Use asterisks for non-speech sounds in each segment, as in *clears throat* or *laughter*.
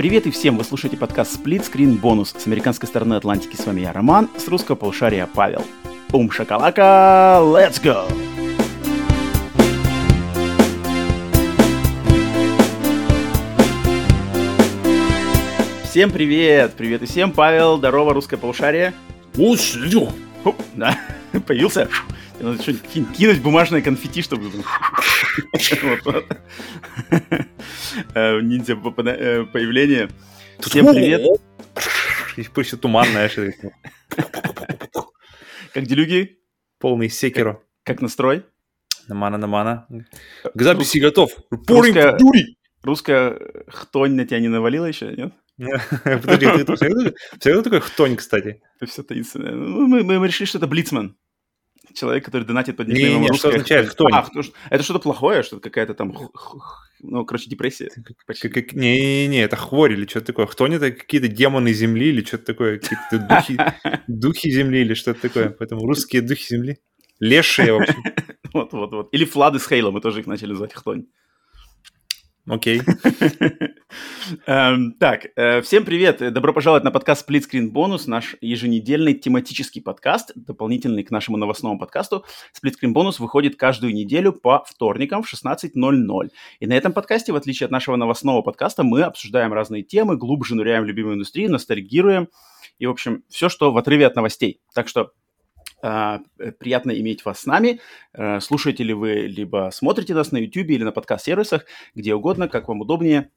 Привет и всем! Вы слушаете подкаст Split Screen Bonus с американской стороны Атлантики. С вами я, Роман, с русского полушария Павел. Ум шакалака, let's go! Всем привет! Привет и всем, Павел, здорово, русское полушарие. Фу, да, *laughs* появился. Надо что-нибудь кинуть бумажное конфетти, чтобы... *laughs* Э, Ниндзя э, появление. Всем привет. Еще туман, знаешь. Как делюги? Полный секеро. Как настрой? Намана, намана. К записи готов. Русская- Pouring дури. Русская хтонь на тебя не навалила еще, нет? *laughs* Подожди, ты ты всегда такой хтонь, кстати. Это все таинственное. Ну, мы решили, что это Блицман. Человек, который донатит под никнеймом Не-не-не, что «Русская означает хтонь». хтонь? А, хто- это что-то плохое, что-то какая-то там, ну, короче, депрессия. Не-не-не, это хворь или что-то такое. Хтонь это какие-то демоны земли или что-то такое. Какие-то *laughs* духи, духи земли или что-то такое. Поэтому русские духи земли. Лешие вообще. *laughs* Вот, вот, вот. Или Флады с Хейлом, мы тоже их начали звать хтонь. Окей. *laughs* Эм, Так, э, всем привет. Добро пожаловать на подкаст Split Screen Bonus, наш еженедельный тематический подкаст, дополнительный к нашему новостному подкасту. Split Screen Bonus выходит каждую неделю по вторникам в 16.00. И на этом подкасте, в отличие от нашего новостного подкаста, мы обсуждаем разные темы, глубже ныряем в любимую индустрию, ностальгируем и, в общем, все, что в отрыве от новостей. Так что приятно иметь вас с нами. Э, Слушаете ли вы, либо смотрите нас на YouTube или на подкаст-сервисах, где угодно, как вам удобнее.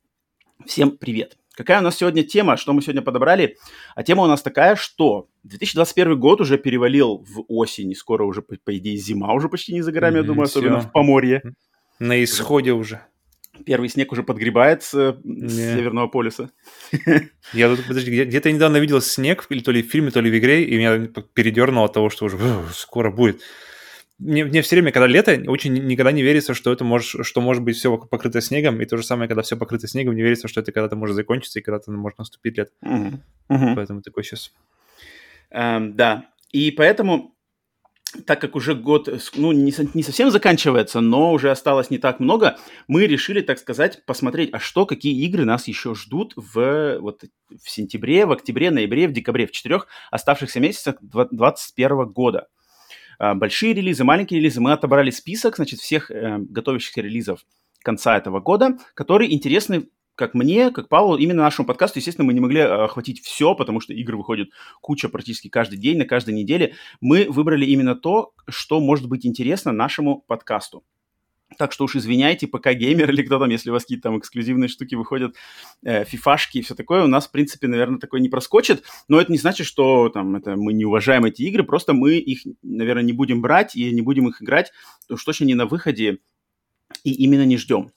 Всем привет! Какая у нас сегодня тема, что мы сегодня подобрали? А тема у нас такая, что 2021 год уже перевалил в осень, и скоро уже, по, по идее, зима уже почти не за горами, я Мгм, думаю, особенно всё. в Поморье. На исходе уже. Первый снег уже подгребает с, э, с. Северного полюса. *laughs* Я тут, подожди, где- где-то я недавно видел снег, или то ли в фильме, то ли в игре, и меня передернуло от того, что уже «Ух, скоро будет. Мне, мне все время, когда лето, очень никогда не верится, что это может, что может быть все покрыто снегом, и то же самое, когда все покрыто снегом, не верится, что это когда-то может закончиться, и когда-то может наступить лето. Мгм. Мгм. Поэтому такой сейчас. Эм, да, и поэтому, так как уже год, э, ну, не, не совсем заканчивается, но уже осталось не так много, мы решили, так сказать, посмотреть, а что, какие игры нас еще ждут в, вот, в сентябре, в октябре, ноябре, в декабре, в четырех оставшихся месяцах 2021 года. А, Большие релизы, маленькие релизы. Мы отобрали список, значит, всех э, готовящихся релизов конца этого года, которые интересны как мне, как Павлу, именно нашему подкасту. Естественно, мы не могли э, охватить все, потому что игры выходят куча практически каждый день, на каждой неделе. Мы выбрали именно то, что может быть интересно нашему подкасту. Так что уж извиняйте, пока геймер или кто там, если у вас какие-то там эксклюзивные штуки выходят, э, фифашки и все такое, у нас, в принципе, наверное, такое не проскочит. Но это не значит, что там это мы не уважаем эти игры, просто мы их, наверное, не будем брать и не будем их играть, уж точно не на выходе и именно не ждем.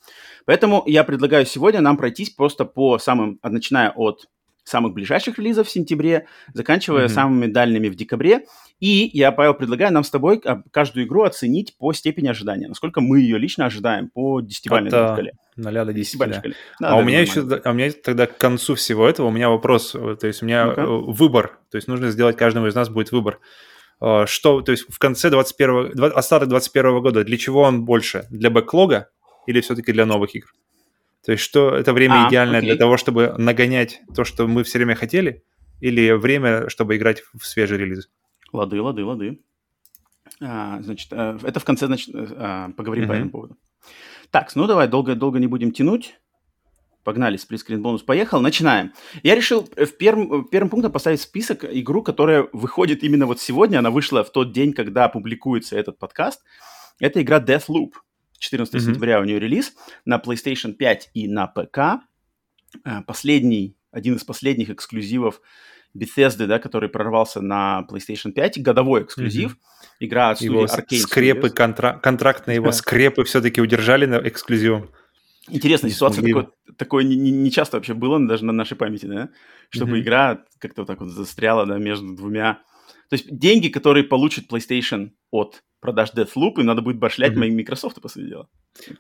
Поэтому я предлагаю сегодня нам пройтись просто по самым, а, начиная от самых ближайших релизов в сентябре, заканчивая Мгм. самыми дальними в декабре. И я, Павел, предлагаю нам с тобой а, каждую игру оценить по степени ожидания. Насколько мы ее лично ожидаем по десятибалльной От, а, шкале. 0 до 10. Десятибалльной да. шкале. А Да, у меня еще, а у меня тогда к концу всего этого у меня вопрос, э, то есть у меня э, выбор, то есть нужно сделать каждому из нас будет выбор. Э, Что, то есть в конце 21 два- остаток 21 года, для чего он больше? Для бэклога или все-таки для новых игр? То есть что это время А, идеальное для окей. того, чтобы нагонять то, что мы все время хотели, или время, чтобы играть в свежий релиз? Лады, лады, лады. А, значит, э, это в конце значит, э, а, поговорим по Мгм. этому поводу. Так, ну давай, долго-долго не будем тянуть. Погнали, сплитскрин бонус поехал. Начинаем. Я решил э, в первым, первым пунктом поставить список игру, которая выходит именно вот сегодня. Она вышла в тот день, когда публикуется этот подкаст. Это игра Deathloop. 14 Мгм. сентября у нее релиз на PlayStation 5 и на ПК. Э, Последний, один из последних эксклюзивов Bethesda, да, который прорвался на PlayStation 5, годовой эксклюзив. Игра от студии Его Arcane скрепы, контра- контрактные его скрепы все-таки удержали на эксклюзивом. Интересная ситуация, такое, такое не, не- не часто вообще было, даже на нашей памяти, да? Чтобы Мгм. игра как-то вот так вот застряла, да, между двумя. То есть деньги, которые получит PlayStation от продаж Deathloop, им надо будет башлять моим Microsoft, по сути дела.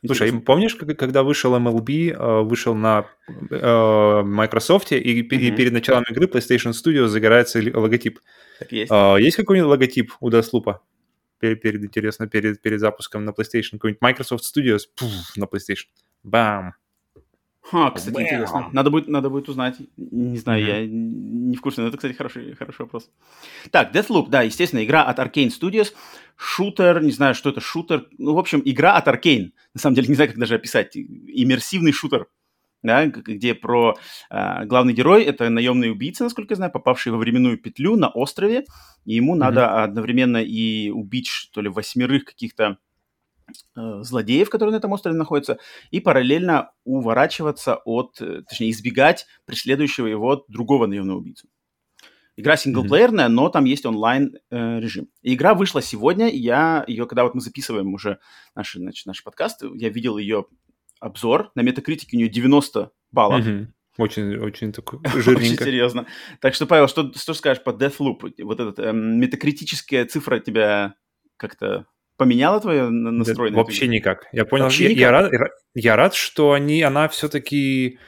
Слушай, Интересно. а помнишь, когда вышел MLB, э, вышел на э, Microsoft, и, пе- и перед началом игры PlayStation Studios загорается логотип. Так и есть. А, Есть какой-нибудь логотип у Deathloop? Перед, перед, интересно, перед, перед запуском на PlayStation. Какой-нибудь Microsoft Studios пуф, на PlayStation. Бам! Ха, кстати, интересно. Надо будет, надо будет узнать. Не знаю, mm-hmm. я не в курсе. Но это, кстати, хороший, хороший вопрос. Так, Deathloop, да, естественно, игра от Arkane Studios. Шутер, не знаю, что это шутер. Ну, в общем, игра от Arkane. На самом деле, *laughs* не знаю, как даже описать. Иммерсивный шутер да, где про э, главный герой это наемный убийца, насколько я знаю, попавший во временную петлю на острове, и ему mm-hmm. надо одновременно и убить что ли восьмерых каких-то злодеев, которые на этом острове находятся, и параллельно уворачиваться от, э, точнее, избегать преследующего его другого наемного убийцу. Игра синглплеерная, mm-hmm. но там есть онлайн э, режим. И игра вышла сегодня, я ее, когда вот мы записываем уже наши, значит, наши подкасты, я видел ее обзор. На метакритике у нее 90 баллов. Угу. Очень, очень такой *laughs* жирненько. Очень серьезно. Так что, Павел, что, что скажешь по Deathloop? Вот эта э, метакритическая цифра тебя как-то поменяла твое настроение? Да, вообще никак. Я понял. я, никак? Я, рад, я рад, что они, она все-таки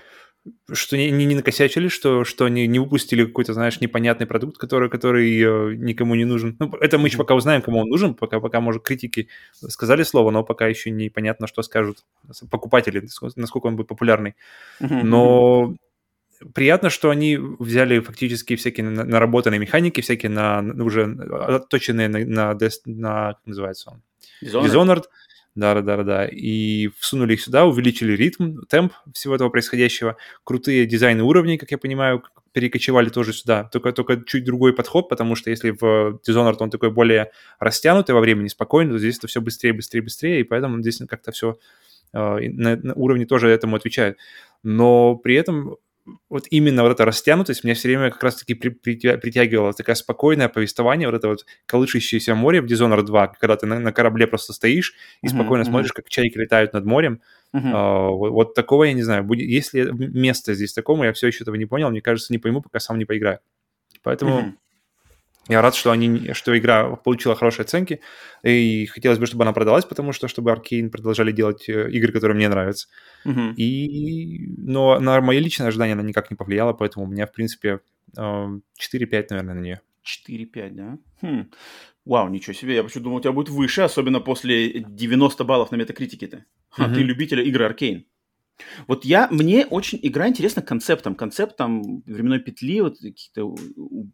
что не, не, не накосячили, что, что они не выпустили какой-то, знаешь, непонятный продукт, который, который э, никому не нужен. Ну, это мы еще пока узнаем, кому он нужен, пока, пока, может, критики сказали слово, но пока еще непонятно, что скажут покупатели, насколько он будет популярный. Но приятно, что они взяли фактически всякие наработанные механики, всякие на, уже отточенные на, на, на, на как называется он? Dishonored. Dishonored да, да, да, да. И всунули их сюда, увеличили ритм, темп всего этого происходящего. Крутые дизайны уровней, как я понимаю, перекочевали тоже сюда. Только, только чуть другой подход, потому что если в Dishonored он такой более растянутый во времени, спокойный, то здесь это все быстрее, быстрее, быстрее, и поэтому здесь как-то все э, на, на уровне тоже этому отвечает. Но при этом вот именно вот эта растянутость меня все время как раз-таки при, притягивала такая спокойное повествование, вот это вот колышущееся море в Dishonored 2, когда ты на, на корабле просто стоишь и спокойно uh-huh, смотришь, как чайки летают над морем. Uh-huh. А, вот, вот такого я не знаю. Будет, если место здесь такому, я все еще этого не понял, мне кажется, не пойму, пока сам не поиграю. Поэтому... Uh-huh. Я рад, что, они, что игра получила хорошие оценки, и хотелось бы, чтобы она продалась, потому что, чтобы Arkane продолжали делать э, игры, которые мне нравятся. Uh-huh. И... Но на мои личные ожидания она никак не повлияла, поэтому у меня, в принципе, 4-5, э, наверное, на нее. 4-5, да? Хм. Вау, ничего себе, я почему думал, у тебя будет выше, особенно после 90 баллов на метакритике-то. Uh-huh. ты любитель игры Arkane. Вот я, мне очень игра интересна концептом, концептом временной петли, вот каких-то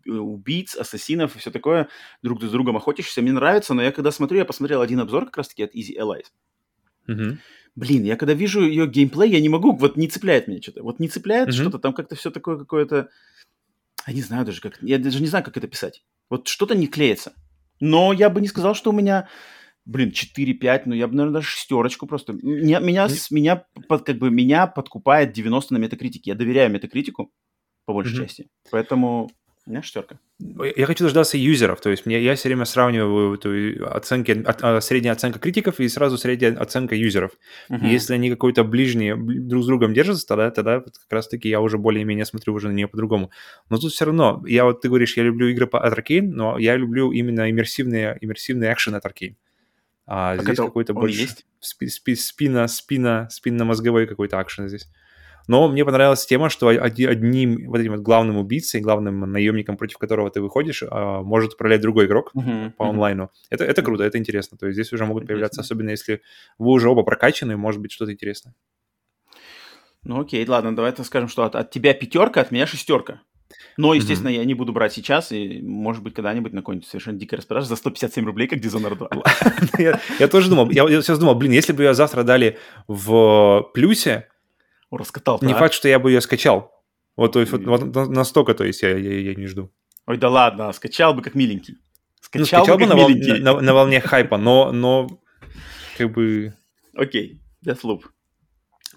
убийц, ассасинов и все такое, друг с другом охотишься, мне нравится, но я когда смотрю, я посмотрел один обзор как раз-таки от Easy Allies. Mm-hmm. Блин, я когда вижу ее геймплей, я не могу, вот не цепляет меня что-то, вот не цепляет mm-hmm. что-то, там как-то все такое какое-то, я не знаю даже как, я даже не знаю, как это писать. Вот что-то не клеится. Но я бы не сказал, что у меня блин, 4-5, ну я бы, наверное, даже шестерочку просто. Меня, меня, с, меня, под, как бы, меня подкупает 90 на метакритике. Я доверяю метакритику, по большей mm-hmm. части. Поэтому у меня шестерка. Я хочу дождаться юзеров, то есть мне, я все время сравниваю эту оценки, от, а, средняя оценка критиков и сразу средняя оценка юзеров. Uh-huh. если они какой-то ближние друг с другом держатся, тогда, тогда как раз-таки я уже более-менее смотрю уже на нее по-другому. Но тут все равно, я вот, ты говоришь, я люблю игры по от Arkane, но я люблю именно иммерсивные, иммерсивные экшены от Arkane. А, а здесь какой-то больше есть? Спи, спи, спина, спина, спинно-мозговой какой-то акшен здесь. Но мне понравилась тема, что одним вот этим вот главным убийцей, главным наемником, против которого ты выходишь, а, может управлять другой игрок uh-huh, по онлайну. Uh-huh. Это, это круто, это интересно. То есть здесь уже могут появляться, особенно если вы уже оба прокачаны, может быть что-то интересное. Ну окей, ладно, давай так скажем, что от, от тебя пятерка, от меня шестерка. Но, естественно, mm-hmm. я не буду брать сейчас, и, может быть, когда-нибудь на какой-нибудь совершенно дикой распродаже за 157 рублей, как Dishonored 2. *laughs* я, тоже думал, я, сейчас думал, блин, если бы ее завтра дали в плюсе, раскатал не факт, что я бы ее скачал. Вот, то есть, вот, настолько, то есть, я, не жду. Ой, да ладно, скачал бы как миленький. Скачал, ну, скачал бы, бы на, вол... на, на волне хайпа, но, но как бы... Окей, okay. Deathloop.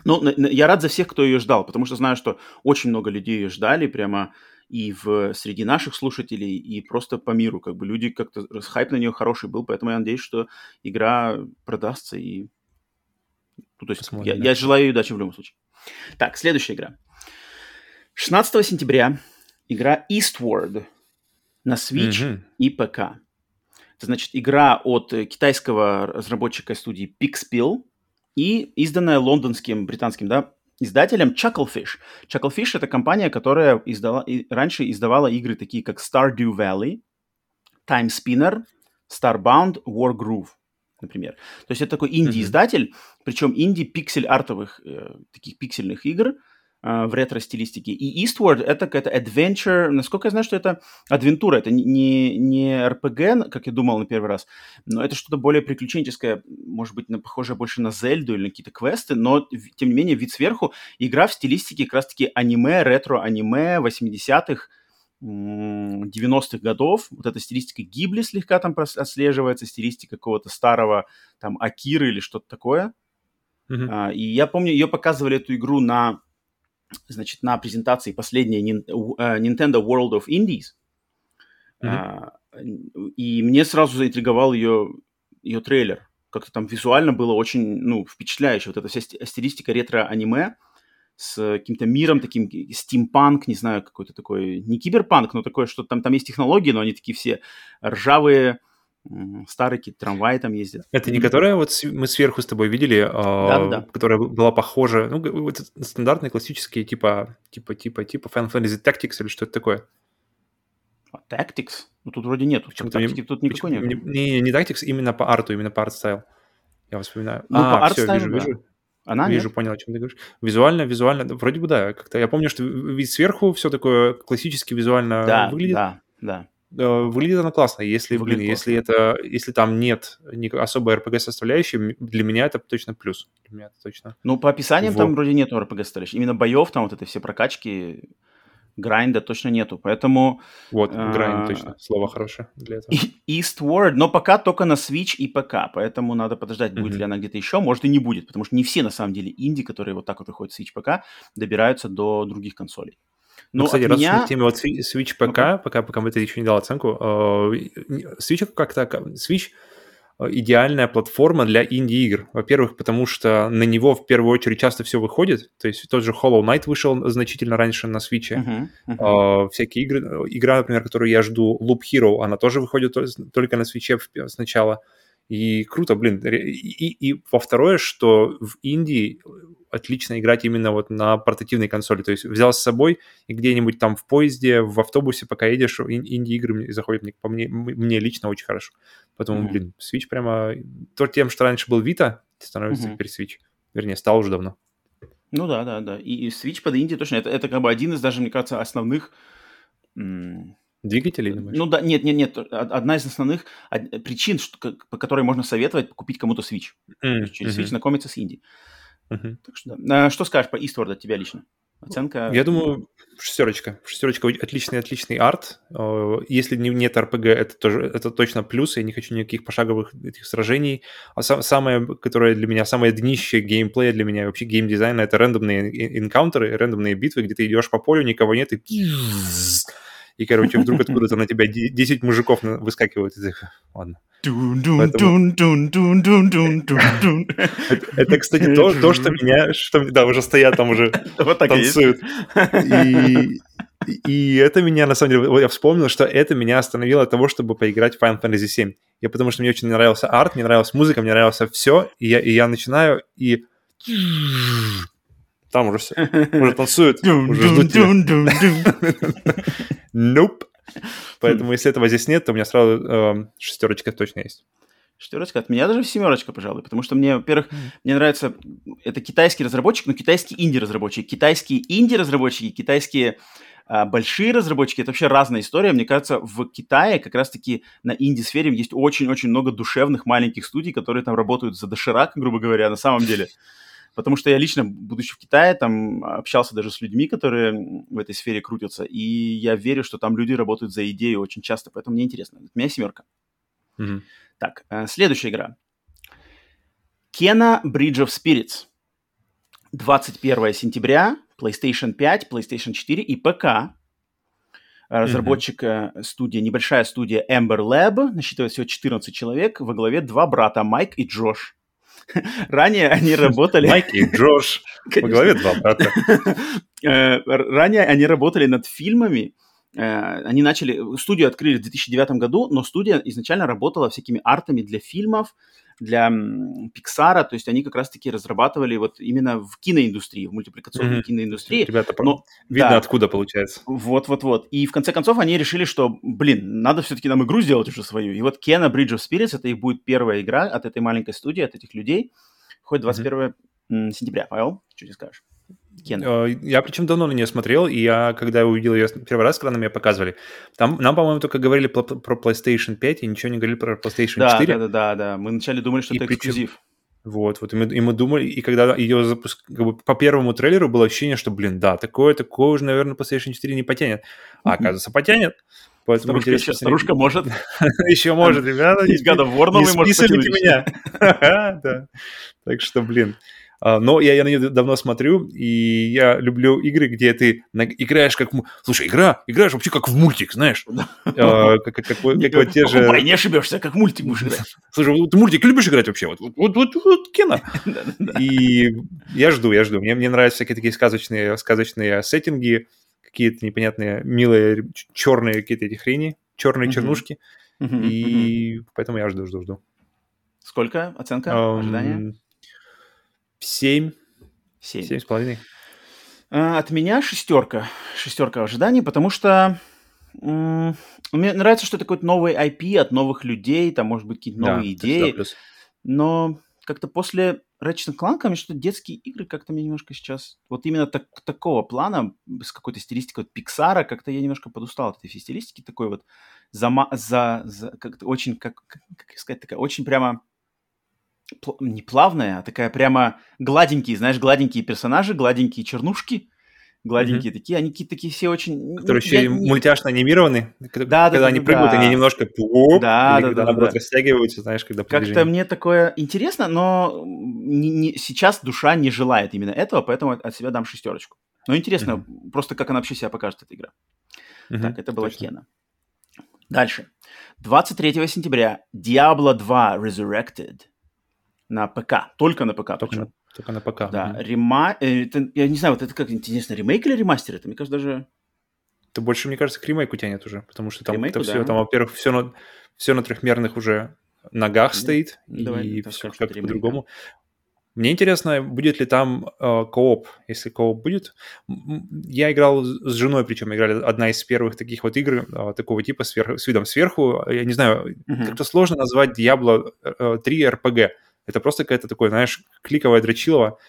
Ну, я рад за всех, кто ее ждал, потому что знаю, что очень много людей ее ждали, прямо и в среди наших слушателей, и просто по миру, как бы люди как-то хайп на нее хороший был, поэтому я надеюсь, что игра продастся и ну, то есть Посмотрим, я, да. я желаю ей удачи в любом случае. Так, следующая игра. 16 сентября игра Eastward на Switch mm-hmm. и ПК. Это значит игра от китайского разработчика студии Pixpil, и изданная лондонским, британским, да, издателем Chucklefish. Chucklefish — это компания, которая издала, и, раньше издавала игры такие, как Stardew Valley, Time Spinner, Starbound, War Groove. например. То есть это такой инди-издатель, mm-hmm. причем инди-пиксель-артовых, э, таких пиксельных игр, в ретро-стилистике. И Eastward — это какая-то adventure, насколько я знаю, что это адвентура, это не, не RPG, как я думал на первый раз, но это что-то более приключенческое, может быть, на, похожее больше на Зельду или на какие-то квесты, но, тем не менее, вид сверху, игра в стилистике как раз-таки аниме, ретро-аниме 80-х, 90-х годов. Вот эта стилистика Гибли слегка там отслеживается, стилистика какого-то старого там Акиры или что-то такое. Uh-huh. А, и я помню, ее показывали эту игру на, значит, на презентации последней э, Nintendo World of Indies. А, и мне сразу заинтриговал ее, ее трейлер. Как-то там визуально было очень, ну, впечатляюще. Вот эта вся стилистика ретро-аниме с каким-то миром таким, стимпанк, не знаю, какой-то такой, не киберпанк, но такое, что там, там есть технологии, но они такие все ржавые, старые какие-то трамваи там ездят. Это не которая вот мы сверху с тобой видели, да, э, да. которая была похожа, ну, вот стандартные классические типа, типа, типа, типа Final Fantasy Tactics или что это такое? А, Tactics? Ну, тут вроде нет. Почему-то не, тут никакой нет. Не, не, не Tactics, именно по арту, именно по art style. Я вспоминаю. Ну, а, по art style у, вижу, да. вижу. Она Вижу, нет? понял, о чем ты говоришь. Визуально, визуально, вроде бы да. Как-то я помню, что вид сверху все такое классически визуально да, выглядит. Да, да. Э, выглядит она классно. Если, выглядит блин, классно. если это, если там нет особой RPG составляющей, для меня это точно плюс. Для меня это точно. Ну, по описаниям в... там вроде нет RPG составляющей. Именно боев, там вот это все прокачки, грайнда точно нету, поэтому... Вот, грайнд а, точно, слово хорошее для этого. Eastward, но пока только на Switch и ПК, поэтому надо подождать, будет mm-hmm. ли она где-то еще, может и не будет, потому что не все, на самом деле, инди, которые вот так вот выходят в Switch ПК, добираются до других консолей. Ну, ну кстати, раз меня... в теме вот Switch ПК, ну пока, пока мы это еще не дал оценку, э, Switch как-то... Switch идеальная платформа для инди-игр. Во-первых, потому что на него в первую очередь часто все выходит. То есть тот же Hollow Knight вышел значительно раньше на Switch. Uh-huh, uh-huh. Uh, всякие игры. Игра, например, которую я жду, Loop Hero, она тоже выходит только на Switch сначала. И круто, блин. И, и, во второе, что в Индии отлично играть именно вот на портативной консоли. То есть взял с собой и где-нибудь там в поезде, в автобусе, пока едешь, инди-игры заходят мне, по мне, мне лично очень хорошо. Поэтому, mm-hmm. блин, Switch прямо... То тем, что раньше был Vita, становится mm-hmm. теперь Switch. Вернее, стал уже давно. Ну да, да, да. И, и Switch под инди точно. Это, это как бы один из даже, мне кажется, основных... М- Двигателей, думаешь? Ну да, нет, нет, нет. Одна из основных причин, что, по которой можно советовать купить кому-то Switch. Mm-hmm. Через Switch знакомиться с инди. Uh-huh. Так что, да. А, что скажешь по Eastward от тебя лично? Оценка? Я думаю, шестерочка. Шестерочка отличный, отличный арт. Если нет RPG, это тоже это точно плюс. Я не хочу никаких пошаговых этих сражений. А сам, самое, которое для меня, самое днище геймплея для меня, вообще геймдизайна, это рандомные инкаунтеры, рандомные битвы, где ты идешь по полю, никого нет, и и, короче, вдруг откуда-то на тебя 10 мужиков выскакивают. И ты, ладно. Это, кстати, то, то, что меня, что, да, уже стоят там уже, *laughs* вот так танцуют. И, и это меня, на самом деле, я вспомнил, что это меня остановило от того, чтобы поиграть в Final Fantasy 7. Я потому что мне очень нравился арт, мне нравилась музыка, мне нравилось все, и я, и я начинаю, и там уже все, уже танцуют, уже ждут Nope. Поэтому, если этого здесь нет, то у меня сразу э, шестерочка точно есть. Шестерочка. От меня даже семерочка, пожалуй. Потому что мне, во-первых, мне нравится... Это китайский разработчик, но китайский инди-разработчик. Китайские инди-разработчики, китайские а, большие разработчики, это вообще разная история. Мне кажется, в Китае как раз-таки на инди-сфере есть очень-очень много душевных маленьких студий, которые там работают за доширак, грубо говоря, на самом деле. Потому что я лично, будучи в Китае, там общался даже с людьми, которые в этой сфере крутятся, и я верю, что там люди работают за идею очень часто, поэтому мне интересно. У меня семерка. Mm-hmm. Так, э, следующая игра. Kena Bridge of Spirits. 21 сентября, PlayStation 5, PlayStation 4 и ПК. Разработчик mm-hmm. студия, небольшая студия Ember Lab, насчитывает всего 14 человек, во главе два брата, Майк и Джош. *laughs* Ранее они работали... Майк и Джош. *laughs* Во главе два брата. Э, ранее они работали над фильмами Э, они начали, студию открыли в 2009 году, но студия изначально работала всякими артами для фильмов, для Pixar, то есть они как раз-таки разрабатывали вот именно в киноиндустрии, в мультипликационной mm-hmm. киноиндустрии. Ребята, но, видно да, откуда получается. Вот-вот-вот. И в конце концов они решили, что, блин, надо все-таки нам игру сделать уже свою. И вот Kena Bridge of Spirits, это их будет первая игра от этой маленькой студии, от этих людей. Ходит 21 mm-hmm. сентября. Павел, что ты скажешь? Кен. Э, я причем давно на нее смотрел, и я, когда увидел ее первый раз, когда нам ее показывали, там нам, по-моему, только говорили про, про PlayStation 5 и ничего не говорили про PlayStation да, 4. Да, да, да, да. Мы вначале думали, что и это эксклюзив. Причем... Вот, вот, и мы, и мы думали, и когда ее запуск... как бы по первому трейлеру было ощущение, что, блин, да, такое, такое уже, наверное, PlayStation 4 не потянет. А, оказывается, потянет. Поэтому старушка, еще, старушка *laughs* может. Еще может, ребята. Из года War новый может меня. *laughs* Так что, блин. А, но я, я на нее давно смотрю, и я люблю игры, где ты играешь как... Слушай, игра, играешь вообще как в мультик, знаешь. А, как, вот те же... Не ошибешься, как мультик будешь играть. *laughs* Слушай, ты мультик любишь играть вообще? Вот, вот, кино. *laughs* И я жду, я жду. Мне нравятся всякие такие сказочные, сказочные сеттинги, какие-то непонятные, милые, черные какие-то эти хрени, черные чернушки. И поэтому я жду, жду, жду. Сколько оценка, ожидания? Семь. Семь. Семь с половиной. А, от меня шестерка. Шестерка ожиданий, потому что мне нравится, что это какой-то новый IP от новых людей, там, может быть, какие-то новые да, идеи. Но как-то после Ratchet Clank, конечно, что детские игры как-то мне немножко сейчас... Вот именно так, такого плана, с какой-то стилистикой вот Pixar, как-то я немножко подустал от этой стилистики, такой вот за... за, за как-то очень, как, как сказать, такая очень прямо не плавная, а такая прямо гладенькие, знаешь, гладенькие персонажи, гладенькие чернушки, гладенькие mm-hmm. такие, они какие-то такие все очень... Которые еще и не... мультяшно анимированы, когда, да, когда да, они да, прыгают, да. они немножко пуп, да, или да, когда, да, наоборот, да. растягиваются, знаешь, когда Как-то мне такое интересно, но не, не, сейчас душа не желает именно этого, поэтому от себя дам шестерочку. Но интересно, mm-hmm. просто как она вообще себя покажет, эта игра. Mm-hmm. Так, это была Точно. Кена. Дальше. 23 сентября Diablo 2 Resurrected на ПК, только на ПК. Только, на, только на ПК. Да, mm рема... Э, это, я не знаю, вот это как интересно, ремейк или ремастер? Это, мне кажется, даже... Это больше, мне кажется, к ремейку тянет уже, потому что там ремейку, это все, да. там, во-первых, все на, все на трехмерных уже ногах mm стоит, Давай, и все как-то по-другому. Мне интересно, будет ли там э, кооп, если кооп будет. Я играл с женой, причем играли одна из первых таких вот игр э, такого типа сверх, с видом сверху. Я не знаю, mm-hmm. как-то сложно назвать Diablo э, 3 RPG. Это просто какая-то такое, знаешь, кликовая дрочилова.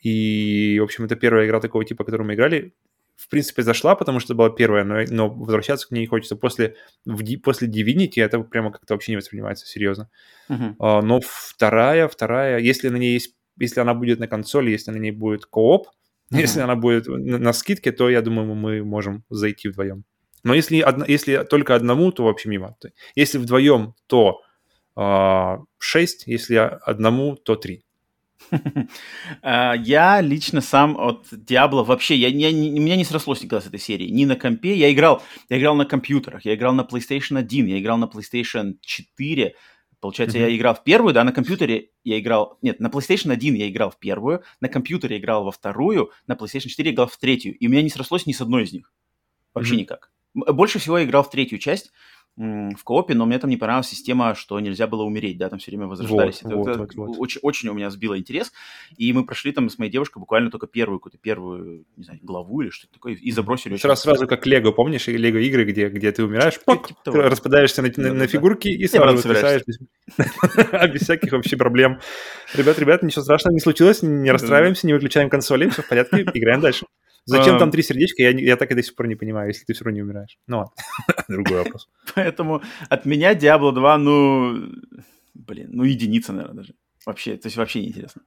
И, в общем, это первая игра такого типа, которую мы играли. В принципе, зашла, потому что была первая, но, но возвращаться к ней не хочется. После, в, после Divinity это прямо как-то вообще не воспринимается серьезно. Uh-huh. А, но вторая, вторая, если на ней есть, если она будет на консоли, если на ней будет кооп, uh-huh. если она будет на, на скидке, то я думаю, мы можем зайти вдвоем. Но если, одна, если только одному, то вообще мимо. Если вдвоем, то 6, а, если одному, то 3. А, *laughs* я лично сам от Diablo вообще, я, я, меня не срослось никогда с этой серией. Ни на компе, я играл, я играл на компьютерах, я играл на PlayStation 1, я играл на PlayStation 4, Получается, mm-hmm. я играл в первую, да, на компьютере я играл... Нет, на PlayStation 1 я играл в первую, на компьютере я играл во вторую, на PlayStation 4 я играл в третью. И у меня не срослось ни с одной из них. Вообще mm-hmm. никак. Больше всего я играл в третью часть, в коопе, но мне там не понравилась система, что нельзя было умереть, да, там все время возрождались. Вот, это, вот, это вот, вот. Очень, очень у меня сбило интерес, и мы прошли там с моей девушкой буквально только первую какую-то первую, не знаю, главу или что-то такое, и забросили. Сразу, сразу как Лего, помнишь, Лего игры, где, где ты умираешь, пок, типа ты распадаешься на, на, на фигурки и сразу воскресаешь без, *laughs* без всяких вообще проблем. Ребят, ребят, ничего страшного не случилось, не расстраиваемся, не выключаем консоли, все в порядке, играем дальше. Зачем там три сердечка, я, я так и до сих пор не понимаю, если ты все равно не умираешь. Ну ладно, *laughs* другой вопрос. *laughs* Поэтому от меня Diablo 2, ну, блин, ну единица, наверное, даже. Вообще, то есть вообще неинтересно.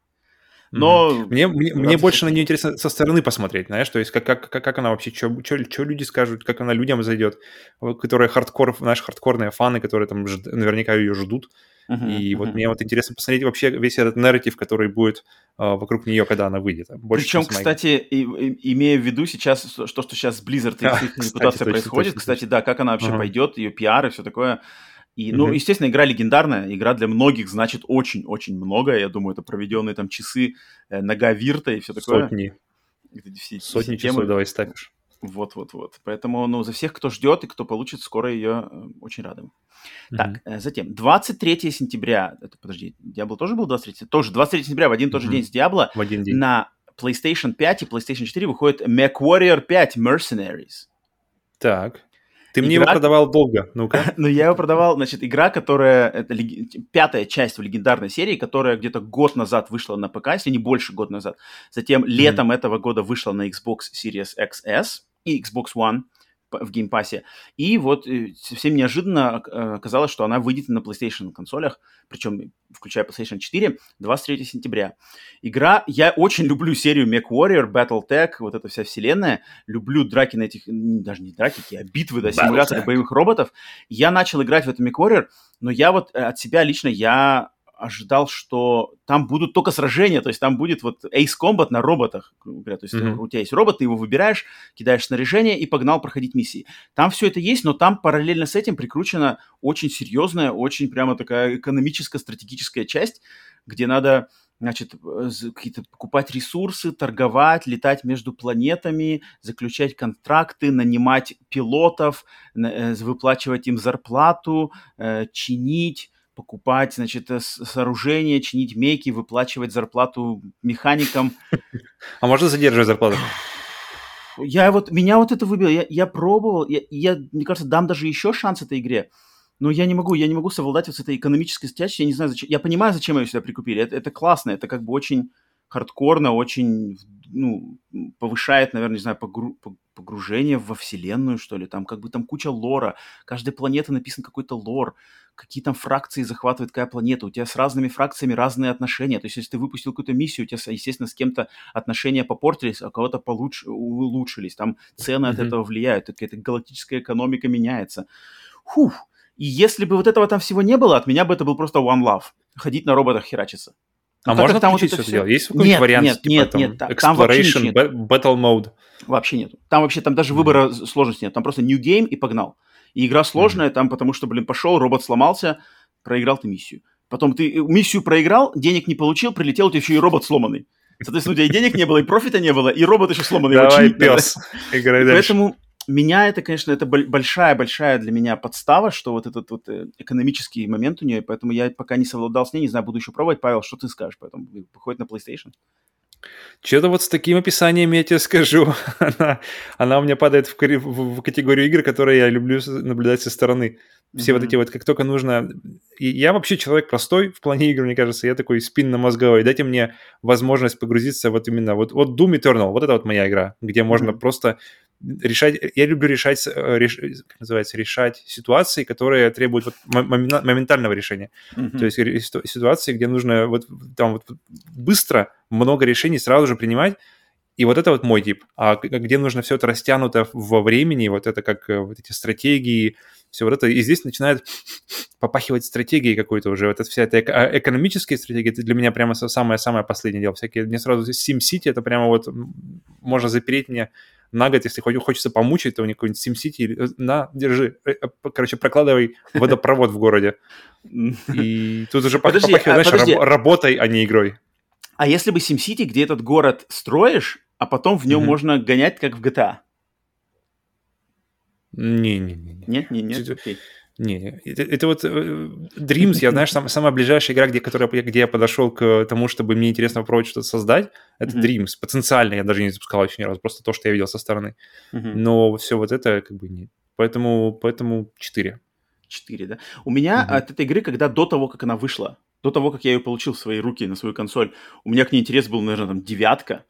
Но mm-hmm. мне, мне, мне больше на нее интересно со стороны посмотреть, знаешь, то есть как, как, как, как она вообще, что люди скажут, как она людям зайдет, которые хардкор, наши хардкорные фаны, которые там жд, наверняка ее ждут. Uh-huh, и uh-huh. вот мне вот интересно посмотреть вообще весь этот нарратив, который будет uh, вокруг нее, когда она выйдет. Больше, Причем, кстати, и, и, имея в виду сейчас, что, что сейчас Blizzard *laughs* и их репутация происходит, точно, кстати, точно. да, как она вообще uh-huh. пойдет, ее пиар и все такое. И, ну, mm-hmm. естественно, игра легендарная, игра для многих значит очень-очень много. Я думаю, это проведенные там часы, э, нога Вирта и все такое. Сотни. Все, Сотни все часов давай ставишь. Вот-вот-вот. Поэтому, ну, за всех, кто ждет и кто получит, скоро ее э, очень рады. Mm-hmm. Так, э, затем, 23 сентября, это, подожди, Diablo тоже был 23? Тоже 23 сентября, в один mm-hmm. тот же день с Diablo. В один день. На PlayStation 5 и PlayStation 4 выходит MechWarrior 5 Mercenaries. Так. Ты мне игра... его продавал долго, ну-ка. *laughs* ну, я его продавал, значит, игра, которая, это лег... пятая часть в легендарной серии, которая где-то год назад вышла на ПК, если не больше год назад. Затем mm-hmm. летом этого года вышла на Xbox Series XS и Xbox One в Game Pass е. И вот э, совсем неожиданно э, оказалось, что она выйдет на PlayStation консолях, причем включая PlayStation 4, 23 сентября. Игра, я очень люблю серию MechWarrior, Battletech, вот эта вся вселенная. Люблю драки на этих, даже не драки, а битвы, да, симуляторы боевых роботов. Я начал играть в эту MechWarrior, но я вот э, от себя лично, я ожидал, что там будут только сражения, то есть там будет вот Ace Combat на роботах, говоря, то есть mm-hmm. у тебя есть робот, ты его выбираешь, кидаешь снаряжение и погнал проходить миссии. Там все это есть, но там параллельно с этим прикручена очень серьезная, очень прямо такая экономическая, стратегическая часть, где надо значит, какие-то покупать ресурсы, торговать, летать между планетами, заключать контракты, нанимать пилотов, э, выплачивать им зарплату, э, чинить, покупать, значит, э, сооружения, чинить мейки, выплачивать зарплату механикам. А можно задерживать зарплату? Я вот, меня вот это выбило, я, я пробовал, я, я, мне кажется, дам даже еще шанс этой игре, но я не могу, я не могу совладать вот с этой экономической стячей, я не знаю, зачем, я понимаю, зачем ее сюда прикупили, это, это классно, это как бы очень хардкорно, очень, ну, повышает, наверное, не знаю, погружение во вселенную, что ли, там как бы там куча лора, каждая планета написан какой-то лор, какие там фракции захватывает какая планета, у тебя с разными фракциями разные отношения, то есть если ты выпустил какую-то миссию, у тебя, естественно, с кем-то отношения попортились, а у кого-то получше, улучшились, там цены mm-hmm. от этого влияют, какая-то галактическая экономика меняется. Фух, и если бы вот этого там всего не было, от меня бы это был просто one love, ходить на роботах херачиться. А ну, можно там вот это все делать? Есть какой-нибудь нет, вариант? Нет, типа, нет, там, нет. Exploration, там вообще нет. Battle Mode? Вообще нет. Там вообще там даже выбора mm-hmm. сложности нет. Там просто New Game и погнал. И игра сложная mm-hmm. там, потому что, блин, пошел, робот сломался, проиграл ты миссию. Потом ты э, миссию проиграл, денег не получил, прилетел, у тебя еще и робот сломанный. Соответственно, у тебя и денег не было, и профита не было, и робот еще сломанный. Давай, пес, играй дальше. Поэтому меня это, конечно, это большая-большая для меня подстава, что вот этот вот э, экономический момент у нее, поэтому я пока не совладал с ней, не знаю, буду еще пробовать. Павел, что ты скажешь поэтому? Выходит на PlayStation? Что-то вот с таким описанием я тебе скажу. *laughs* она, она у меня падает в, в, в категорию игр, которые я люблю наблюдать со стороны. Все mm-hmm. вот эти вот, как только нужно... И я вообще человек простой в плане игр, мне кажется. Я такой спинно-мозговой. Дайте мне возможность погрузиться вот именно... Вот, вот Doom Eternal, вот это вот моя игра, где можно mm-hmm. просто решать, я люблю решать, э, реш, как называется, решать ситуации, которые требуют вот моментального решения. Mm-hmm. То есть ситуации, где нужно вот там вот быстро много решений сразу же принимать, и вот это вот мой тип. А где нужно все это растянуто во времени, вот это как э, вот эти стратегии, все вот это. И здесь начинает попахивать стратегией какой-то уже. Вот эта вся эта эко- экономическая стратегия, это для меня прямо самое-самое последнее дело. Всякие, мне сразу SimCity, это прямо вот можно запереть мне на год, если хочется помучить, то у них какой-нибудь SimCity, э, на, держи, э, э, короче, прокладывай водопровод в городе. И тут уже попахивает, а, знаешь, работой, а не игрой. А если бы SimCity, где этот город строишь, а потом в нем можно гонять, как в GTA? Не-не-не. Нет, не. Не, это, это вот э, Dreams, я, знаешь, сам, самая ближайшая игра, где, которая, где я подошел к тому, чтобы мне интересно попробовать что-то создать, это mm-hmm. Dreams. Потенциально я даже не запускал еще ни разу, просто то, что я видел со стороны. Mm-hmm. Но все вот это как бы нет. Поэтому, поэтому 4. 4, да? У меня mm-hmm. от этой игры, когда до того, как она вышла, до того, как я ее получил в свои руки на свою консоль, у меня к ней интерес был, наверное, там девятка.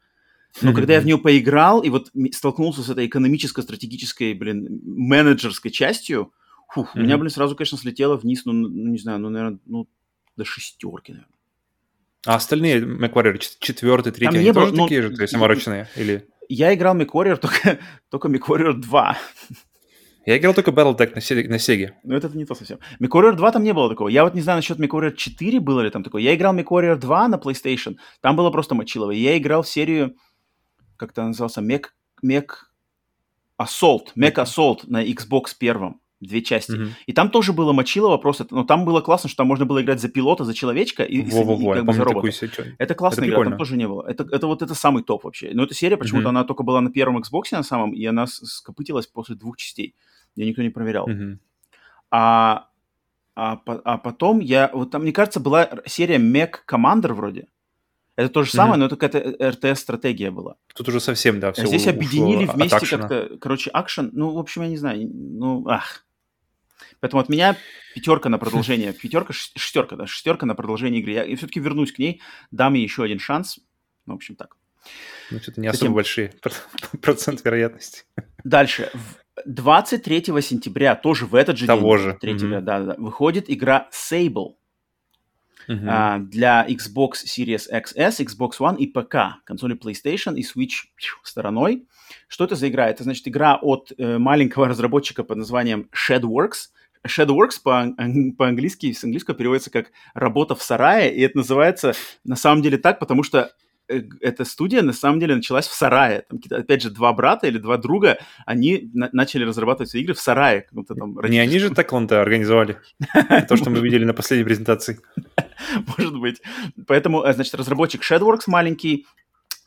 Но mm-hmm. когда я в нее поиграл и вот столкнулся с этой экономической, стратегической, блин, менеджерской частью, Фух, mm-hmm. у меня, блин, сразу, конечно, слетело вниз, ну, ну, не знаю, ну, наверное, ну, до шестерки, наверное. А остальные MacWarrior, четвертый, третий, они было, тоже ну, такие же, то есть замороченные? Или... Я играл MacWarrior только, *laughs* только MacWarrior 2. Я играл только Battletech на, Сеге, на Сеге. Ну, это не то совсем. MacWarrior 2 там не было такого. Я вот не знаю насчет MacWarrior 4 было ли там такое. Я играл MacWarrior 2 на PlayStation. Там было просто мочилово. Я играл в серию, как то назывался, Mac, Mac Assault. Mac Assault на Xbox первом. Две части. Мгм. И там тоже было мочилово просто, но там было классно, что там можно было играть за пилота, за человечка и, и с- и Во-во-во, я как бы за робота. такую сеть. Это классная Это игра, там прикольно. тоже не было. Это, это вот это самый топ вообще. Но эта серия почему-то Мгм. она только была на первом Xbox на самом, и она скопытилась после двух частей. Ее никто не проверял. Мгм. А, а, а потом я... Вот там, мне кажется, была серия Mech Commander вроде. Это то же самое, Мгм. но это какая-то РТС-стратегия была. Тут уже совсем, да, А все здесь объединили от вместе как-то, короче, акшен. Ну, в общем, я не знаю. Ну, ах. Поэтому от меня пятерка на продолжение. Пятерка, шестерка, да, шестерка на продолжение игры. Я, все-таки вернусь к ней, дам ей еще один шанс. Ну, в общем, так. Ну, что-то не Затем- особо большие *laughs* процент вероятности. Дальше. В- 23 сентября, тоже в этот же Того день, же. 3 Мгм. да, да, выходит игра Sable Мгм. а, для Xbox Series XS, Xbox One и ПК, консоли PlayStation и Switch стороной. Что это за игра? Это, значит, игра от э, маленького *laughs* разработчика под названием Shadowworks. Shadowworks по- по-английски, с английского переводится как «работа в сарае», и это называется на самом деле так, потому что э, эта студия на самом деле началась в сарае. Там, опять же, два брата или два друга, они на- начали разрабатывать игры в сарае. там Не они же Теклон-то *laughs* организовали. То, что мы видели на последней презентации. *laughs* Может быть. Поэтому, э, значит, разработчик Shadowworks маленький,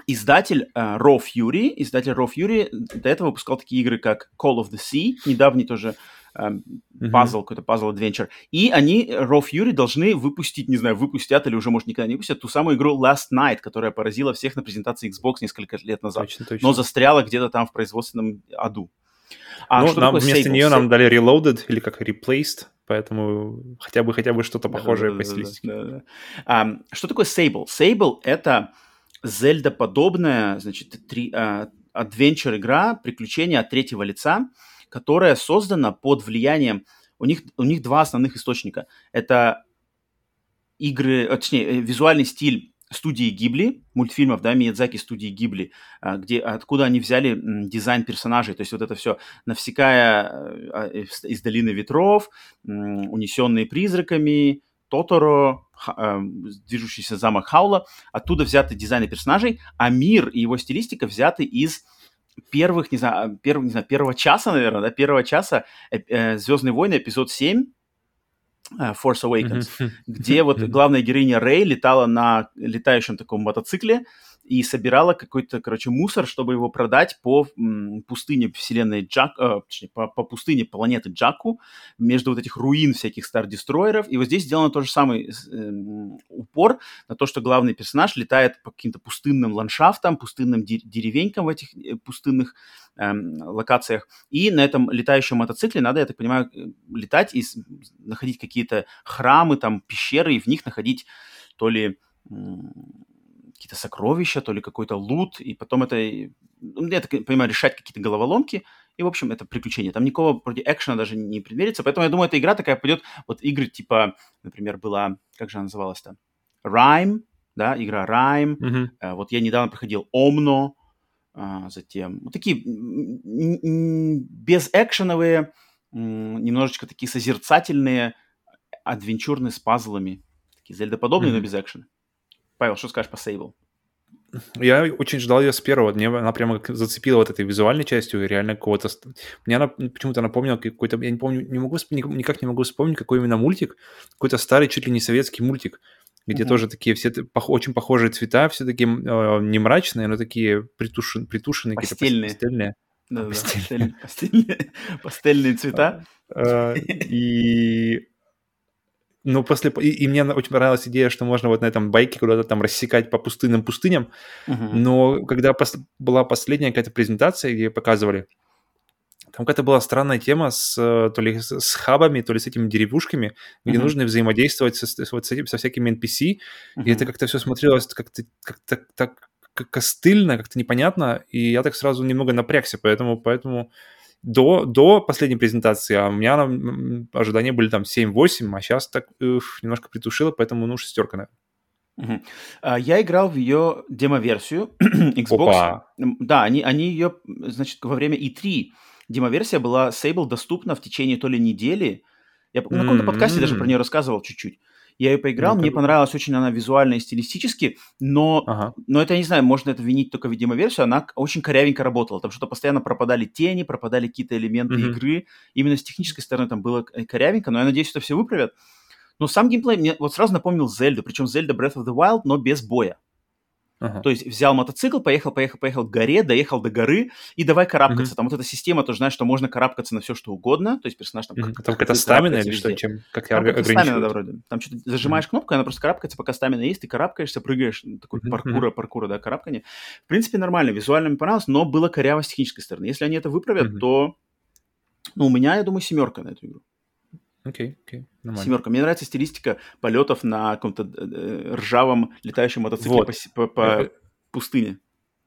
издатель э, Raw Fury, издатель Raw Fury до этого выпускал такие игры, как Call of the Sea, недавний тоже э, Мгм. пазл, какой-то пазл adventure. И они, Raw Fury, должны выпустить, не знаю, выпустят или уже, может, никогда не выпустят, ту самую игру Last Night, которая поразила всех на презентации Xbox несколько лет назад, Точно, точно. но застряла где-то там в производственном аду. А ну, нам вместо Sable? нее нам дали Reloaded или как Replaced, поэтому хотя бы хотя бы что-то похожее по стилистике. что такое Sable? Sable — это Зельда-подобная, значит, три, а, адвенчер-игра, приключения от третьего лица, которая создана под влиянием... У них, у них два основных источника. Это игры, а, точнее, э, визуальный стиль студии Гибли, мультфильмов, да, Миядзаки студии Гибли, а, где, откуда они взяли дизайн персонажей, то есть вот это все Навсекая э, а, из, долины ветров, унесенные призраками, Тоторо, э, движущийся замок Хаула, оттуда взяты дизайны персонажей, а мир и его стилистика взяты из первых, не знаю, первых, не знаю, первого часа, наверное, да, первого часа э, Звездные войны, эпизод 7, э, Force Awakens, Мгм. где вот главная героиня Рэй летала на летающем таком мотоцикле и собирала какой-то, короче, мусор, чтобы его продать по пустыне вселенной Джак, э, точнее, по, по пустыне планеты Джаку, между вот этих руин всяких стар-дестройеров. И вот здесь сделано то же самое с- эм, упор на то, что главный персонаж летает по каким-то пустынным ландшафтам, пустынным де- деревенькам в этих э, пустынных эм, локациях. И на этом летающем мотоцикле надо, я так понимаю, э, летать и находить какие-то храмы, там, пещеры, и в них находить то ли какие-то сокровища, то ли какой-то лут, и потом это, э, ну, я так понимаю, решать какие-то головоломки, и, в общем, это приключение. Там никакого вроде экшена даже не предмерится, поэтому я думаю, эта игра такая пойдет, вот игры типа, например, была, как же она называлась-то? Rhyme, да, игра Rhyme, Мгм. Э, Вот я недавно проходил Омно, а, затем вот такие безэкшеновые, м, немножечко такие созерцательные, адвенчурные с пазлами. Такие зельдоподобные, но Мгм. без экшена. Павел, что скажешь по Сейбл? Я очень ждал ее с первого дня. Она прямо как зацепила вот этой визуальной частью и реально какого-то... Мне она почему-то напомнила какой-то... Я не помню, не могу, никак не могу вспомнить, какой именно мультик. Какой-то старый, чуть ли не советский мультик, где Мгм. тоже такие все очень похожие цвета, все такие э, не мрачные, но такие притушен, притушенные, пастельные. Да-да-да, Пастельные. пастель- пастельные, пастельные цвета. Э, И... Ну, после... И, и мне очень понравилась идея, что можно вот на этом байке куда-то там рассекать по пустынным пустыням, Мгм. Но когда пос- была последняя какая-то презентация, где показывали, там какая-то была странная тема с то ли с, хабами, то ли с этими деревушками, где Мгм. нужно взаимодействовать со, с- вот с этим, со всякими NPC, и это как-то все смотрелось как-то как-то так как костыльно, как-то непонятно, и я так сразу немного напрягся, поэтому, поэтому до, до последней презентации, а у меня м, ожидания были там 7-8, а сейчас так уф, немножко притушило, поэтому ну шестерка, наверное. А, Я играл в ее демо-версию *clears throat* Xbox. Опа. Да, они, они ее, значит, во время E3 демо-версия была Sable доступна в течение то ли недели. Я на каком-то подкасте даже про нее рассказывал чуть-чуть. Я ее поиграл, Ну, мне понравилась очень она визуально и стилистически, но, Ага. но это, я не знаю, можно это винить только в демоверсию, она очень корявенько работала, там что-то постоянно пропадали тени, пропадали какие-то элементы Мгм. игры, именно с технической стороны там было к- корявенько, но я надеюсь, это все выправят. Но сам геймплей мне вот сразу напомнил Зельду, причем Зельда Breath of the Wild, но без боя. Ага. То есть взял мотоцикл, поехал, поехал, поехал к горе, доехал до горы, и давай карабкаться. Мгм. Там вот эта система тоже, знаешь, что можно карабкаться на все, что угодно. То есть персонаж там... Как- Там как какая-то стамина или что, чем, как тебя как-то стамина, да, вроде. Там что-то зажимаешь кнопку, и она просто карабкается, пока стамина есть, ты карабкаешься, прыгаешь. ну, Такой Мгм, паркура, паркура, да, карабкание. В принципе, нормально, визуально мне понравилось, но было коряво с технической стороны. Если они это выправят, Мгм. то... Ну, у меня, я думаю, семерка на эту игру. Окей, окей, нормально. Семерка. Мне нравится стилистика полетов на каком-то э, ржавом летающем мотоцикле Вот. по, по- по Э, пустыне.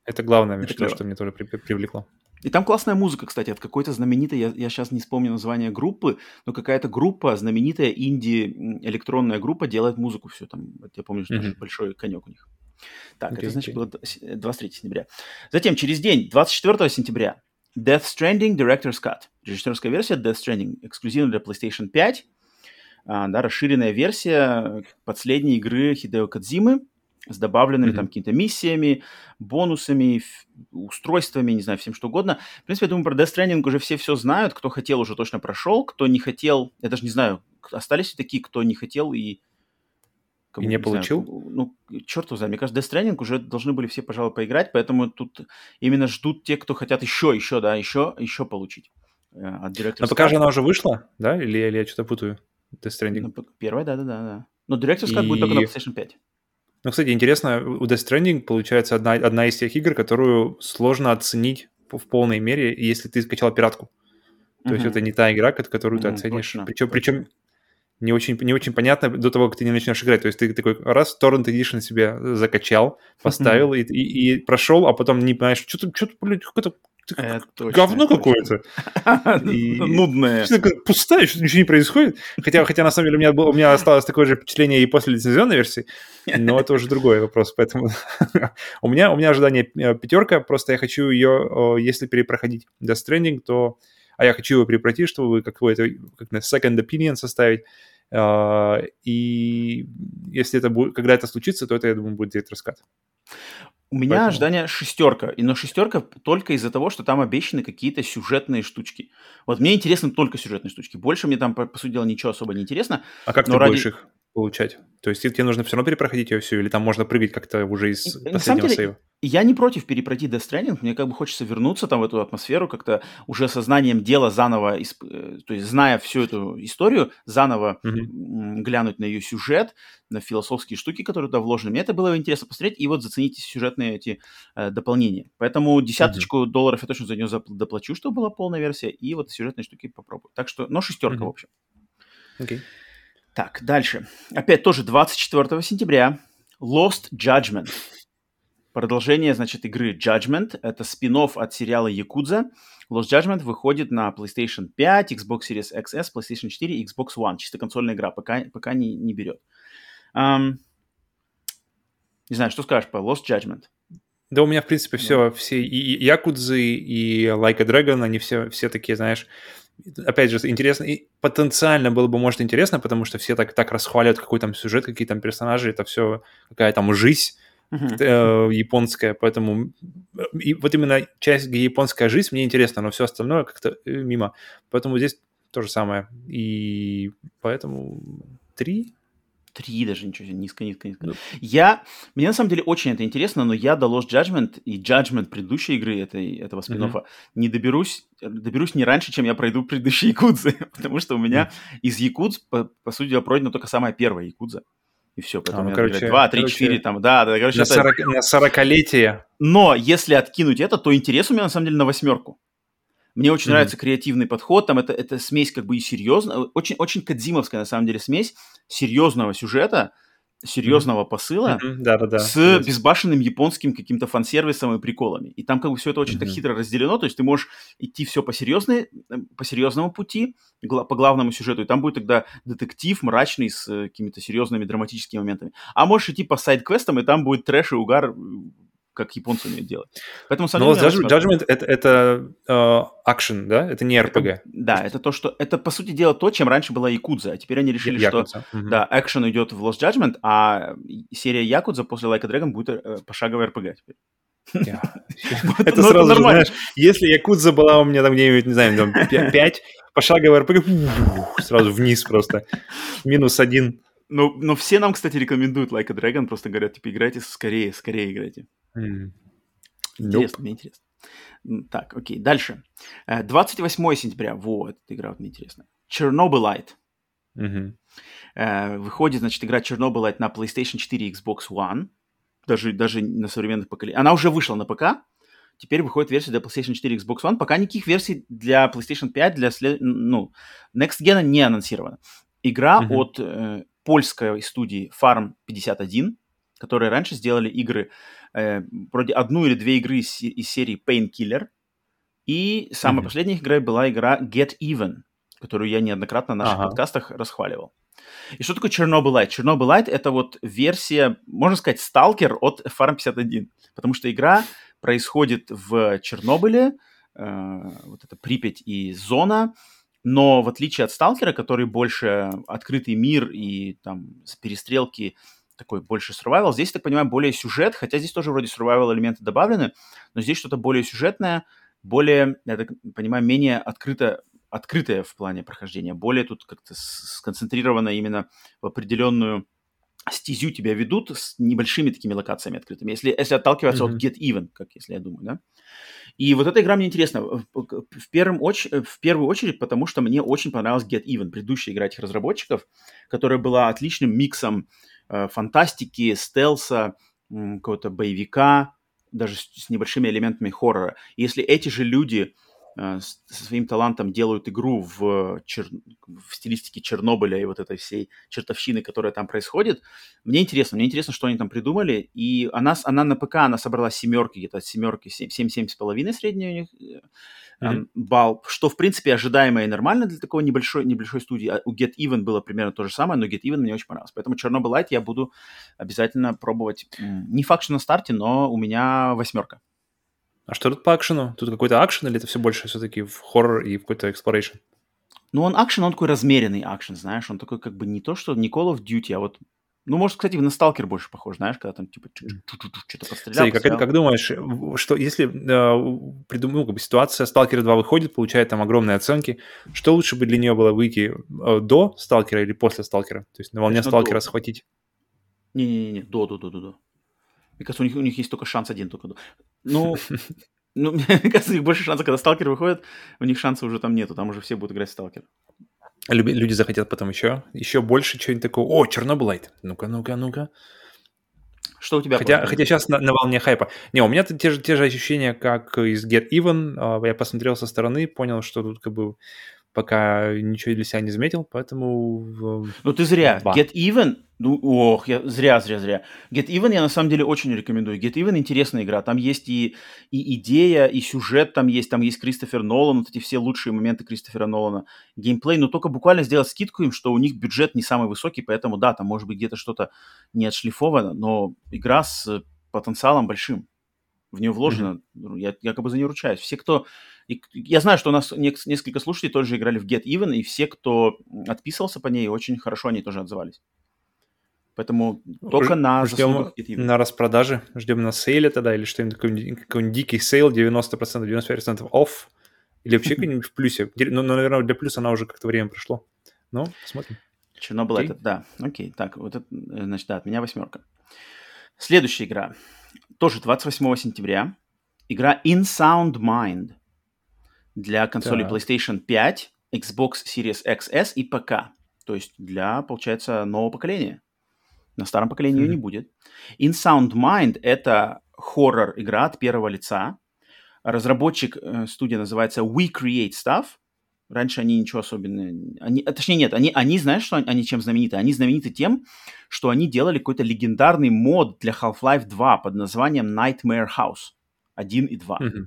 Это главное, Это клево. что мне тоже при- при- привлекло. И там классная музыка, кстати, от какой-то знаменитой, я, я сейчас не вспомню название группы, но какая-то группа, знаменитая инди-электронная группа делает музыку все там. Я помню, что тоже большой конек у них. Так, Окей, это значит окей. было д- с- 23 сентября. Затем, через день, 24 сентября, Death Stranding Director's Cut. Режиссерская версия Death Stranding, эксклюзивно для PlayStation 5. А, да, расширенная версия последней игры Хидео Кадзимы с добавленными Мгм. там какими-то миссиями, бонусами, устройствами, не знаю, всем что угодно. В принципе, я думаю, про Death Stranding уже все все знают. Кто хотел, уже точно прошел. Кто не хотел, я даже не знаю, остались ли такие, кто не хотел и... кому, И не знаю, получил? ну, черт его знает. Мне кажется, Death Stranding уже должны были все, пожалуй, поиграть, поэтому тут именно ждут те, кто хотят еще, еще, да, еще, еще получить э, от Director's Но пока же она уже вышла, да? Или, или я что-то путаю? Death Stranding. Ну, Первая, да-да-да. да. Но Director's Cut будет только на И- PlayStation 5. Ну, кстати, интересно, у Death Stranding получается одна, одна из тех игр, которую сложно оценить в полной мере, если ты скачал пиратку. То есть Мгм. это не та игра, ко- которую ты Ну, оценишь. точно, причем, точно. причем не очень, не очень понятно до того, как ты не начнешь играть. То есть ты такой раз Torrent Edition себе закачал, поставил и, и, и прошел, а потом не понимаешь, что-то, что-то, блядь, какое-то Это точно, говно какое-то. И- *laughs* Нудное. Пустая, что ничего не происходит. Хотя, хотя на самом деле у меня, было, у меня осталось такое же впечатление и после лицензионной версии, но это уже другой вопрос. Поэтому *laughs* у, меня, у меня ожидание э, пятерка, просто я хочу ее, если перепроходить Death Stranding, то... А я хочу его перепройти, чтобы какой-то как на second opinion составить. Э, И если это будет, когда это случится, то это, я думаю, будет директор скат. У меня Поэтому- ожидание шестерка. Но шестерка только из-за того, что там обещаны какие-то сюжетные штучки. Вот мне интересны только сюжетные штучки. Больше мне там, по, по сути дела, ничего особо не интересно. А как Но ты ради- будешь их получать? То есть тебе нужно все равно перепроходить ее всю, или там можно прыгать как-то уже из И- последнего деле, сейва? Я не против перепройти Death Stranding, мне как бы хочется вернуться там в эту атмосферу, как-то уже сознанием дела заново, э, то есть зная всю эту историю, заново м, глянуть на ее сюжет, на философские штуки, которые туда вложены. Мне это было интересно посмотреть, и вот заценить сюжетные эти э, дополнения. Поэтому десяточку долларов я точно за нее доплачу, чтобы была полная версия, и вот сюжетные штуки попробую. Так что, но шестерка, Мгм. в общем. Окей. Так, дальше. Опять тоже 24 сентября. Lost Judgment. Продолжение, значит, игры Judgment. Это спин от сериала Якудза. Lost Judgment выходит на PlayStation 5, Xbox Series XS, PlayStation 4 и Xbox One. Чисто консольная игра, пока, пока не, не берет. Ам, не знаю, что скажешь по Lost Judgment? Да, у меня, в принципе, все, все и, и Якудзы, и Like a Dragon, они все, все такие, знаешь, опять же, интересно, и потенциально было бы, может, интересно, потому что все так, так расхваливают, какой там сюжет, какие там персонажи, это все какая там жизнь э, японская, поэтому э, и вот именно часть, где японская жизнь, мне интересно, но все остальное как-то э, мимо. Поэтому здесь то же самое. И поэтому три? Три даже, ничего себе, низко, низко, низко. Ну. Я, мне на самом деле очень это интересно, но я до Lost Judgment и Judgment предыдущей игры этой, этого спин Мгм. не доберусь, доберусь не раньше, чем я пройду предыдущие Якудзы, *laughs* потому что у меня из Якудз, по, по сути дела, пройдена только самая первая Якудза. И все, поэтому А, ну, надо короче, играть два, три, короче, четыре, там, да, да, короче, На, это- 40, на 40-летие. но если откинуть это, то интерес у меня на самом деле на восьмерку. Мне очень Мгм. нравится креативный подход, там это, это смесь как бы и серьезно, очень, очень кадзимовская на самом деле смесь серьезного сюжета, серьезного посыла, Мгм, Да-да-да. с Согласен. безбашенным японским каким-то фан-сервисом и приколами. И там как бы все это очень так Мгм. хитро разделено, то есть ты можешь идти все по, серьезной, по серьезному пути, гла- по главному сюжету, и там будет тогда детектив мрачный с э, какими-то серьезными драматическими моментами. А можешь идти по сайд-квестам, и там будет трэш и угар, как японцы умеют делать. Поэтому, Но Judgment, Judgment это, это uh, да? Это не RPG. Это, да, это то, что... Это, по сути дела, то, чем раньше была Якудза. А теперь они решили, Якудза. что... Угу. Да, экшен идет в Lost Judgment, а серия Якудза после Like a Dragon будет э, пошаговый RPG теперь. *laughs* Это ну, сразу же, знаешь, если Якудза была у меня там где-нибудь, не знаю, там 5, *laughs* пошаговый РПГ, сразу вниз просто. Минус один. Ну, но все нам, кстати, рекомендуют Like a Dragon, просто говорят, типа, играйте скорее, скорее играйте. Mm. Интересно, nope. мне интересно. Так, окей, дальше. 28 э, сентября, вот, эта игра вот мне интересна. Chernobylite. Mm-hmm. Выходит, значит, игра Chernobylite на PlayStation 4 и Xbox One. Даже, даже на современных поколениях. Она уже вышла на ПК, теперь выходит версия для PlayStation 4 и Xbox One. Пока никаких версий для PlayStation 5, для след... ну, Next Gen не анонсировано. Игра mm-hmm. от э, польской студии Farm 51, которые раньше сделали игры, э, вроде одну или две игры из, из серии Painkiller. И самая mm-hmm. последняя игра была игра Get Even, которую я неоднократно в наших ага. подкастах расхваливал. И что такое Chernobylite? Chernobylite — это вот версия, можно сказать, сталкер от Farm 51, потому что игра происходит в Чернобыле, э, вот это Припять и зона, но в отличие от Сталкера, который больше открытый мир и там перестрелки такой больше survival, здесь, так понимаю, более сюжет, хотя здесь тоже вроде survival элементы добавлены, но здесь что-то более сюжетное, более, я так понимаю, менее открыто, открытое в плане прохождения, более тут как-то сконцентрировано именно в определенную стезю тебя ведут с небольшими такими локациями открытыми, если, если отталкиваться mm-hmm. от Get Even, как если я думаю, да. И вот эта игра мне интересна в, в, первом оч... в первую очередь, потому что мне очень понравилась Get Even, предыдущая игра этих разработчиков, которая была отличным миксом фантастики, стелса, э, какого-то боевика, даже с, с небольшими элементами хоррора. Если эти же люди Э, со своим талантом делают игру в, чер... в стилистике Чернобыля и вот этой всей чертовщины, которая там происходит. Мне интересно, мне интересно, что они там придумали. И она, она на ПК, она собрала семерки, где-то от семерки, 7-7 с половиной средний у них mm-hmm. балл, что, в принципе, ожидаемо и нормально для такой небольшой, небольшой студии. А у Get Even было примерно то же самое, но Get Even мне очень понравилось. Поэтому Чернобыль я буду обязательно пробовать. Не факт, что на старте, но у меня восьмерка. А что тут по акшену? Тут какой-то акшен или это все больше все-таки в хоррор и в какой-то exploration? Ну, он акшен, он такой размеренный акшен, знаешь, он такой как бы не то, что не Call of Duty, а вот ну, может, кстати, на Сталкер больше похож, знаешь, когда там типа что-то пострелял. Смотри, как, как думаешь, что если э, придумал, ну, как бы ситуация Сталкера 2 выходит, получает там огромные оценки, что лучше бы для нее было выйти э, до Сталкера или после Сталкера? То есть на волне Конечно, Сталкера до. схватить? Не-не-не, до, до, до, до, до. Мне кажется, у них, у них есть только шанс один только. Ну, *laughs* ну, *laughs* мне кажется, у них больше шансов, когда сталкер выходит, у них шансов уже там нету, там уже все будут играть в сталкер. Люди захотят потом еще, еще больше чего-нибудь такого. О, Чернобылайт. Ну-ка, ну-ка, ну-ка. Что у тебя? Хотя, хотя сейчас на, на волне хайпа. Не, у меня те же, те же ощущения, как из Get Even. А, я посмотрел со стороны, понял, что тут как бы пока ничего для себя не заметил, поэтому... Ну ты зря. Ба. Get Even, ну ох, я зря, зря, зря. Get Even я на самом деле очень рекомендую. Get Even интересная игра. Там есть и, и идея, и сюжет там есть, там есть Кристофер Нолан, вот эти все лучшие моменты Кристофера Нолана. Геймплей, но только буквально сделать скидку им, что у них бюджет не самый высокий, поэтому да, там может быть где-то что-то не отшлифовано, но игра с потенциалом большим. В нее вложено, mm-hmm. я, я как бы за нее ручаюсь. Все, кто я знаю, что у нас несколько слушателей тоже играли в Get Even, и все, кто отписывался по ней, очень хорошо они тоже отзывались. Поэтому только Ж- на Ждем на распродаже, ждем на sale е тогда, или что-нибудь, какой-нибудь, какой-нибудь дикий sale, 90%, 95% off, или вообще *laughs* какой-нибудь в плюсе. Ну, наверное, для плюса она уже как-то время прошло. Ну, посмотрим. Чернобыль okay. это, да. Окей, так, вот это, значит, да, от меня восьмерка. Следующая игра. Тоже 28 сентября. Игра In Sound Mind для консоли да. PlayStation 5, Xbox Series XS и ПК. То есть для, получается, нового поколения. На старом поколении mm-hmm. ее не будет. In Sound Mind — это хоррор-игра от первого лица. Разработчик э, студия называется We Create Stuff. Раньше они ничего особенного... Они, а, точнее, нет, они, они, знаешь, что они чем знамениты? Они знамениты тем, что они делали какой-то легендарный мод для Half-Life 2 под названием Nightmare House 1 и 2. Mm-hmm.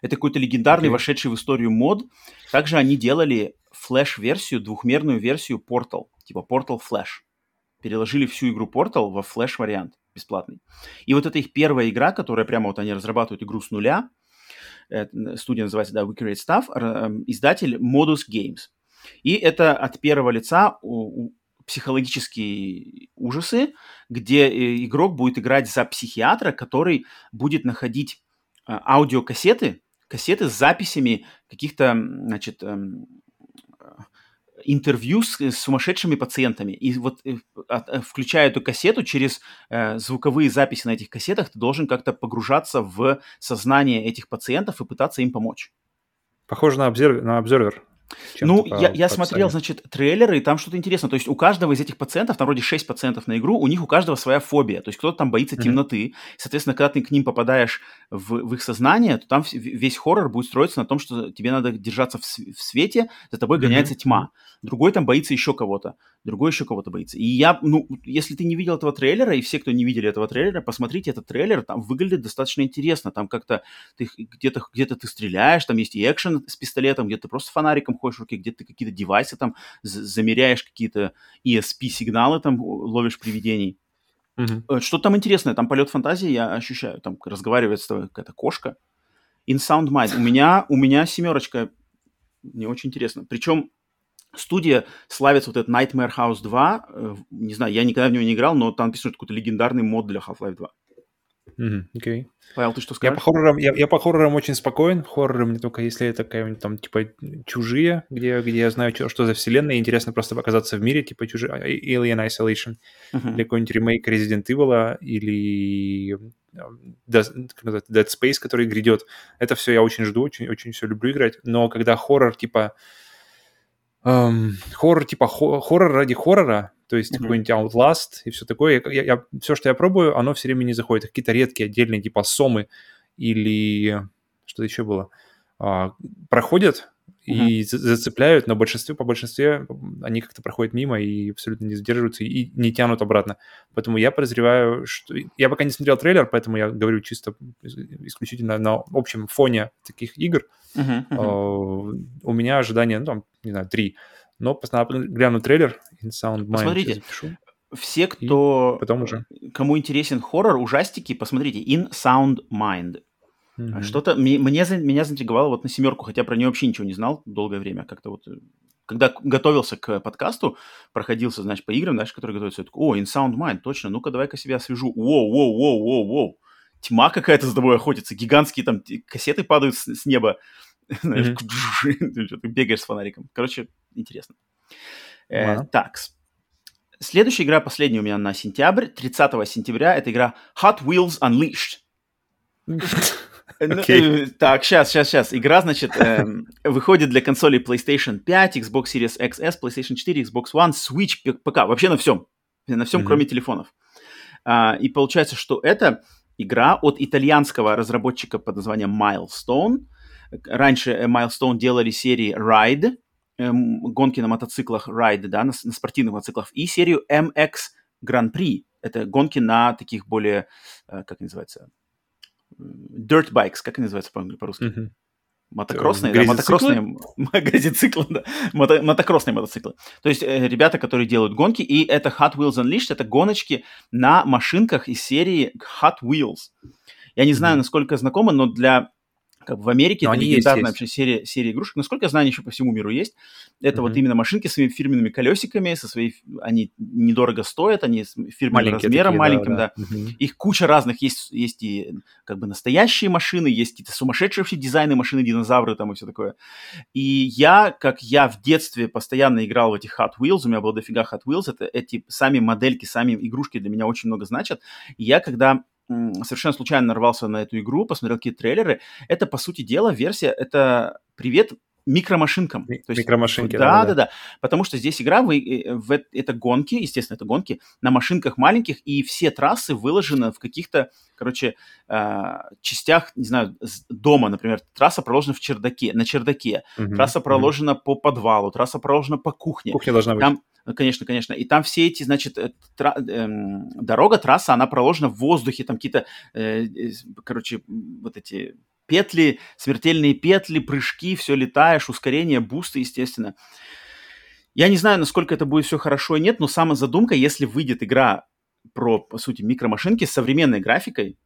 Это какой-то легендарный, okay. вошедший в историю мод. Также они делали флеш-версию, двухмерную версию Portal, типа Portal Flash. Переложили всю игру Portal во флеш-вариант. бесплатный. И вот это их первая игра, которая прямо вот они разрабатывают игру с нуля, студия называется, да, We Create Stuff, эм, издатель Modus Games. И это от первого лица психологические ужасы, где э, игрок будет играть за психиатра, который будет находить а, аудиокассеты, кассеты с записями каких-то, значит, эм, интервью с, с сумасшедшими пациентами. И вот э, э, включая эту кассету, через э, звуковые записи на этих кассетах, ты должен как-то погружаться в сознание этих пациентов и пытаться им помочь. Похоже на обзор, на обзорвер. Ну, я, я смотрел, значит, трейлеры, и там что-то интересно. То есть у каждого из этих пациентов, там вроде 6 пациентов на игру, у них у каждого своя фобия. То есть кто-то там боится mm-hmm. темноты. Соответственно, когда ты к ним попадаешь в, в их сознание, то там весь хоррор будет строиться на том, что тебе надо держаться в, в свете, за тобой гоняется mm-hmm. тьма. Другой там боится еще кого-то, другой еще кого-то боится. И я, ну, если ты не видел этого трейлера, и все, кто не видели этого трейлера, посмотрите этот трейлер, там выглядит достаточно интересно. Там как-то ты где-то где ты стреляешь, там есть и экшен с пистолетом, где-то просто фонариком ходишь в руке, где ты какие-то девайсы там замеряешь, какие-то ESP-сигналы там ловишь привидений. Mm-hmm. Что там интересное? Там полет фантазии я ощущаю. Там разговаривает с тобой какая-то кошка. In Sound Mind. У меня, у меня семерочка. Мне очень интересно. Причем студия славится вот этот Nightmare House 2. Э, не знаю, я никогда в него не играл, но там что какой-то легендарный мод для Half-Life 2. Okay. Павел, ты что скажешь? Я по хоррорам, я, я по хоррорам очень спокоен. Хорроры мне только если это какая-нибудь там типа чужие, где, где я знаю, что, что за вселенная, интересно просто оказаться в мире, типа чужие, а, Alien Isolation, uh-huh. или какой-нибудь ремейк Resident Evil, или Dead, Dead Space, который грядет. Это все я очень жду, очень, очень все люблю играть. Но когда хоррор типа эм, хоррор типа хо- хоррор ради хоррора, то есть mm-hmm. какой-нибудь Outlast и все такое. Я, я, все, что я пробую, оно все время не заходит. Какие-то редкие отдельные типа Сомы или что-то еще было. А, проходят mm-hmm. и зацепляют, но большинстве, по большинстве они как-то проходят мимо и абсолютно не задерживаются и не тянут обратно. Поэтому я подозреваю, что... Я пока не смотрел трейлер, поэтому я говорю чисто исключительно на общем фоне таких игр. Uh-huh, uh-huh. У меня ожидания, ну, там, не знаю, три. Но гляну трейлер In Sound Mind. Посмотрите, все, кто... потом уже. Кому интересен хоррор, ужастики, посмотрите In Sound Mind. Mm-hmm. Что-то мне, меня заинтриговало вот на семерку, хотя про нее вообще ничего не знал долгое время. Как-то вот, когда готовился к подкасту, проходился, значит, по играм, знаешь, которые готовятся, я такой, о, In Sound Mind, точно, ну-ка давай-ка себя освежу. Воу, воу, воу, воу, воу. Тьма какая-то за тобой охотится, гигантские там кассеты падают с, с неба. *laughs* Знаешь, *laughs* бегаешь с фонариком. Короче, интересно. Э, так, следующая игра, последняя у меня на сентябрь, 30 сентября, это игра Hot Wheels Unleashed. *laughs* Okay. Э, так, сейчас, сейчас, сейчас. Игра, значит, э, выходит для консолей PlayStation 5, Xbox Series XS, PlayStation 4, Xbox One, Switch, ПК. Вообще на всем. На всем, mm-hmm. кроме телефонов. А, и получается, что это игра от итальянского разработчика под названием Milestone. Раньше э, Milestone делали серии Ride, эм, гонки на мотоциклах Ride, да, на, на спортивных мотоциклах, и серию MX Grand Prix. Это гонки на таких более, э, как называется, dirt bikes, как они называются по-русски? Mm-hmm. Мотокроссные, да, мотокроссные газициклы, *laughs* да, мото, мотокроссные мотоциклы. То есть э, ребята, которые делают гонки, и это Hot Wheels Unleashed, это гоночки на машинках из серии Hot Wheels. Я не знаю, насколько знакомо, но для как бы в Америке Но это легендарная вообще серия, серия игрушек. Насколько я знаю, они еще по всему миру есть. Это mm-hmm. вот именно машинки с своими фирменными колесиками, со своей... Они недорого стоят, они с фирменным Маленькие размером такие, маленьким, да. да. Mm-hmm. Их куча разных. Есть, есть и как бы настоящие машины, есть какие-то сумасшедшие вообще дизайны машины, динозавры там и все такое. И я, как я в детстве постоянно играл в эти Hot Wheels, у меня было дофига Hot Wheels, это эти сами модельки, сами игрушки для меня очень много значат. И я, когда совершенно случайно нарвался на эту игру, посмотрел какие-то трейлеры. Это, по сути дела, версия, это привет микромашинкам. Ми- То есть, микромашинки, да, да, да, да. Потому что здесь игра, вы, э, в, это гонки, естественно, это гонки на машинках маленьких, и все трассы выложены в каких-то, короче, э, частях, не знаю, дома, например, трасса проложена в чердаке, на чердаке, угу, трасса проложена угу. по подвалу, трасса проложена по кухне. Кухня должна быть. Там, конечно, конечно. И там все эти, значит, э, тра- э, дорога, трасса, она проложена в воздухе, там какие-то, э, короче, вот эти петли, смертельные петли, прыжки, все летаешь, ускорение, бусты, естественно. Я не знаю, насколько это будет все хорошо и нет, но сама задумка, если выйдет игра про, по сути, микромашинки с современной графикой.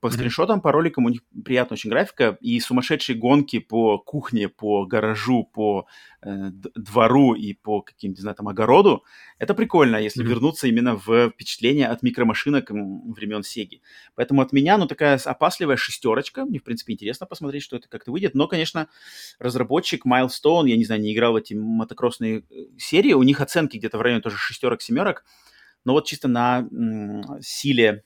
По скриншотам, по роликам у них приятная очень графика и сумасшедшие гонки по кухне, по гаражу, по э, двору и по каким-то, не знаю, там, огороду. Это прикольно, если mm-hmm. вернуться именно в впечатление от микромашинок времен Сеги. Поэтому от меня, ну, такая опасливая шестерочка. Мне, в принципе, интересно посмотреть, что это как-то выйдет. Но, конечно, разработчик Milestone, я не знаю, не играл в эти мотокроссные э, серии, у них оценки где-то в районе тоже шестерок-семерок. Но вот чисто на м- силе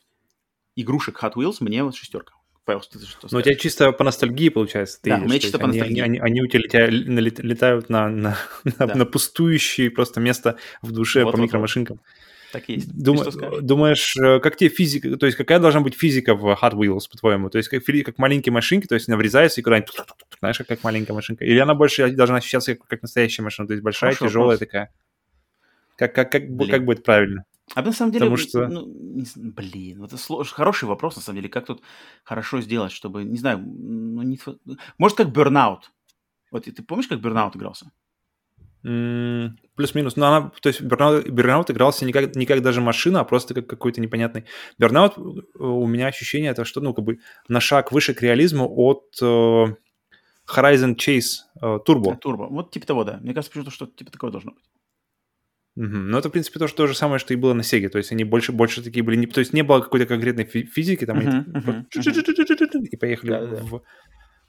игрушек Hot Wheels мне вот шестерка. Павел, что что Ну, у тебя чисто по ностальгии, получается. Ты да, у меня чисто по ностальгии. Они, они, они у тебя летают на, на, *laughs* да. на, на пустующее просто место в душе вот, по вот, микромашинкам. Так есть. Дум, думаешь, э, как тебе физика, то есть какая должна быть физика в Hot Wheels, по-твоему? То есть как, как маленькие машинки, то есть она врезается и куда-нибудь, знаешь, как маленькая машинка? Или она больше должна ощущаться как, как настоящая машина, то есть большая, Хорошо, тяжелая вопрос. такая? Как, как, как, как будет правильно? А на самом деле, Потому что... ну, не, блин, это слож... хороший вопрос, на самом деле, как тут хорошо сделать, чтобы, не знаю, ну, не... может, как Burnout. Вот ты помнишь, как Burnout игрался? Mm, плюс-минус. Но она, то есть Burnout, Burnout игрался не как, не как даже машина, а просто как какой-то непонятный. Burnout, э, у меня ощущение, это что, ну, как бы на шаг выше к реализму от э, Horizon Chase э, Turbo. Turbo. Вот типа того, да. Мне кажется, почему-то что-то типа такого должно быть. Угу. Ну, это, в принципе, то, то же самое, что и было на Сеге. То есть они больше, больше такие были... Не, то есть не было какой-то конкретной физики, там, и поехали в...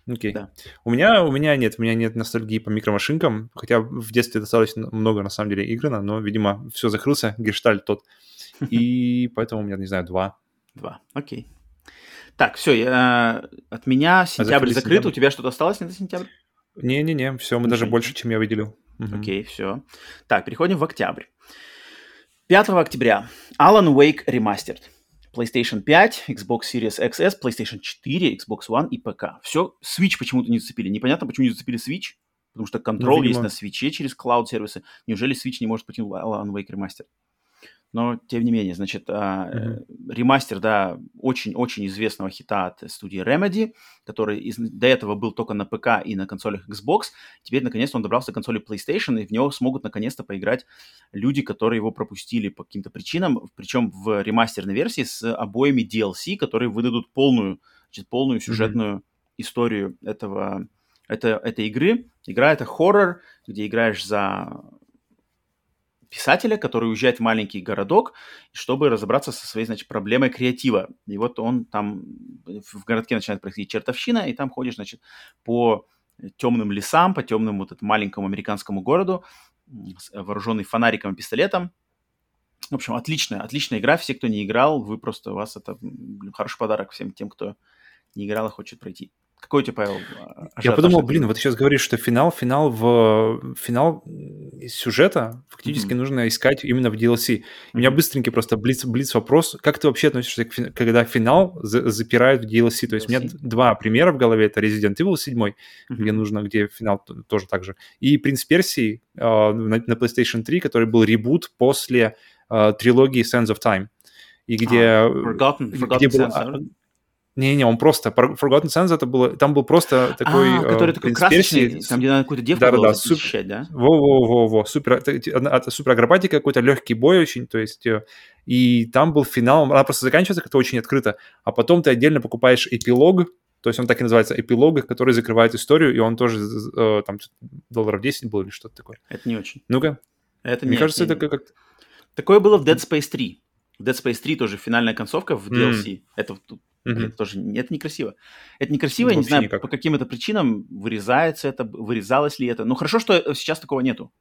Окей. Да. У меня, у меня нет, у меня нет ностальгии по микромашинкам, хотя в детстве достаточно много, на самом деле, играно, но, видимо, все закрылся, гештальт тот. И *laughs* поэтому у меня, не знаю, два. Два, окей. Так, все, я, от меня а сентябрь закрыт, у тебя что-то осталось на сентябрь? Не-не-не, все, мы даже больше, чем я выделил. Угу. Окей, все. Так, переходим в октябрь. 5 октября Alan Wake Remastered. PlayStation 5, Xbox Series XS, PlayStation 4, Xbox One и ПК. Все, Switch почему-то не зацепили. Непонятно, почему не зацепили Switch, потому что контроль ну, есть на Switch через клауд-сервисы. Неужели Switch не может потянуть Alan Wake Remastered? Но тем не менее, значит, mm-hmm. ремастер, да, очень-очень известного хита от студии Remedy, который из, до этого был только на ПК и на консолях Xbox, теперь наконец-то он добрался до консоли PlayStation, и в него смогут наконец-то поиграть люди, которые его пропустили по каким-то причинам, причем в ремастерной версии с обоими DLC, которые выдадут полную, значит, полную сюжетную mm-hmm. историю этого, это, этой игры. Игра это хоррор, где играешь за писателя, который уезжает в маленький городок, чтобы разобраться со своей, значит, проблемой креатива. И вот он там в городке начинает происходить чертовщина, и там ходишь, значит, по темным лесам, по темному вот этому маленькому американскому городу, вооруженный фонариком и пистолетом. В общем, отличная, отличная игра. Все, кто не играл, вы просто, у вас это хороший подарок всем тем, кто не играл и хочет пройти. Какой у тебя, Павел, Я подумал, блин, вот сейчас говоришь, что финал, финал в финал сюжета фактически mm-hmm. нужно искать именно в DLC. Mm-hmm. У меня быстренький просто блиц, блиц вопрос. Как ты вообще относишься, к, когда финал за, запирают в DLC? То есть DLC. у меня два примера в голове. Это Resident Evil 7, mm-hmm. где нужно, где финал тоже так же. И Принц Персии э, на, на PlayStation 3, который был ребут после э, трилогии Sands of Time. И где... Ah, forgotten, forgotten где был, Sense, не-не, он просто... Forgotten Sands это было... Там был просто такой... А, который э, такой красочный, там, где надо какую-то девку да, было да, защищать, да? Во-во-во-во. Супер, супер акробатика, какой-то легкий бой очень, то есть... Э, и там был финал, она просто заканчивается как-то очень открыто, а потом ты отдельно покупаешь эпилог, то есть он так и называется эпилог, который закрывает историю, и он тоже э, там долларов 10 был или что-то такое. Это не очень. Ну-ка. Это Мне не, кажется, не, это как-то... Такое было в Dead Space 3. В Dead Space 3 тоже финальная концовка в DLC. Mm. Это Mm-hmm. Это тоже это некрасиво. Это некрасиво, я не знаю, никак. по каким-то причинам вырезается это, вырезалось ли это. Ну, хорошо, что сейчас такого нету.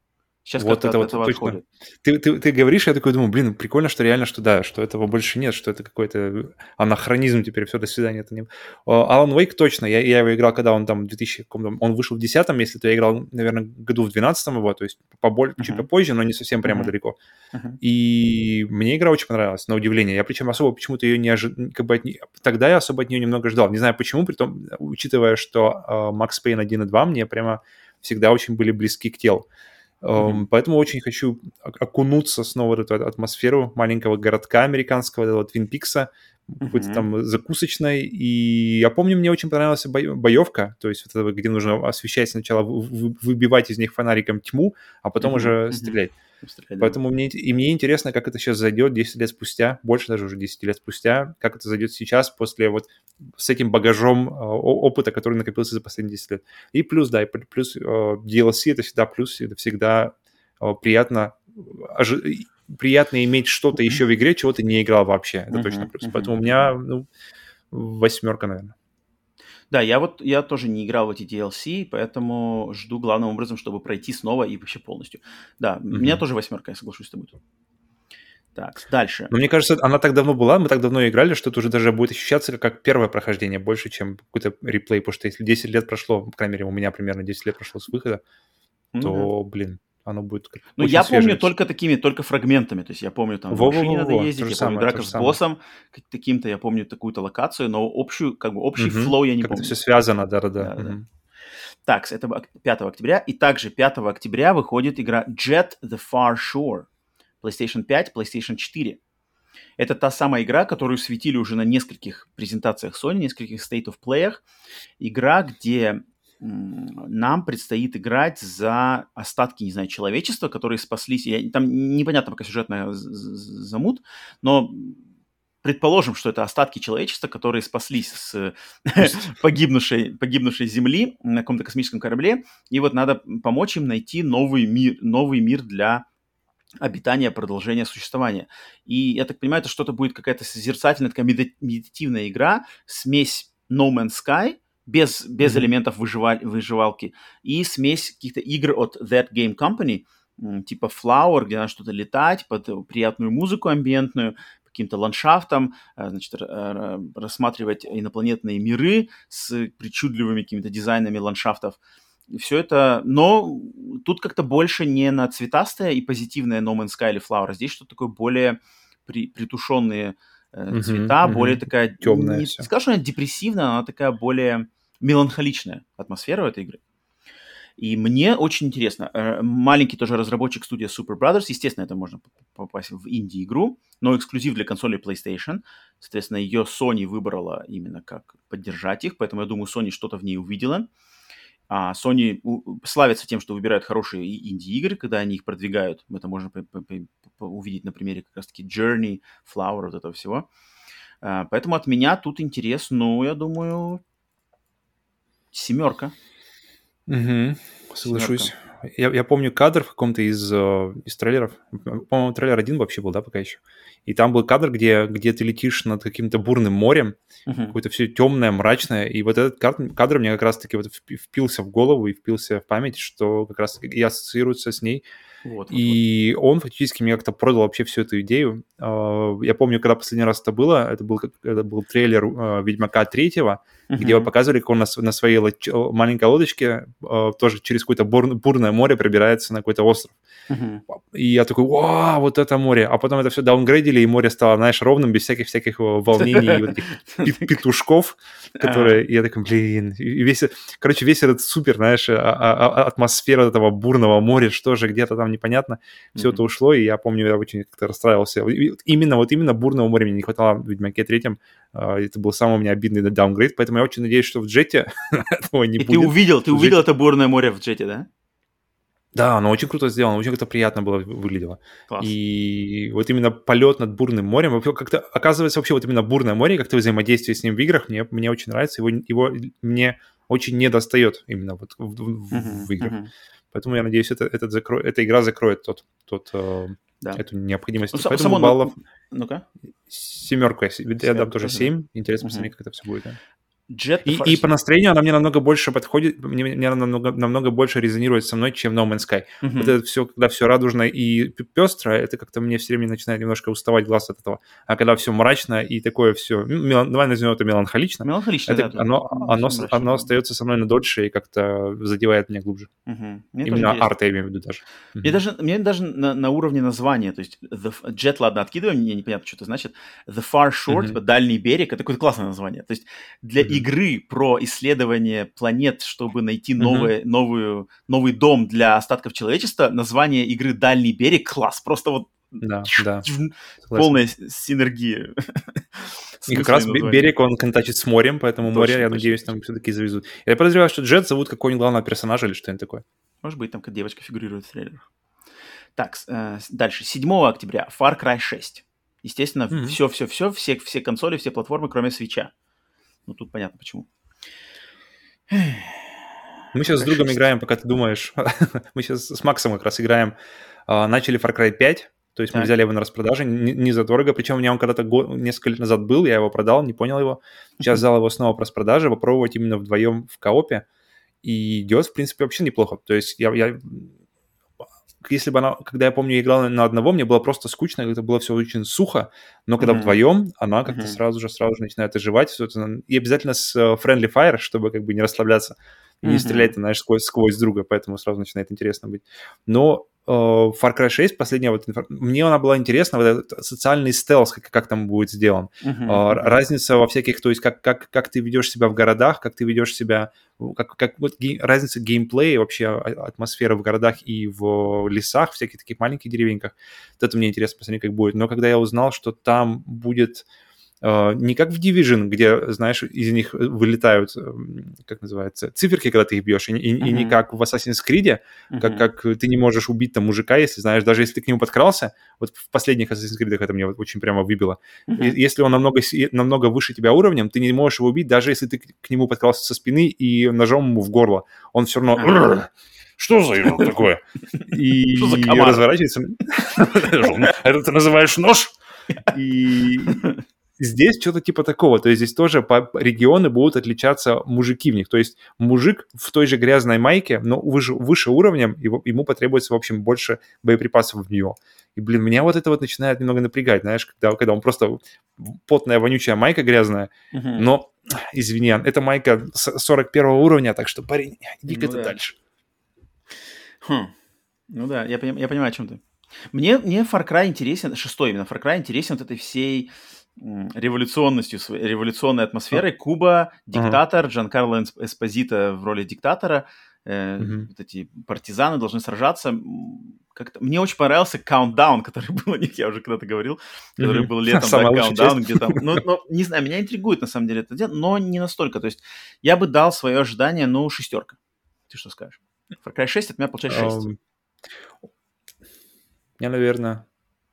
Сейчас вот это вот точно. Отходит. Ты, ты, ты говоришь, я такой думаю, блин, прикольно, что реально, что да, что этого больше нет, что это какой-то анахронизм теперь, все, до свидания. Это не... Alan Wake точно, я, я его играл, когда он там в 2000, он вышел в 10 если то я играл, наверное, году в 12 его, то есть поболь, uh-huh. чуть попозже, но не совсем прямо uh-huh. далеко. Uh-huh. И мне игра очень понравилась, на удивление. Я причем особо почему-то ее не ожидал, как бы от тогда я особо от нее немного ждал. Не знаю почему, при том, учитывая, что uh, Max Payne 1 и 2 мне прямо всегда очень были близки к телу. Mm-hmm. Поэтому очень хочу окунуться снова в эту атмосферу маленького городка американского, этого Твин Пикса, какой-то mm-hmm. там закусочной. И я помню, мне очень понравилась бо- боевка, то есть вот это, где нужно освещать сначала, выбивать из них фонариком тьму, а потом mm-hmm. уже стрелять. Mm-hmm. Поэтому мне, и мне интересно, как это сейчас зайдет 10 лет спустя, больше даже уже 10 лет спустя, как это зайдет сейчас после вот с этим багажом э, опыта, который накопился за последние 10 лет. И плюс, да, и плюс э, DLC это всегда плюс, это всегда э, приятно приятно иметь что-то еще в игре, чего ты не играл вообще. Это uh-huh, точно плюс. Uh-huh. Поэтому у меня ну, восьмерка, наверное. Да, я вот я тоже не играл в эти DLC, поэтому жду главным образом, чтобы пройти снова и вообще полностью. Да, mm-hmm. у меня тоже восьмерка, я соглашусь с тобой. Так, дальше. Но мне кажется, она так давно была, мы так давно играли, что это уже даже будет ощущаться как первое прохождение больше, чем какой-то реплей, потому что если 10 лет прошло, по крайней мере, у меня примерно 10 лет прошло с выхода, mm-hmm. то, блин, оно будет Ну, я свежее. помню только такими, только фрагментами. То есть я помню, там во, в машине во, во, надо ездить, я самое, помню драка с боссом таким-то, я помню такую-то локацию, но общую, как бы общий угу. флоу я не как помню. Все связано, да-да-да. Угу. Так, это 5 октября. И также 5 октября выходит игра Jet the Far Shore. PlayStation 5, PlayStation 4. Это та самая игра, которую светили уже на нескольких презентациях Sony, нескольких State of Play. Игра, где нам предстоит играть за остатки, не знаю, человечества, которые спаслись. Я, там непонятно пока сюжетная замут, но предположим, что это остатки человечества, которые спаслись с *laughs* погибнувшей, погибнувшей Земли на каком-то космическом корабле, и вот надо помочь им найти новый мир, новый мир для обитания, продолжения существования. И я так понимаю, это что-то будет какая-то созерцательная, такая медитативная игра, смесь No Man's Sky без, без mm-hmm. элементов выживаль, выживалки, и смесь каких-то игр от That Game Company, типа Flower, где надо что-то летать под приятную музыку амбиентную, каким-то ландшафтом, э, значит, рассматривать инопланетные миры с причудливыми какими-то дизайнами ландшафтов. Все это, но тут как-то больше не на цветастое и позитивное No Man's Sky или Flower, здесь что-то такое более при, притушенные э, цвета, uh-huh, более такая... Темная не все. скажу, она депрессивная, она такая более меланхоличная атмосфера у этой игры. И мне очень интересно. Э, маленький тоже разработчик студия Super Brothers. Естественно, это можно попасть в инди-игру, но эксклюзив для консоли PlayStation. Соответственно, ее Sony выбрала именно как поддержать их, поэтому я думаю, Sony что-то в ней увидела. А Sony славится тем, что выбирают хорошие инди-игры, когда они их продвигают. Это можно увидеть на примере как раз-таки Journey, Flower, вот этого всего. А, поэтому от меня тут интерес, ну, я думаю, семерка. Угу, соглашусь. Я, я помню кадр в каком-то из, э, из трейлеров. По-моему, трейлер один вообще был, да, пока еще. И там был кадр, где, где ты летишь над каким-то бурным морем, uh-huh. какое-то все темное, мрачное. И вот этот кадр, кадр мне как раз-таки вот впился в голову и впился в память, что как раз и ассоциируется с ней. Вот, и вот. он фактически мне как-то продал вообще всю эту идею. А, я помню, когда последний раз это было, это был, это был трейлер а, Ведьмака третьего, uh-huh. где вы показывали, как он на, на своей лоч... маленькой лодочке а, тоже через какое-то бур... бурное море пробирается на какой-то остров. Uh-huh. И я такой, вау, вот это море. А потом это все даунгрейдили, и море стало, знаешь, ровным, без всяких-всяких волнений и вот этих *laughs* петушков, которые... Я такой, блин, весь... Короче, весь этот супер, знаешь, атмосфера этого бурного моря, что же где-то там непонятно, все mm-hmm. это ушло, и я помню, я очень как-то расстраивался. Именно, вот именно бурного моря мне не хватало в Ведьмаке третьем, а, это был самый у меня обидный даунгрейд, поэтому я очень надеюсь, что в Джете *laughs* этого не и будет. ты увидел, ты увидел это бурное море в Джете, да? Да, оно очень круто сделано, очень как-то приятно было выглядело. Класс. И вот именно полет над бурным морем, как-то оказывается вообще вот именно бурное море, как-то взаимодействие с ним в играх, мне, мне очень нравится, его, его мне очень не достает именно вот в, в, uh-huh, в играх. Uh-huh. Поэтому я надеюсь, это, этот закро... эта игра закроет тот, тот, э, да. эту необходимость. Ну, Поэтому само... баллов... Ну-ка. Семерку. Я, Семерка, я дам тоже семь. Интересно угу. посмотреть, как это все будет. Да. Jet и, и по настроению она мне намного больше подходит, мне, мне намного, намного больше резонирует со мной, чем No Man's Sky. Uh-huh. Вот это все, когда все радужно и пестро, это как-то мне все время начинает немножко уставать глаз от этого. А когда все мрачно и такое все, ну, мелан, давай назовем это меланхолично, меланхолично это, да, оно, оно, оно, оно остается со мной на дольше и как-то задевает меня глубже. Uh-huh. Именно арт я имею в виду даже. Мне даже, мне даже на, на уровне названия, то есть the, Jet, ладно, откидываем, мне непонятно, что это значит, The Far Shore, uh-huh. типа дальний берег, это какое-то классное название. То есть для uh-huh игры про исследование планет, чтобы найти новое, mm-hmm. новую, новый дом для остатков человечества, название игры «Дальний берег» класс, просто вот да, да. полная синергия. *laughs* И как раз берег, он контачит с морем, поэтому точно, море, я точно, надеюсь, там все-таки завезут. Я подозреваю, что Джет зовут какого-нибудь главного персонажа или что-нибудь такое. Может быть, там как девочка фигурирует в трейлерах. Так, э, дальше. 7 октября Far Cry 6. Естественно, mm-hmm. все-все-все, все, все консоли, все платформы, кроме свеча. Ну, тут понятно почему. Мы сейчас с другом играем, пока ты думаешь. *laughs* мы сейчас с Максом как раз играем. А, начали Far Cry 5, то есть так. мы взяли его на распродаже, не, не задорого. Причем у меня он когда-то несколько лет назад был, я его продал, не понял его. Сейчас взял его снова по распродаже, попробовать именно вдвоем в коопе. И идет, в принципе, вообще неплохо. То есть я, я если бы она, когда я помню, я играл на одного, мне было просто скучно, это было все очень сухо, но когда mm-hmm. вдвоем, она как-то mm-hmm. сразу же, сразу же начинает оживать, и обязательно с э, friendly fire, чтобы как бы не расслабляться и не mm-hmm. стрелять, знаешь, сквозь, сквозь друга, поэтому сразу начинает интересно быть. Но Far Cry 6, последняя вот мне она была интересна, вот этот социальный стелс, как, как там будет сделан. Uh-huh. Разница во всяких, то есть как, как, как ты ведешь себя в городах, как ты ведешь себя, как, как вот ге, разница геймплея, вообще а, атмосфера в городах и в лесах, всяких таких маленьких деревеньках. Вот это мне интересно посмотреть, как будет. Но когда я узнал, что там будет а, не как в Division, где, знаешь, из них вылетают, как называется, циферки, когда ты их бьешь, и, и, uh-huh. и не как в Assassin's Creed, uh-huh. как, как ты не можешь убить там мужика, если, знаешь, даже если ты к нему подкрался, вот в последних Assassin's Creed это мне очень прямо выбило. Uh-huh. Если он намного, намного выше тебя уровнем, ты не можешь его убить, даже если ты к нему подкрался со спины и ножом ему в горло. Он все равно... Uh-huh что за такое? И *laughs* разворачивается. *laughs* Это ты называешь нож? И здесь что-то типа такого. То есть здесь тоже по регионы будут отличаться мужики в них. То есть мужик в той же грязной майке, но выше, выше уровнем, его, ему потребуется, в общем, больше боеприпасов в нее. И, блин, меня вот это вот начинает немного напрягать, знаешь, когда, когда он просто потная, вонючая майка грязная, uh-huh. но, извини, это майка 41 уровня, так что, парень, иди-ка ну, ты да. дальше. Хм. Ну да, я, я понимаю, о чем ты. Мне, мне Far Cry интересен, шестой именно Far Cry интересен вот этой всей революционностью, революционной атмосферой. Куба, диктатор, Джан Карло Эспозита в роли диктатора, э, uh-huh. вот эти партизаны должны сражаться. Как-то... Мне очень понравился каунтдаун, *laughs* который был у них, я уже когда-то говорил, который uh-huh. был летом, да, каунтдаун, где там... Ну, ну, не знаю, меня интригует на самом деле это дело, но не настолько. То есть я бы дал свое ожидание, ну, шестерка. Ты что скажешь? Far Cry 6 от меня получается 6. Um, я, наверное,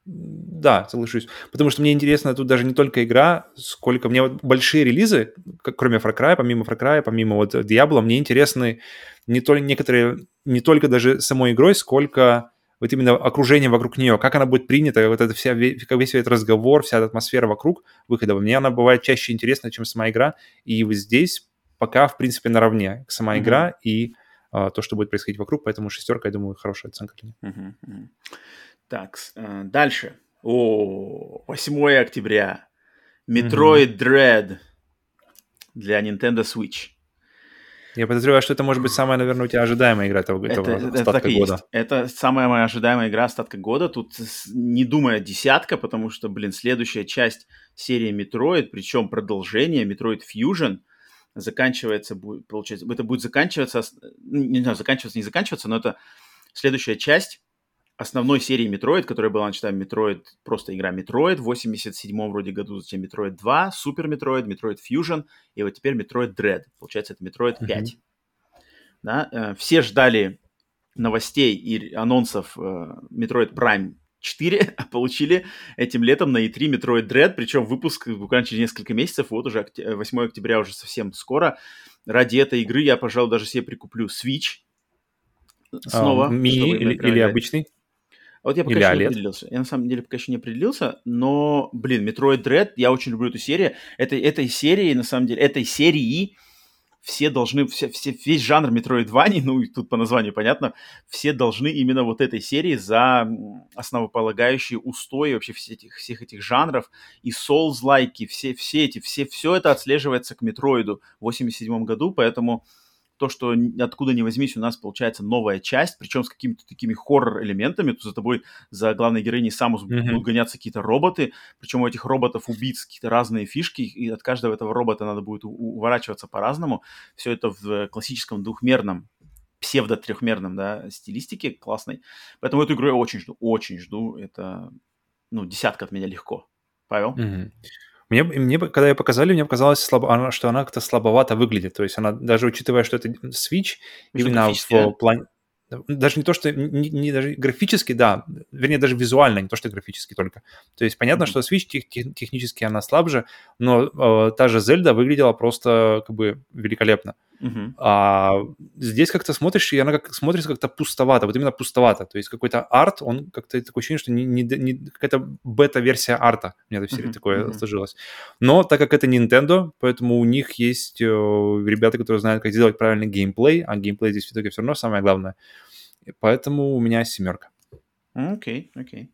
да, соглашусь. Потому что мне интересно тут даже не только игра, сколько мне вот большие релизы, как, кроме Far Cry, помимо Far Cry, помимо вот Diablo, мне интересны не только некоторые, не только даже самой игрой, сколько вот именно окружение вокруг нее, как она будет принята, вот эта вся, весь этот разговор, вся эта атмосфера вокруг выхода. Мне она бывает чаще интересна, чем сама игра. И вот здесь пока, в принципе, наравне сама mm-hmm. игра и а, то, что будет происходить вокруг. Поэтому шестерка, я думаю, хорошая оценка для нее. Mm-hmm. Так, э, дальше. О, 8 октября. Metroid Dread для Nintendo Switch. Я подозреваю, что это может быть самая, наверное, у тебя ожидаемая игра этого, это, этого это, остатка так года. Есть. Это самая моя ожидаемая игра остатка года. Тут не думая десятка, потому что, блин, следующая часть серии Metroid, причем продолжение Metroid Fusion, заканчивается, будет, получается, это будет заканчиваться, ну, не знаю, заканчиваться, не заканчиваться, но это следующая часть основной серии Metroid, которая была начата Metroid, просто игра Metroid, в 87 вроде году, затем Metroid 2, Super Metroid, Metroid Fusion, и вот теперь Metroid Dread. Получается, это Metroid 5. Mm-hmm. Да? Э, все ждали новостей и анонсов э, Metroid Prime 4, *laughs* а получили этим летом на E3 Metroid Dread, причем выпуск буквально через несколько месяцев, вот уже 8 октября уже совсем скоро. Ради этой игры я, пожалуй, даже себе прикуплю Switch снова. А, мини или, или обычный? Вот я пока Или еще не определился. Я на самом деле пока еще не определился, но, блин, Metroid Dread, я очень люблю эту серию. Это, этой серии, на самом деле, этой серии все должны, все, все, весь жанр Metroidvania, *laughs* ну, и тут по названию понятно, все должны именно вот этой серии за основополагающие устои вообще всех этих, всех этих жанров и Souls-лайки, все, все эти, все, все это отслеживается к Метроиду в 87 году, поэтому то, что откуда ни возьмись, у нас получается новая часть, причем с какими-то такими хоррор-элементами, то за тобой, за главной героиней Самус mm-hmm. будут гоняться какие-то роботы, причем у этих роботов убийц какие-то разные фишки, и от каждого этого робота надо будет уворачиваться по-разному. Все это в классическом двухмерном псевдо-трехмерном, да, стилистике классной. Поэтому эту игру я очень жду, очень жду. Это, ну, десятка от меня легко. Павел? Mm-hmm. Мне, мне, когда ее показали, мне показалось, слабо, что она как-то слабовато выглядит. То есть она, даже учитывая, что это Switch, именно в плане... Даже не то, что... Не, не даже графически, да. Вернее, даже визуально, не то, что графически только. То есть понятно, mm-hmm. что Switch тех, тех, технически она слабже, но э, та же Zelda выглядела просто как бы великолепно. Uh-huh. А здесь как-то смотришь, и она как смотрится как-то пустовато, вот именно пустовато. То есть какой-то арт, он как-то такое ощущение, что не, не, не какая-то бета-версия арта. У меня uh-huh. такое uh-huh. сложилось. Но так как это Nintendo, поэтому у них есть э, ребята, которые знают, как сделать правильный геймплей, а геймплей здесь в итоге все равно самое главное. Поэтому у меня семерка. Окей, okay, окей. Okay.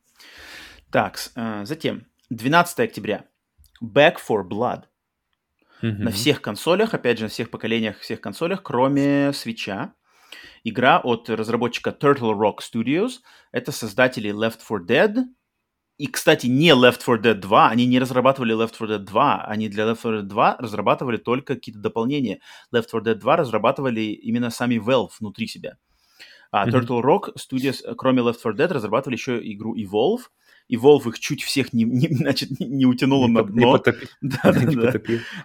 Так, uh, затем 12 октября. Back for Blood на всех консолях, опять же, на всех поколениях, всех консолях, кроме свеча. Игра от разработчика Turtle Rock Studios. Это создатели Left 4 Dead. И, кстати, не Left 4 Dead 2. Они не разрабатывали Left 4 Dead 2. Они для Left 4 Dead 2 разрабатывали только какие-то дополнения. Left 4 Dead 2 разрабатывали именно сами Valve внутри себя. А. Turtle Rock Studios, кроме Left 4 Dead, разрабатывали еще игру Evolve – и Волф их чуть всех не, не, значит, не, не утянуло не на дно. Не. *laughs* Да, да, не да.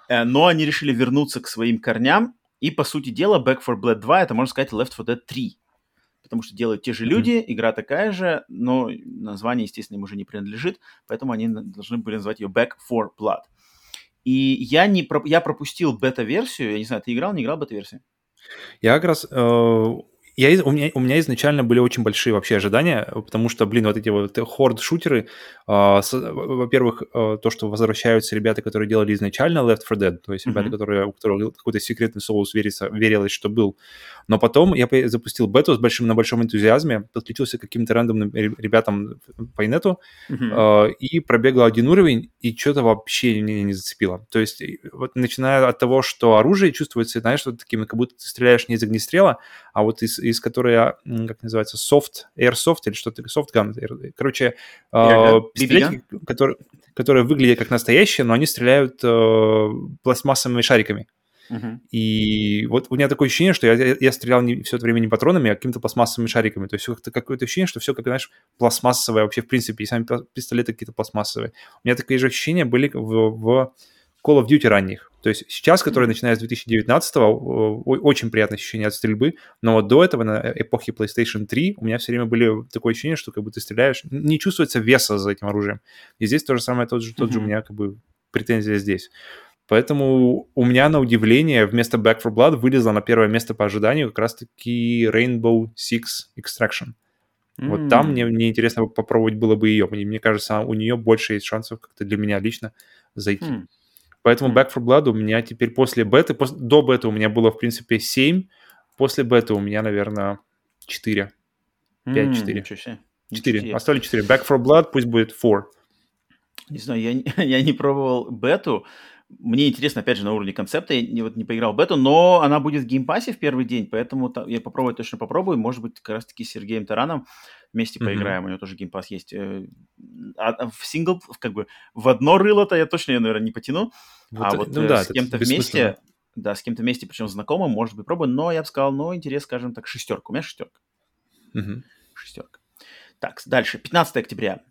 Э, но они решили вернуться к своим корням, и, по сути дела, Back 4 Blood 2 — это, можно сказать, Left 4 Dead 3. Потому что делают те же люди, mm-hmm. игра такая же, но название, естественно, им уже не принадлежит, поэтому они должны были назвать ее Back 4 Blood. И я, не, я пропустил бета-версию, я не знаю, ты играл, не играл бета-версию? Я как раз э, я, у, меня, у меня изначально были очень большие вообще ожидания, потому что, блин, вот эти вот хорд-шутеры, э, во-первых, э, то, что возвращаются ребята, которые делали изначально Left 4 Dead, то есть mm-hmm. ребята, которые, у которых какой-то секретный соус верится, верилось, что был. Но потом я запустил бету с большим, на большом энтузиазме, подключился к каким-то рандомным ребятам по инету mm-hmm. э, и пробегал один уровень, и что-то вообще меня не зацепило. То есть вот начиная от того, что оружие чувствуется, знаешь, вот такими, как будто ты стреляешь не из огнестрела, а вот из, из которой, а, как называется, soft, airsoft или что-то, softgun. Короче, э, пистолетики, которые, которые выглядят как настоящие, но они стреляют э, пластмассовыми шариками. Uh-huh. И вот у меня такое ощущение, что я, я, я стрелял не, все это время не патронами, а какими-то пластмассовыми шариками. То есть как-то какое-то ощущение, что все, как, знаешь, пластмассовое вообще, в принципе, и сами пистолеты какие-то пластмассовые. У меня такие же ощущения были в, в Call of Duty ранних. То есть сейчас, который начиная с 2019-го, очень приятное ощущение от стрельбы, но вот до этого, на эпохе PlayStation 3, у меня все время были такое ощущение, что как бы ты стреляешь, не чувствуется веса за этим оружием. И здесь то же самое, тот же, тот же у меня как бы претензия здесь. Поэтому у меня на удивление вместо Back 4 Blood вылезла на первое место по ожиданию как раз-таки Rainbow Six Extraction. Mm. Вот там мне, мне интересно попробовать было бы ее. Мне, мне кажется, у нее больше есть шансов как-то для меня лично зайти. Mm. Поэтому Back 4 Blood у меня теперь после беты, после, до беты у меня было, в принципе, 7, после беты у меня, наверное, 4. 5-4. 4. Оставили 4. Back 4 Blood пусть будет 4. Не знаю, я, *laughs* я не пробовал бету. Мне интересно, опять же, на уровне концепта. Я не, вот, не поиграл в бету, но она будет в Game Pass е в первый день, поэтому я попробую, точно попробую. Может быть, как раз-таки с Сергеем Тараном вместе mm-hmm. поиграем. У него тоже геймпасс есть. Э, а, а в сингл, как бы, в одно рыло-то я точно, я, наверное, не потяну. Вот, а вот ну, э, да, с кем-то вместе, да, с кем-то вместе, причем знакомым, может быть, пробую. Но я бы сказал, ну, интерес, скажем так, шестерка. У меня шестерка. Mm-hmm. Шестерка. Так, дальше. 15 октября.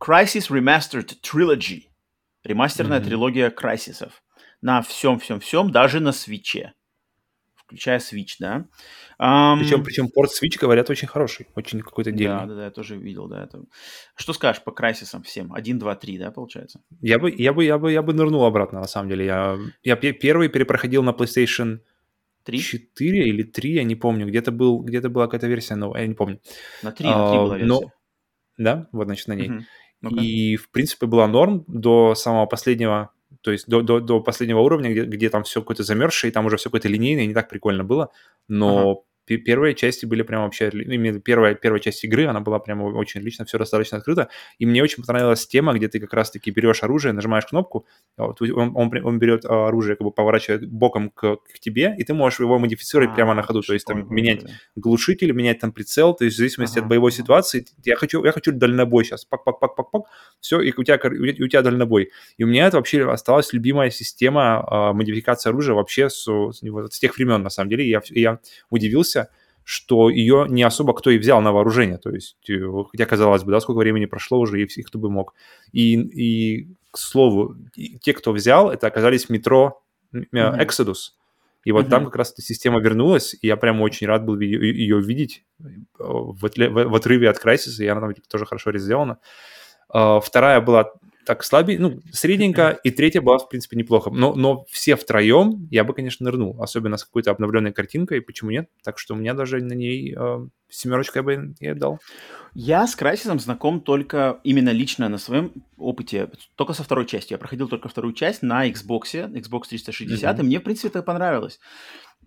Crisis Remastered Trilogy. Ремастерная mm-hmm. трилогия Крайсисов. На всем-всем-всем, даже на свече. Включая Switch, да. Um, причем, причем порт Switch, говорят, очень хороший. Очень какой-то дельный. Да, да, да, я тоже видел, да. Это... Что скажешь по Крайсисам всем? 1, 2, 3, да, получается? Я бы, я бы, я бы, я бы нырнул обратно, на самом деле. Я, я первый перепроходил на PlayStation 3? 4 или 3, я не помню. Где-то, был, где-то была какая-то версия новая, я не помню. На 3, на 3 была версия. Но... Да, вот, значит, на ней. Угу. Ну-ка. И, в принципе, была норм до самого последнего, то есть до, до, до последнего уровня, где, где там все какое-то замерзшее, и там уже все какое-то линейное, не так прикольно было. Но ага первые части были прям вообще, ну, именно первая, первая часть игры, она была прям очень отлично, все достаточно открыто, и мне очень понравилась тема, где ты как раз-таки берешь оружие, нажимаешь кнопку, вот, он, он, он берет а, оружие, как бы поворачивает боком к, к тебе, и ты можешь его модифицировать а, прямо на ходу, то есть там менять да. глушитель, менять там прицел, то есть в зависимости ага. от боевой ситуации, я хочу, я хочу дальнобой сейчас, пак-пак-пак-пак-пак, все, и у тебя, у тебя дальнобой. И у меня это вообще осталась любимая система а, модификации оружия вообще с, с, с тех времен, на самом деле, я, я удивился, что ее не особо кто и взял на вооружение. То есть, э, хотя, казалось бы, да, сколько времени прошло уже, и всех кто бы мог. И, и к слову, те, кто взял, это оказались метро mm-hmm. Exodus. И вот mm-hmm. там как раз эта система вернулась, и я прям очень рад был ее, ее видеть в, отле, в, в отрыве от Crysis, и она там тоже хорошо сделана. Uh, вторая была так слабее, ну, средненько, и третья была, в принципе, неплохо. Но, но все втроем я бы, конечно, нырнул, особенно с какой-то обновленной картинкой, почему нет? Так что у меня даже на ней э, семерочку я бы и дал. Я с Крайсисом знаком только именно лично на своем опыте, только со второй частью. Я проходил только вторую часть на Xbox, Xbox 360, mm-hmm. и мне, в принципе, это понравилось.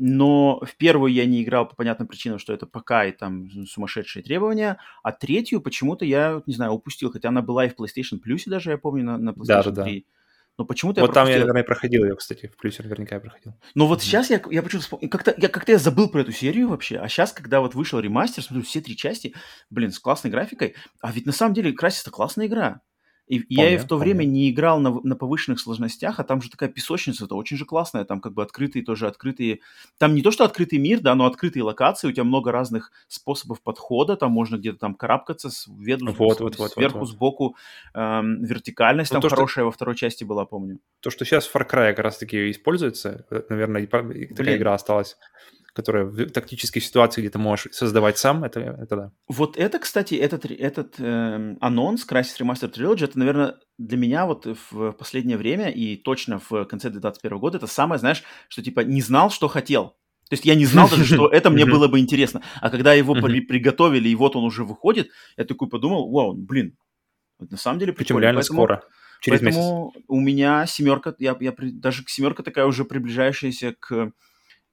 Но в первую я не играл по понятным причинам, что это пока и там сумасшедшие требования, а третью почему-то я, не знаю, упустил, хотя она была и в PlayStation Plus даже, я помню, на, на PlayStation да, 3. Да. Но почему-то вот я там пропустил. я, наверное, проходил ее, кстати, в плюсе наверняка я проходил. Но вот mm-hmm. сейчас я, я почему-то вспомнил, как-то я, как-то я забыл про эту серию вообще, а сейчас, когда вот вышел ремастер, смотрю, все три части, блин, с классной графикой, а ведь на самом деле Crysis это классная игра. И вполне, я в то вполне. время не играл на, на повышенных сложностях, а там же такая песочница, это очень же классная, там как бы открытые тоже открытые, там не то что открытый мир, да, но открытые локации, у тебя много разных способов подхода, там можно где-то там карабкаться с веду, вот, вот, вот, сверху, вот, вот. сбоку, эм, вертикальность ну, там то, хорошая что... во второй части была, помню. То, что сейчас в Far Cry как раз-таки используется, э, наверное, такая Блин. игра осталась которая в тактической ситуации, где ты можешь создавать сам, это, это да. Вот это, кстати, этот, этот э, анонс Crysis Remastered Trilogy, это, наверное, для меня вот в последнее время и точно в конце 2021 года, это самое, знаешь, что типа не знал, что хотел. То есть я не знал даже, что это мне было бы интересно. А когда его приготовили, и вот он уже выходит, я такой подумал, вау, блин, на самом деле прикольно. Причем реально Поэтому... скоро. Через Поэтому месяц. у меня семерка, я, я даже семерка такая уже приближающаяся к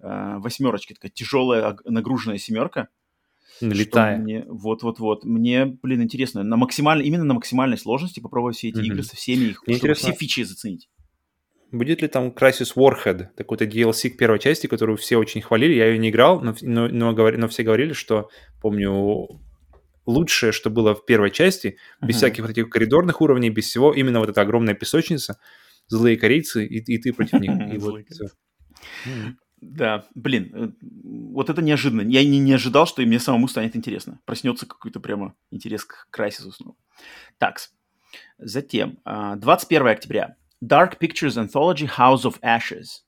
э, восьмерочки, такая тяжелая нагруженная семерка. Налетая. Мне, вот-вот-вот. Мне, блин, интересно, на максимальной, именно на максимальной сложности попробовать все эти mm-hmm. игры со всеми их, чтобы интересно. все фичи заценить. Будет ли там Crisis Warhead, такой-то DLC к первой части, которую все очень хвалили, я ее не играл, но, но, но, говори, но все говорили, что, помню, лучшее, что было в первой части, без uh-huh. всяких вот этих коридорных уровней, без всего, именно вот эта огромная песочница, злые корейцы, и, и ты против них. *laughs* И вот да, блин, э, вот это неожиданно. Я не, не ожидал, что и мне самому станет интересно. Проснется какой-то прямо интерес к Крайсису снова. Так, затем, 21 а, октября. Dark Pictures Anthology House of Ashes.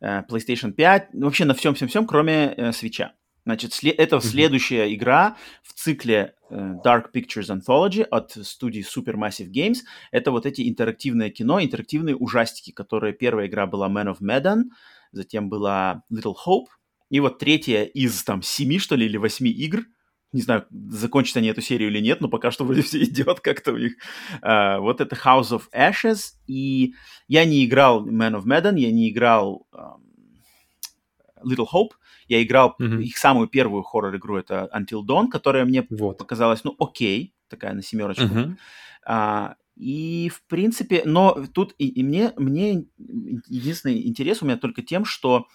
Э, PlayStation 5. Вообще на всем-всем-всем, кроме э, свеча. Значит, это следующая mm-hmm. игра в цикле uh, Dark Pictures Anthology от студии Supermassive Games. Это вот эти интерактивное кино, интерактивные ужастики, которые первая игра была Man of Medan, затем была Little Hope, и вот третья из там семи, что ли, или восьми игр, не знаю, закончат они эту серию или нет, но пока что вроде все идет как-то у них. Uh, вот это House of Ashes, и я не играл Man of Medan, я не играл um, Little Hope, я играл mm-hmm. их самую первую хоррор-игру, это Until Dawn, которая мне вот. показалась, ну, окей, такая на семерочку. Mm-hmm. А, и, в принципе, но тут и, и мне, мне единственный интерес у меня только тем, что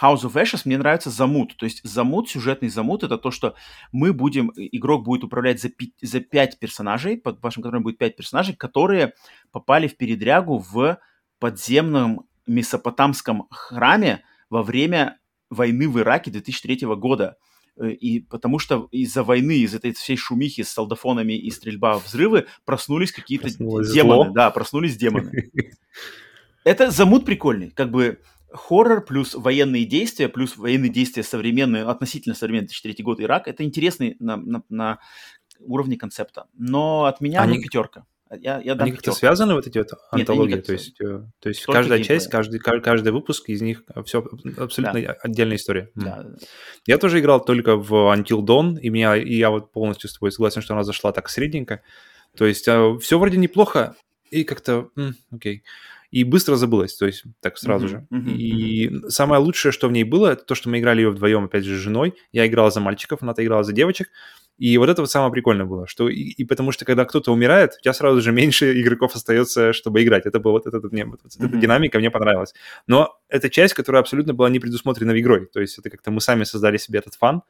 House of Ashes мне нравится замут. То есть замут, сюжетный замут, это то, что мы будем, игрок будет управлять за, пи, за 5 персонажей, под вашим которым будет 5 персонажей, которые попали в передрягу в подземном месопотамском храме во время войны в Ираке 2003 года. Э, и потому что из-за войны, из этой всей шумихи с солдафонами и стрельба взрывы проснулись какие-то демоны. Зло. Да, проснулись демоны. *laughs* Это замут прикольный. Как бы хоррор плюс военные действия, плюс военные действия современные, относительно современный 2003 год Ирак. Это интересный на, на, на уровне концепта. Но от меня Они... пятерка. Я, я Они как-то связаны, вот эти вот антологии? Нет, то есть, э, то есть каждая геймплей. часть, каждый, каждый выпуск из них все абсолютно да. отдельная история. Да. Я тоже играл только в Until Dawn, и, меня, и я вот полностью с тобой согласен, что она зашла так средненько. То есть э, все вроде неплохо, и как-то, окей. И быстро забылось, то есть так сразу uh-huh, же. Uh-huh, и uh-huh. самое лучшее, что в ней было, это то, что мы играли ее вдвоем, опять же, с женой. Я играл за мальчиков, она-то играла за девочек. И вот это вот самое прикольное было, что и, и потому что когда кто-то умирает, у тебя сразу же меньше игроков остается, чтобы играть. Это было вот, это, мне, вот, mm-hmm. эта динамика мне понравилась. Но это часть, которая абсолютно была не предусмотрена игрой. То есть это как-то мы сами создали себе этот фан,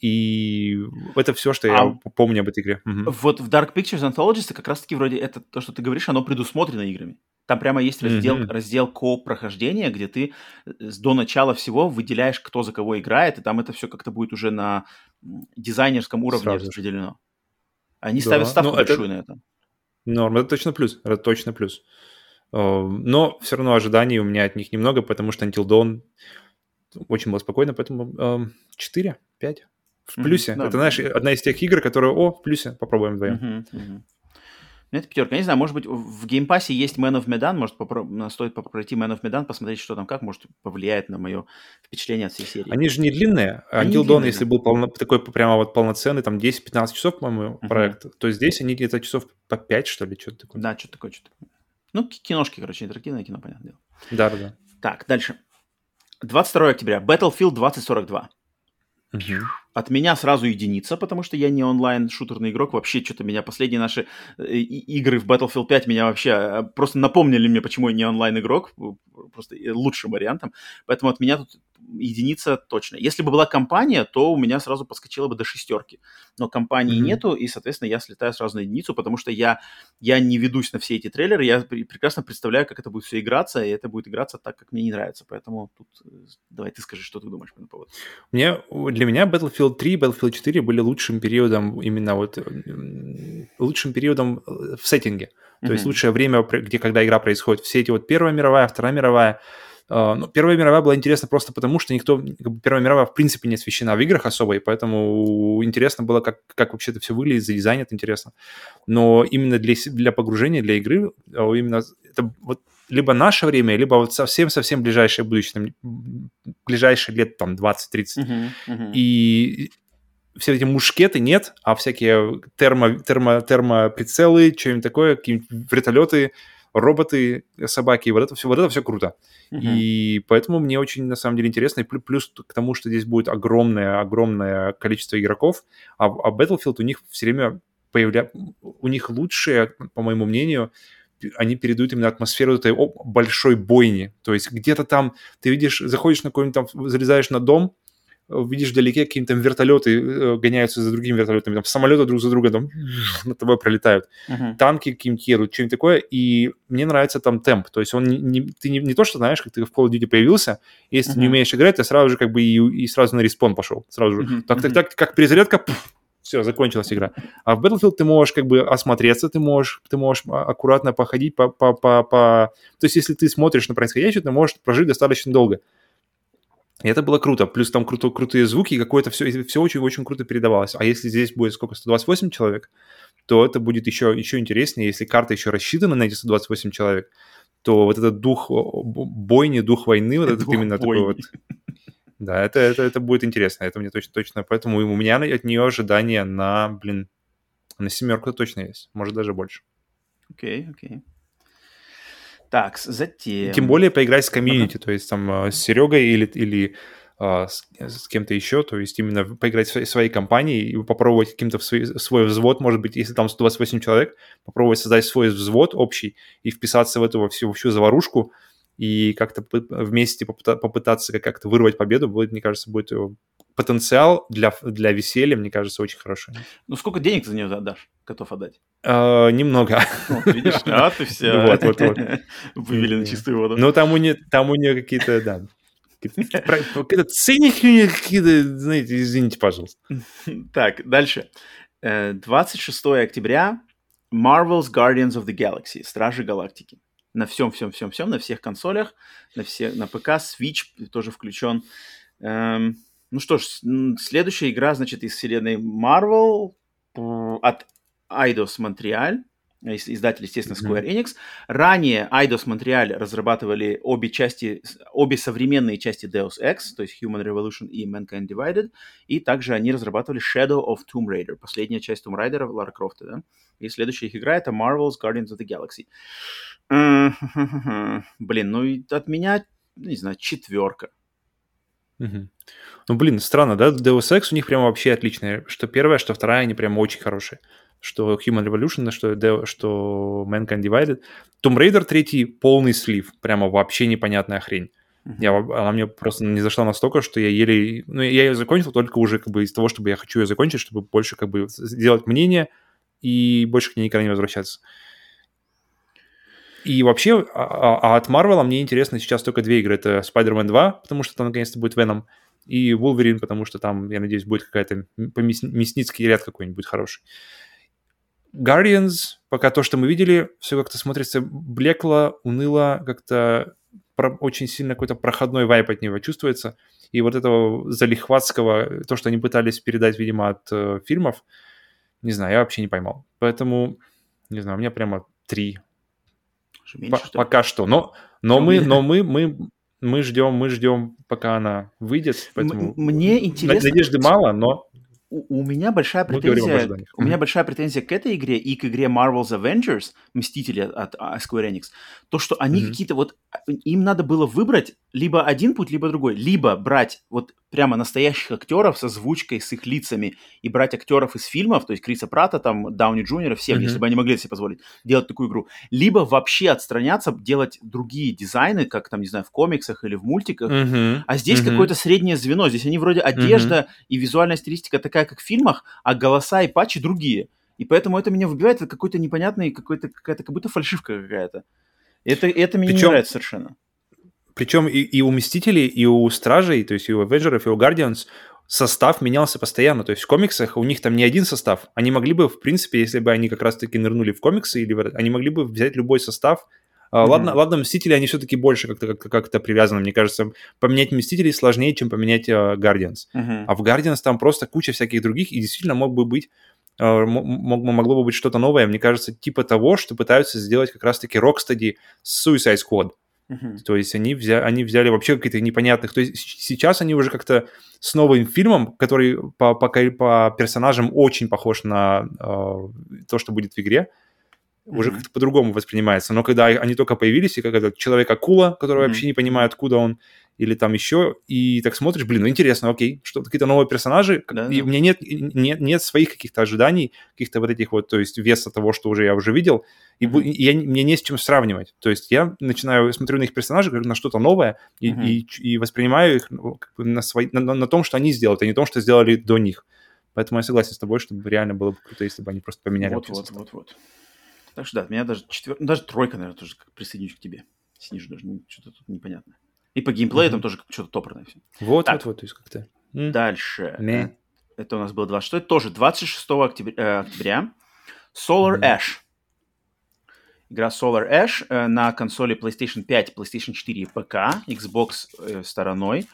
и это все, что я а помню об этой игре. Угу. Вот в Dark Pictures Anthologies как раз-таки вроде это то, что ты говоришь, оно предусмотрено играми. Там прямо есть раздел, mm-hmm. раздел кооп прохождения, где ты э, до начала всего выделяешь, кто за кого играет, и там это все как-то будет уже на дизайнерском уровне Сразу распределено. Они да. ставят ставку ну, большую это... на это. Норм, это точно плюс, это точно плюс. Э, но все равно ожиданий у меня от них немного, потому что Until Dawn очень было спокойно, поэтому 4, 5 в плюсе. Mm-hmm, да. Это, знаешь, одна из тех игр, которые, о, в плюсе, попробуем вдвоем. Mm-hmm, mm-hmm. Ну, это пятерка. Я не знаю, может быть, в Game Pass е есть Man of Medan, может, попро... стоит пройти Man of Medan, посмотреть, что там как, может, повлияет на мое впечатление от всей серии. Они же не длинные. Они Until Dawn, если был полно... такой прямо вот полноценный, там 10-15 часов, по-моему, uh-huh. проект, то здесь они где-то часов по 5, что ли, что-то такое. Да, что-то такое, что-то такое. Ну, киношки, короче, интерактивное кино, понятное дело. Да, да, да. Так, дальше. 22 октября. Battlefield 2042. Угу. От меня сразу единица, потому что я не онлайн-шутерный игрок. Вообще, что-то меня последние наши э, игры в Battlefield 5 меня вообще э, просто напомнили мне, почему я не онлайн-игрок. Просто лучшим вариантом. Поэтому от меня тут единица точно. Если бы была компания, то у меня сразу подскочило бы до шестерки. Но компании mm-hmm. нету, и, соответственно, я слетаю сразу на единицу, потому что я, я не ведусь на все эти трейлеры, я прекрасно представляю, как это будет все играться, и это будет играться так, как мне не нравится. Поэтому тут э, давай ты скажи, что ты думаешь по этому поводу. Мне, для меня Battlefield 3 и Battlefield 4 были лучшим периодом именно вот лучшим периодом э, в сеттинге. То mm-hmm. есть лучшее время, где когда игра происходит. Все эти вот Первая мировая, Вторая мировая, а, но Первая мировая была интересна просто потому, что никто... Как бы, Первая мировая в принципе не освещена в играх особо, и поэтому интересно было, как, как вообще это все выглядит, за дизайн это интересно. Но именно для, для погружения, для игры, а, именно это вот либо наше время, либо вот совсем-совсем ближайшее будущее, там, ближайшие лет там 20-30. Uh-huh, uh-huh. И все эти мушкеты нет, а всякие термо, термо, термоприцелы, что-нибудь такое, какие-нибудь вертолеты, роботы, собаки, вот это все, вот это все круто. Uh-huh. И поэтому мне очень, на самом деле, интересно. И плюс к тому, что здесь будет огромное-огромное количество игроков, а, а Battlefield у них все время появляется... У них лучшие, по моему мнению, они передают именно атмосферу этой большой бойни. То есть где-то там ты видишь, заходишь на какой-нибудь там, залезаешь на дом, видишь вдалеке какие-то там вертолеты э, гоняются за другими вертолетами, там самолеты друг за другом там *laughs* над тобой пролетают, uh-huh. танки какие-нибудь едут, что-нибудь такое, и мне нравится там темп, то есть он не, не, ты не, не то, что знаешь, как ты в Call of Duty появился, если uh-huh. ты не умеешь играть, ты сразу же как бы и, и сразу на респон пошел, сразу же, uh-huh. так, так, так, как перезарядка, пфф, все, закончилась игра. А в Battlefield ты можешь как бы осмотреться, ты можешь, ты можешь а, аккуратно походить по, по, по, по... То есть если ты смотришь на происходящее, ты можешь прожить достаточно долго. И это было круто. Плюс там круто, крутые звуки, какое-то все, все очень-очень круто передавалось. А если здесь будет сколько, 128 человек, то это будет еще, еще интереснее. Если карта еще рассчитана на эти 128 человек, то вот этот дух бойни, дух войны, вот *laughs* этот именно такой вот... Да, это, это, это будет интересно, это мне точно, точно. Поэтому у меня от нее ожидания на, блин, на семерку точно есть, может даже больше. Окей, okay, окей. Okay. Так, затем... Тем более поиграть с комьюнити, uh-huh. то есть там а, с Серегой или, или а, с, с кем-то еще, то есть именно поиграть в своей компании и попробовать каким-то свой, свой взвод, может быть, если там 128 человек, попробовать создать свой взвод общий и вписаться в эту во всю, во всю заварушку и как-то вместе попытаться как-то вырвать победу, будет, мне кажется, будет потенциал для, для веселья, мне кажется, очень хороший. Ну, сколько денег ты за нее отдашь? Готов отдать? Uh, немного. Вот, видишь, *laughs* а ты все. Вот, вот, вот. *laughs* Вывели на чистую воду. Ну, там у нее, там у нее какие-то, да, какие-то ценники какие-то, знаете, извините, пожалуйста. *laughs* Так, дальше. 26 э, октября Marvel's Guardians of the Galaxy, Стражи Галактики. На всем, всем, всем, всем, на всех консолях, на, все, на ПК, Switch тоже включен. Эм, ну что ж, следующая игра, значит, из вселенной Marvel от Eidos Montreal, издатель, естественно, Square Enix. Ранее Eidos Montreal разрабатывали обе части, обе современные части Deus Ex, то есть Human Revolution и Mankind Divided, и также они разрабатывали Shadow of Tomb Raider, последняя часть Tomb Raider Лара Крофта, да? И следующая их игра это Marvel's Guardians of the Galaxy. *laughs* Блин, ну от меня, не знаю, четверка. Угу. Ну, блин, странно, да? Deus Ex у них прямо вообще отличные. Что первая, что вторая, они прямо очень хорошие. Что Human Revolution, что, Deo, что Mankind Divided. Tomb Raider третий полный слив. Прямо вообще непонятная хрень. Uh-huh. Я, она мне просто не зашла настолько, что я еле... Ну, я ее закончил только уже как бы из того, чтобы я хочу ее закончить, чтобы больше как бы сделать мнение и больше к ней никогда не возвращаться. И вообще, а, а, а от Marvel мне интересно сейчас только две игры. Это Spider-Man 2, потому что там наконец-то будет Venom, и Wolverine, потому что там, я надеюсь, будет какая-то мясницкий ряд какой-нибудь хороший. Guardians, пока то, что мы видели, все как-то смотрится блекло, уныло, как-то про, очень сильно какой-то проходной вайп от него чувствуется. И вот этого залихватского, то, что они пытались передать, видимо, от э, фильмов, не знаю, я вообще не поймал. Поэтому, не знаю, у меня прямо три. Меньше, что пока что. Но, но, мы, но мы, мы, мы ждем, мы ждем, пока она выйдет. Поэтому Мне интересно. Надежды мало, но у, у меня большая претензия, у меня большая претензия к этой игре и к игре Marvel's Avengers, Мстители от, от Square Enix, то, что они mm-hmm. какие-то вот, им надо было выбрать либо один путь, либо другой, либо брать вот прямо настоящих актеров с озвучкой, с их лицами, и брать актеров из фильмов, то есть Криса Прата, там, Дауни Джуниора, всех, mm-hmm. если бы они могли себе позволить делать такую игру, либо вообще отстраняться, делать другие дизайны, как там, не знаю, в комиксах или в мультиках, mm-hmm. а здесь mm-hmm. какое-то среднее звено, здесь они вроде одежда mm-hmm. и визуальная стилистика такая, как в фильмах, а голоса и патчи другие. И поэтому это меня выбивает, это какой-то непонятный, какой-то, какая-то, как будто фальшивка какая-то. Это, это мне Причем... не нравится совершенно. Причем и, и у Мстителей, и у Стражей, то есть и у Авенджеров, и у Гардианс состав менялся постоянно. То есть в комиксах у них там не один состав. Они могли бы, в принципе, если бы они как раз-таки нырнули в комиксы, или они могли бы взять любой состав. Mm-hmm. Ладно, ладно, Мстители, они все-таки больше как-то как- как-то привязаны. Мне кажется, поменять Мстителей сложнее, чем поменять Гардианс. Uh, mm-hmm. А в Гардианс там просто куча всяких других, и действительно мог бы быть uh, могло бы быть что-то новое, мне кажется, типа того, что пытаются сделать как раз-таки Rocksteady с Suicide Squad. Uh-huh. То есть они, взя, они взяли вообще какие-то непонятных... То есть сейчас они уже как-то с новым фильмом, который по, по, по персонажам очень похож на э, то, что будет в игре, uh-huh. уже как-то по-другому воспринимается. Но когда они только появились, и как этот человек-акула, который uh-huh. вообще не понимает, откуда он, или там еще, и так смотришь, блин, ну интересно, окей, что какие-то новые персонажи, да, и да. у меня нет, нет, нет своих каких-то ожиданий, каких-то вот этих вот, то есть веса того, что уже я уже видел, и, mm-hmm. я, мне не с чем сравнивать. То есть я начинаю, смотрю на их персонажей как на что-то новое и, mm-hmm. и, и воспринимаю их ну, как бы на, свои, на, на, на том, что они сделают, а не том, что сделали до них. Поэтому я согласен с тобой, что реально было бы круто, если бы они просто поменяли. Вот, вот, вот, вот. Так что да, меня даже четвер... Даже тройка, наверное, тоже присоединюсь к тебе. Снижу даже, что-то тут непонятно. И по геймплею mm-hmm. там тоже что-то топорное все. Вот, так, вот, вот, то есть как-то. Дальше. Не. Это у нас было 26 тоже 26 октября, э, октября. Solar mm-hmm. Ash. Игра Solar Ash э, на консоли PlayStation 5, PlayStation 4 и ПК, Xbox э, стороной.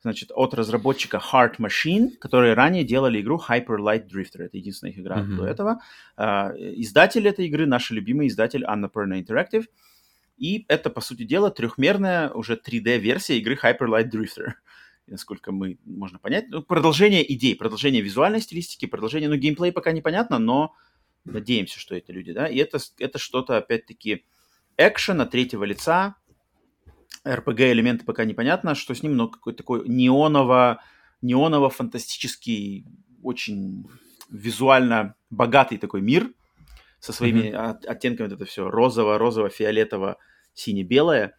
Значит, от разработчика Heart Machine, которые ранее делали игру Hyper Light Drifter. Это единственная их игра mm-hmm. до этого. Э, издатель этой игры, наш любимый издатель Annapurna Interactive. И это, по сути дела, трехмерная уже 3D-версия игры Hyper Light Drifter. Насколько мы можно понять. Ну, продолжение идей, продолжение визуальной стилистики, продолжение, ну, геймплей пока непонятно, но надеемся, что это люди, да. И это, это что-то, опять-таки, экшена третьего лица, RPG-элементы пока непонятно, что с ним, но какой-то такой неоново, неоново-фантастический, очень визуально богатый такой мир – со своими mm-hmm. оттенками, вот это все розово, розово, фиолетово, сине-белое,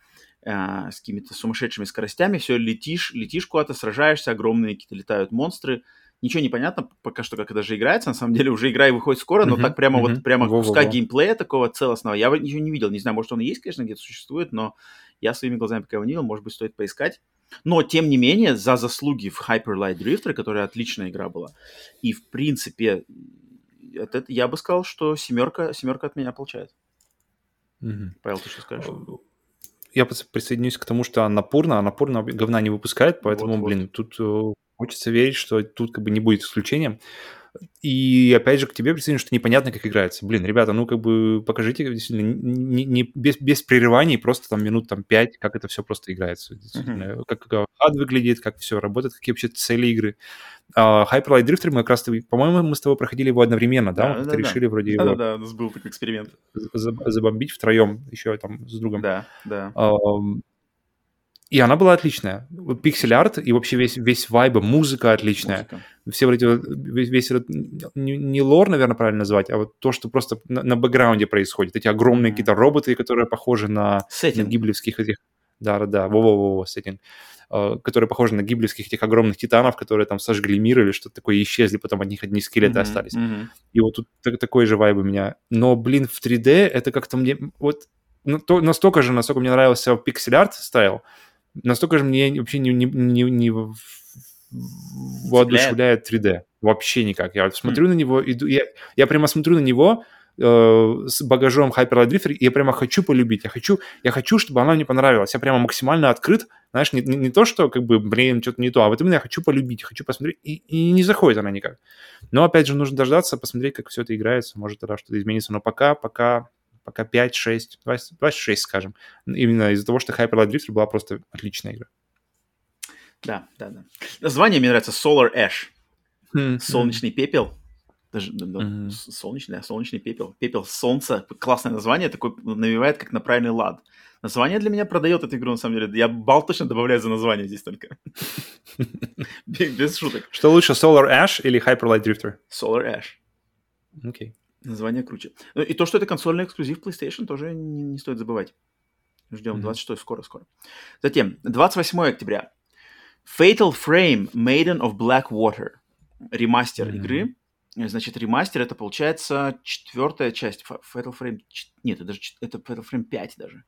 э, с какими-то сумасшедшими скоростями, все, летишь, летишь куда-то, сражаешься, огромные какие-то летают монстры, ничего не понятно пока что, как это же играется, на самом деле уже игра и выходит скоро, но mm-hmm. так прямо mm-hmm. вот, прямо Во-во-во. куска геймплея такого целостного, я ничего не видел, не знаю, может он и есть, конечно, где-то существует, но я своими глазами пока его не видел, может быть, стоит поискать. Но, тем не менее, за заслуги в Hyper Light Drifter, которая отличная игра была, и, в принципе, это, я бы сказал, что семерка, семерка от меня получает. Угу. Павел, ты что скажешь? Я присоединюсь к тому, что Анапурна, Анапурна говна не выпускает, поэтому, вот, блин, вот. тут э, хочется верить, что тут как бы не будет исключением. И опять же к тебе присоединюсь, что непонятно, как играется. Блин, ребята, ну как бы покажите действительно не, не, без, без прерываний, просто там минут там пять, как это все просто играется. Uh-huh. Как, как ад выглядит, как все работает, какие вообще цели игры. Uh, Hyper Light Drifter мы как раз, по-моему, мы с тобой проходили его одновременно, да? да, да, да решили да. вроде его... Да, да, у нас был такой эксперимент. Забомбить втроем еще там с другом. Да, да. Uh, и она была отличная. Пиксель-арт и вообще весь, весь вайб, музыка отличная. Музыка. Все вот эти весь, весь этот, не, не лор, наверное, правильно назвать, а вот то, что просто на, на бэкграунде происходит. Эти огромные mm-hmm. какие-то роботы, которые похожи на, на гиблевских этих... Да-да-да, во-во-во, сеттинг. Uh, которые похожи на гиблевских этих огромных титанов, которые там сожгли мир или что-то такое, исчезли, потом от них одни скелеты mm-hmm, остались. Mm-hmm. И вот тут так, такой же вайб у меня. Но, блин, в 3D это как-то мне... Вот ну, то, настолько же, насколько мне нравился пиксель-арт стайл, настолько же мне вообще не, не, не, не воодушевляет 3D. Вообще никак. Я смотрю mm. на него, иду, я, я прямо смотрю на него, э, с багажом Hyper Light Drifter, и я прямо хочу полюбить, я хочу, я хочу, чтобы она мне понравилась. Я прямо максимально открыт, знаешь, не, не, не то, что как бы, блин, что-то не то, а вот именно я хочу полюбить, хочу посмотреть, и, и не заходит она никак. Но, опять же, нужно дождаться, посмотреть, как все это играется, может, тогда что-то изменится. Но пока, пока, пока 5, 6, 26, скажем. Именно из-за того, что Hyper Light Drifter была просто отличная игра. Да, да, да. Название мне нравится Solar Ash. Mm-hmm. Солнечный пепел. Даже да, mm-hmm. солнечный, солнечный пепел. Пепел солнца. Классное название, такое навевает как на правильный лад. Название для меня продает эту игру, на самом деле. Я бал точно добавляю за название здесь только. *laughs* Без шуток. Что лучше, Solar Ash или Hyper Light Drifter? Solar Ash. Окей. Okay. Название круче. Ну, и то, что это консольный эксклюзив PlayStation, тоже не, не стоит забывать. Ждем mm-hmm. 26 скоро-скоро. Затем, 28 октября. Fatal Frame Maiden of Blackwater. Ремастер mm-hmm. игры. Значит, ремастер это получается четвертая часть Fatal Frame. Нет, это даже это Fatal Frame 5 даже.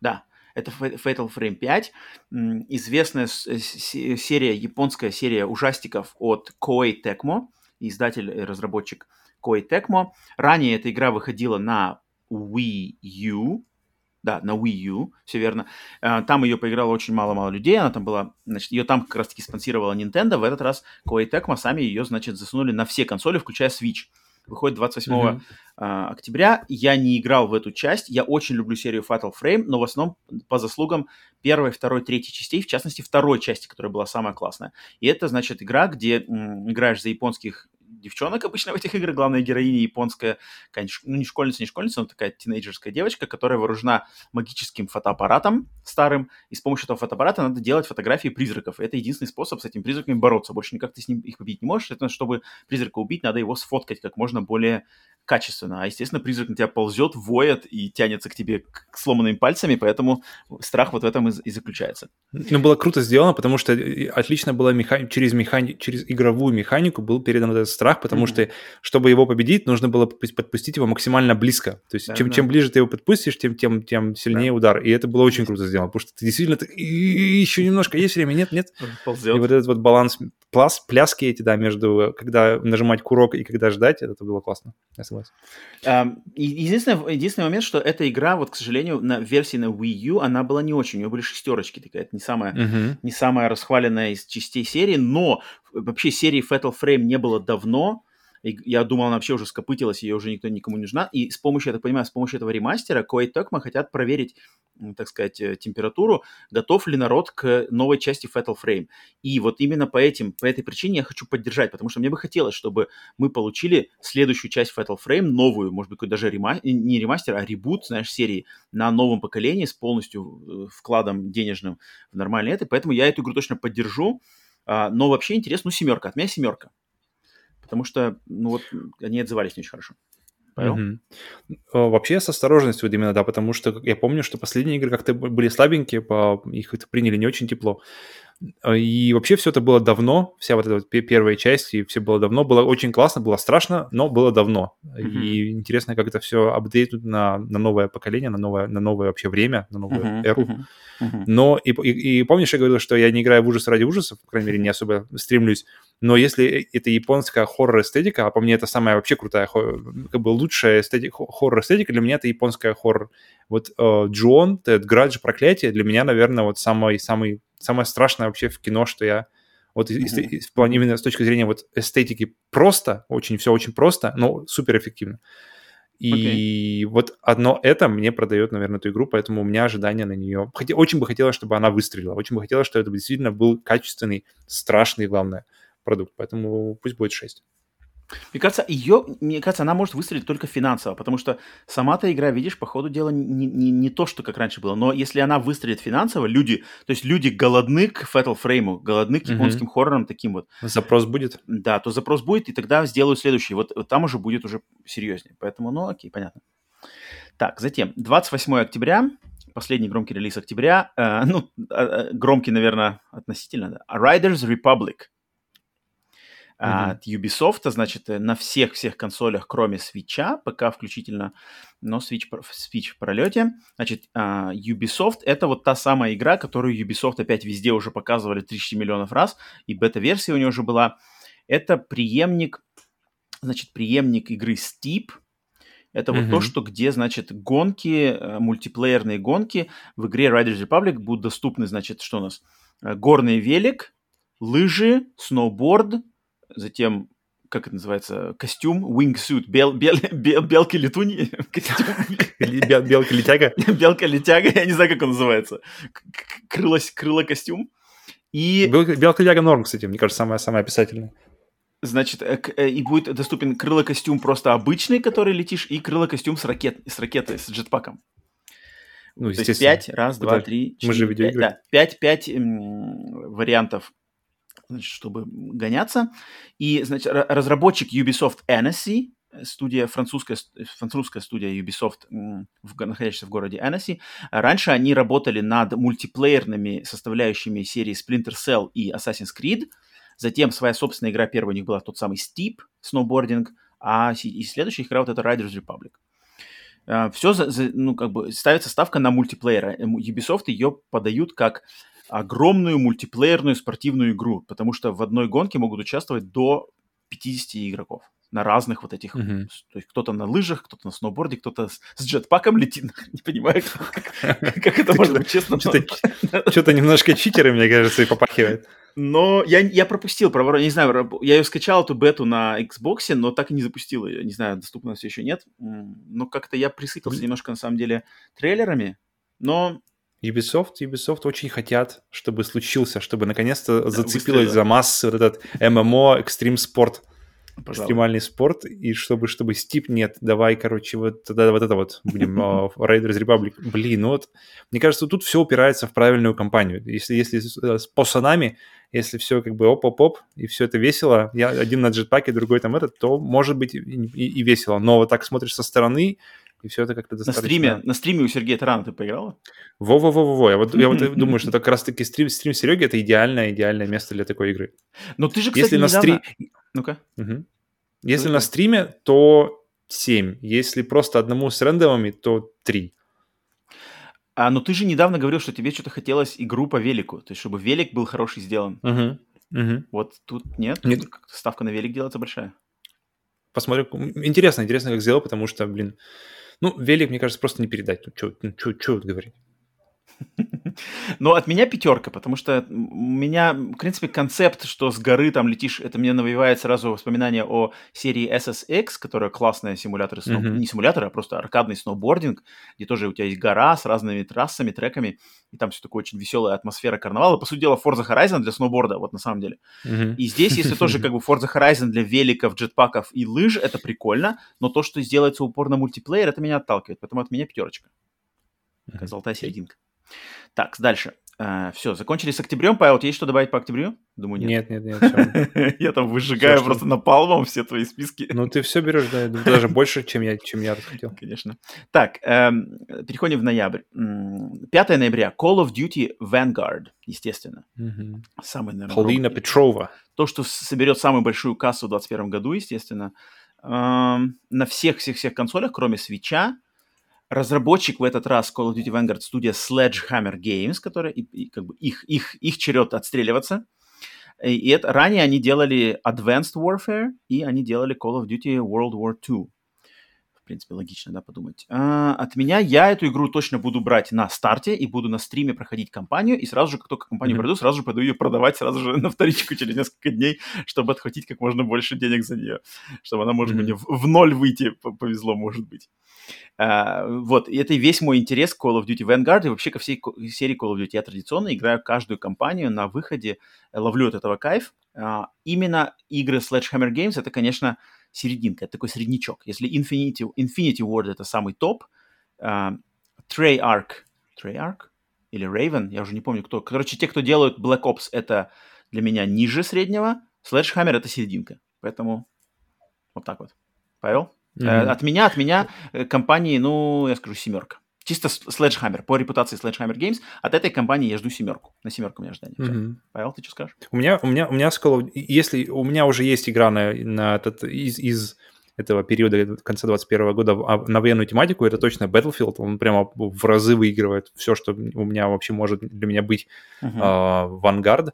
Да, это Fatal Frame 5. Известная серия, японская серия ужастиков от Koei Tecmo, издатель и разработчик Koei Tecmo. Ранее эта игра выходила на Wii U, да, на Wii U, все верно. А, там ее поиграло очень мало-мало людей, она там была, значит, ее там как раз-таки спонсировала Nintendo, в этот раз Koei Tecmo сами ее, значит, засунули на все консоли, включая Switch. Выходит 28 mm-hmm. uh, октября. Я не играл в эту часть. Я очень люблю серию Fatal Frame, но в основном по заслугам первой, второй, третьей частей, в частности, второй части, которая была самая классная. И это, значит, игра, где м, играешь за японских девчонок обычно в этих играх. Главная героиня японская, конечно, ну не школьница, не школьница, но такая тинейджерская девочка, которая вооружена магическим фотоаппаратом старым, и с помощью этого фотоаппарата надо делать фотографии призраков. Это единственный способ с этими призраками бороться. Больше никак ты с ним их победить не можешь. Это чтобы призрака убить, надо его сфоткать как можно более качественно. А, естественно, призрак на тебя ползет, воет и тянется к тебе к сломанными пальцами, поэтому страх вот в этом и, и заключается. Ну, было круто сделано, потому что отлично было механи... через, механи... через игровую механику был передан этот страх, потому mm-hmm. что, чтобы его победить, нужно было подпустить его максимально близко. То есть, да, чем, да. чем ближе ты его подпустишь, тем, тем, тем сильнее да. удар. И это было очень круто сделано, потому что ты действительно... Ты... Еще немножко есть время? Нет, нет. Ползет. И вот этот вот баланс, пляс, пляски эти, да, между когда нажимать курок и когда ждать, это было классно. Я согласен. Единственный, единственный момент, что эта игра, вот, к сожалению, на версии на Wii U, она была не очень. У нее были шестерочки, такая, это не самая, uh-huh. не самая расхваленная из частей серии, но вообще серии Fatal Frame не было давно, и я думал, она вообще уже скопытилась, ее уже никто никому не нужна. И с помощью, я так понимаю, с помощью этого ремастера Koei Tecmo хотят проверить, так сказать, э, температуру, готов ли народ к новой части Fatal Frame. И вот именно по, этим, по этой причине я хочу поддержать, потому что мне бы хотелось, чтобы мы получили следующую часть Fatal Frame, новую, может быть, даже рема... не ремастер, а ребут, знаешь, серии на новом поколении с полностью э, вкладом денежным в нормальные это. Поэтому я эту игру точно поддержу. А, но вообще интересно, ну, семерка, от меня семерка потому что, ну вот, они отзывались не очень хорошо. Угу. Вообще с осторожностью вот именно, да, потому что я помню, что последние игры как-то были слабенькие, по... их приняли не очень тепло. А, и вообще все это было давно, вся вот эта вот первая часть, и все было давно. Было очень классно, было страшно, но было давно. Mm-hmm. И интересно, как это все апдейтнут на, на новое поколение, на новое, на новое вообще время, на новую mm-hmm. эру. Mm-hmm. Но и, и, и помнишь, я говорил, что я не играю в ужас ради ужасов, по крайней мере, не особо стремлюсь. Но если это японская хоррор-эстетика, а по мне это самая вообще крутая, как бы лучшая эстетика, хоррор-эстетика, для меня это японская хоррор. Вот э, Джон, Градж, Проклятие, для меня, наверное, вот самый, самый самое страшное вообще в кино, что я вот mm-hmm. в плане именно с точки зрения вот эстетики просто, очень все очень просто, но супер эффективно. И okay. вот одно это мне продает, наверное, эту игру, поэтому у меня ожидания на нее... Хотя, очень бы хотелось, чтобы она выстрелила, очень бы хотелось, чтобы это действительно был качественный, страшный, главное, продукт. Поэтому пусть будет 6. Мне кажется, ее, мне кажется, она может выстрелить только финансово, потому что сама-то игра, видишь, по ходу дела не, не, не то, что как раньше было, но если она выстрелит финансово, люди, то есть люди голодны к Fatal Frame, голодны к японским mm-hmm. хоррорам таким вот. Запрос будет? Да, то запрос будет, и тогда сделают следующий. Вот, вот там уже будет уже серьезнее. Поэтому, ну, окей, понятно. Так, затем, 28 октября, последний громкий релиз октября, э, *laughs* ну, э, громкий, наверное, относительно, да, Riders Republic – А от Ubisoft, значит, э, на всех-всех консолях, кроме Switch, ПК включительно, но Switch, Switch в пролете. Значит, а, Ubisoft — это вот та самая игра, которую Ubisoft опять везде уже показывали 30 миллионов раз, и бета-версия у нее уже была. Это преемник, значит, преемник игры Steep — это вот то, что где, значит, гонки, э, мультиплеерные гонки в игре Riders Republic будут доступны, значит, что у нас? Э, горный велик, лыжи, сноуборд, затем как это называется, костюм, wingsuit, бел, бел, бел, белки-летуньи, *laughs* Белка-летяга? Белка-летяга, *laughs* я не знаю, как он называется. Крыло-костюм. И... Белка-летяга норм, кстати, мне кажется, самая, самая описательная. Значит, э, э, и будет доступен крыло-костюм просто обычный, который летишь, и крыло-костюм с, ракет, с ракетой, с джетпаком. Ну, То есть пять, раз, два, три, четыре, Мы же пять, да, пять, пять м- вариантов, значит, чтобы гоняться. И, значит, разработчик Ubisoft Annecy, студия, французская, французская студия Ubisoft, в, находящаяся в городе Annecy, раньше они работали над мультиплеерными составляющими серии Splinter Cell и Assassin's Creed – Затем своя собственная игра, первая у них была тот самый Steep, сноубординг, а и следующая игра вот это Riders Republic. А, Все, за, за, ну, как бы ставится ставка на мультиплеера. Ubisoft ее подают как огромную мультиплеерную спортивную игру, потому что в одной гонке могут участвовать до 50 игроков на разных вот этих. Uh-huh. То есть кто-то на лыжах, кто-то на сноуборде, кто-то с, с джетпаком летит. *laughs* Не понимаю, как, *laughs* как это можно быть честно. Что-то *laughs* немножко читеры, мне кажется, и попахивает. Но я, я пропустил про не знаю, я ее скачал, эту бету на Xbox, но так и не запустил ее. Не знаю, доступно все еще нет. Но как-то я присытился немножко, на самом деле, трейлерами. Но Ubisoft, Ubisoft очень хотят, чтобы случился, чтобы наконец-то да, зацепилась за массы вот этот Extreme Sport. Пожалуй. экстремальный спорт, и чтобы, чтобы Стип нет, давай, короче, вот тогда вот это вот будем uh, *laughs* Raiders Republic. Блин, ну вот, мне кажется, тут все упирается в правильную компанию. Если, если с пацанами если все как бы оп-оп-оп, и все это весело, я один на джетпаке, другой там этот, то может быть и, и, и весело. Но вот так смотришь со стороны, и все это как-то достаточно... На стриме, на стриме у Сергея Тарана ты поиграла? Во-во-во-во, я вот, я вот *laughs* думаю, что как раз-таки стрим, стрим Сереги это идеальное, идеальное место для такой игры. Но ты же, кстати, Если недавно... на стрим... Ну-ка. Угу. Если на стриме, то 7. Если просто одному с рендомами, то 3. А, но ты же недавно говорил, что тебе что-то хотелось игру по велику, то есть чтобы велик был хороший сделан. Угу. Угу. Вот тут нет, нет. ставка на велик делается большая. Посмотрю. Интересно, интересно, как сделал, потому что, блин, ну, велик, мне кажется, просто не передать. Ну, что ну, говорить? *laughs* Но от меня пятерка, потому что у меня, в принципе, концепт, что с горы там летишь, это мне навевает сразу воспоминания о серии SSX, которая классная симулятор, сноу... mm-hmm. не симулятор, а просто аркадный сноубординг, где тоже у тебя есть гора с разными трассами, треками, и там все такое очень веселая атмосфера карнавала. По сути дела, Forza Horizon для сноуборда, вот на самом деле. Mm-hmm. И здесь, если тоже как бы Forza Horizon для великов, джетпаков и лыж, это прикольно, но то, что сделается упор на мультиплеер, это меня отталкивает, поэтому от меня пятерочка. Такая золотая серединка. Так, дальше. А, все, закончили с октябрем. Павел, есть что добавить по октябрю? Думаю, нет. Нет, нет, нет. *laughs* Я там выжигаю просто напалмом все твои списки. Ну, ты все берешь, да, даже больше, чем я, чем я хотел. Конечно. Так, эм, переходим в ноябрь. 5 ноября. Call of Duty Vanguard, естественно. Самый, наверное... Полина Петрова. То, что соберет самую большую кассу в 2021 году, естественно. Эм, на всех-всех-всех консолях, кроме свеча, Разработчик в этот раз Call of Duty Vanguard студия Sledgehammer Games, которая и, и, как бы их, их, их черед отстреливаться. И, это, ранее они делали Advanced Warfare, и они делали Call of Duty World War II. Принципе, логично, да, подумать. А, от меня я эту игру точно буду брать на старте и буду на стриме проходить кампанию, и сразу же, как только компанию mm-hmm. пройду, сразу же пойду ее продавать сразу же *laughs* на вторичку через несколько дней, чтобы отхватить как можно больше денег за нее, чтобы она, может mm-hmm. быть, в, в ноль выйти повезло, может быть. Uh, вот, и это весь мой интерес к Call of Duty Vanguard и вообще ко всей серии Call of Duty. Я традиционно играю каждую кампанию на выходе, э, ловлю от этого кайф. Uh, именно игры Sledgehammer Games это, конечно, серединка, это такой среднячок. Если Infinity, Infinity Ward это самый топ, uh, Treyarch, Treyarch или Raven, я уже не помню кто. Короче, те, кто делают Black Ops, это для меня ниже среднего, Sledgehammer это серединка. Поэтому вот так вот. Павел? Mm-hmm. От меня, от меня э, компании, ну, я скажу, семерка. Чисто Sledgehammer, по репутации Sledgehammer Games, от этой компании я жду семерку. На семерку у меня ожидание. Mm-hmm. Павел, ты что скажешь? У меня, у меня, у меня с Call of... Если у меня уже есть игра на, на этот, из, из этого периода конца 21 года на военную тематику, это точно Battlefield. Он прямо в разы выигрывает все, что у меня вообще может для меня быть uh-huh. э.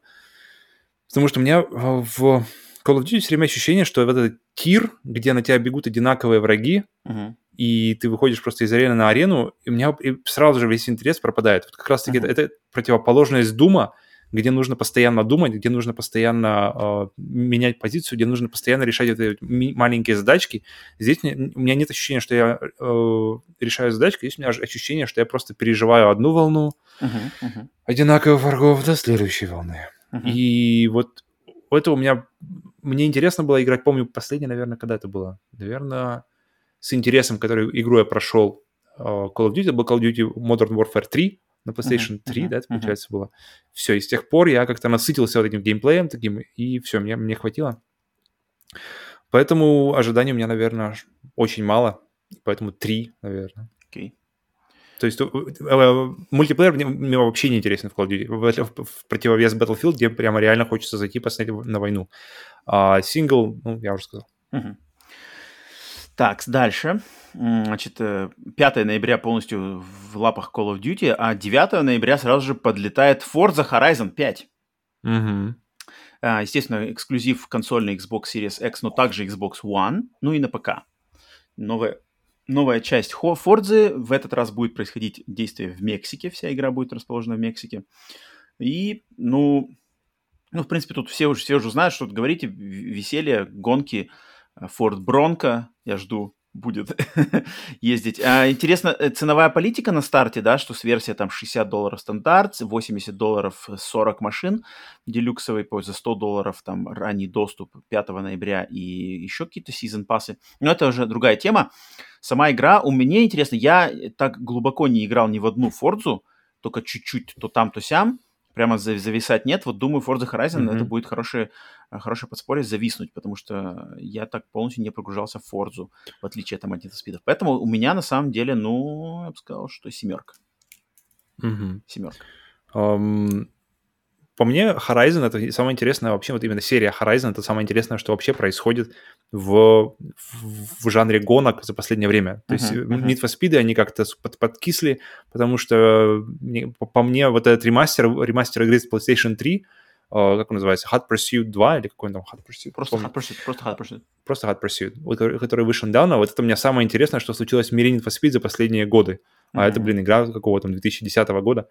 Потому что у меня в Call of Duty все время ощущение, что в этот тир, где на тебя бегут одинаковые враги, uh-huh. И ты выходишь просто из арены на арену, и у меня сразу же весь интерес пропадает. Вот как раз-таки uh-huh. это, это противоположность Дума, где нужно постоянно думать, где нужно постоянно э, менять позицию, где нужно постоянно решать эти маленькие задачки. Здесь у меня нет ощущения, что я э, решаю задачку, здесь у меня ощущение, что я просто переживаю одну волну uh-huh, uh-huh. одинаковых врагов до следующей волны. Uh-huh. И вот это у меня... Мне интересно было играть, помню, последнее, наверное, когда это было? Наверное, с интересом, который игру я прошел э, Call of Duty, был Call of Duty Modern Warfare 3, на PlayStation uh-huh, 3, uh-huh, да, это, получается, uh-huh. было. Все, и с тех пор я как-то насытился вот этим геймплеем таким, и все, мне, мне хватило. Поэтому ожиданий у меня, наверное, очень мало, поэтому 3, наверное. Okay. То есть э, э, мультиплеер мне, мне вообще не интересен в Call of Duty, в, в, в противовес Battlefield, где прямо реально хочется зайти посмотреть на войну. А сингл, ну, я уже сказал. Uh-huh. Так, дальше. Значит, 5 э, ноября полностью в лапах Call of Duty, а 9 ноября сразу же подлетает Forza Horizon 5. Угу. Естественно, эксклюзив консольный Xbox Series X, но также Xbox One, ну и на ПК. Новая, новая часть Forza. В этот раз будет происходить действие в Мексике. Вся игра будет расположена в Мексике. И, ну, ну, в принципе, тут все уже, все уже знают, что тут говорите, веселье, гонки, Ford Bronco, я жду, будет *laughs* ездить. А, интересно, э, ценовая политика на старте, да, что с версия там 60 долларов стандарт, 80 долларов 40 машин делюксовый, за 100 долларов там ранний доступ 5 ноября и еще какие-то сезон пассы. Но это уже другая тема. Сама игра, у меня интересно, я так глубоко не играл ни в одну Фордзу, только чуть-чуть то там, то сям прямо зависать нет. Вот думаю, Forza Horizon mm-hmm. это будет хорошее, хорошее подспорье зависнуть, потому что я так полностью не прогружался в Forza, в отличие там, от Speed. Поэтому у меня на самом деле, ну, я бы сказал, что семерка. Mm-hmm. Семерка. Um, по мне, Horizon это самое интересное вообще, вот именно серия Horizon это самое интересное, что вообще происходит в, в, в жанре гонок за последнее время. То uh-huh, есть uh-huh. Need for Speed, они как-то под, подкисли, потому что по, по мне вот этот ремастер, ремастер игры с PlayStation 3, Uh, как он называется, Hot Pursuit 2 или какой он там Hot Pursuit? Просто Hot Pursuit, просто Hot Pursuit. Просто Hot Pursuit, который, который вышел недавно. Вот это у меня самое интересное, что случилось в мире Need for Speed за последние годы. Mm-hmm. А это, блин, игра какого-то 2010 года.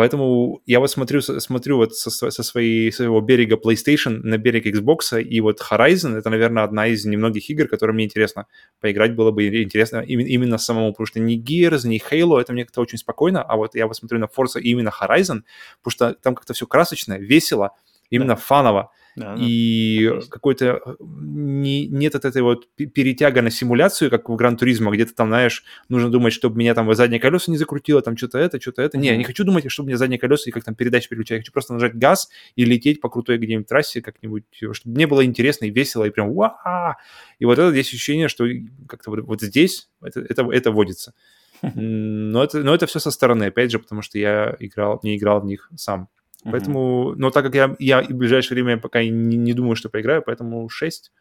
Поэтому я вот смотрю, смотрю вот со, со своей, своего берега PlayStation на берег Xbox, и вот Horizon — это, наверное, одна из немногих игр, которые мне интересно поиграть было бы интересно именно, именно самому, потому что ни Gears, ни Halo — это мне как-то очень спокойно, а вот я вот смотрю на Forza именно Horizon, потому что там как-то все красочно, весело, именно да. фаново. Да, и да. какой-то э, не, нет от этой вот перетяга на симуляцию, как в Гран Туризмо, где ты там, знаешь, нужно думать, чтобы меня там заднее колесо не закрутило, там что-то это, что-то это. Не, я не хочу думать, чтобы мне заднее колесо и как там передачи переключать. Я хочу просто нажать газ и лететь по крутой где-нибудь трассе как-нибудь, чтобы мне было интересно и весело, и прям ва И вот это здесь ощущение, что как-то вот, вот здесь это, это, это водится. *laughs* Но это, но это все со стороны, опять же, потому что я играл, не играл в них сам. Mm-hmm. Поэтому, но так как я, я в ближайшее время пока не, не думаю, что поиграю, поэтому 6.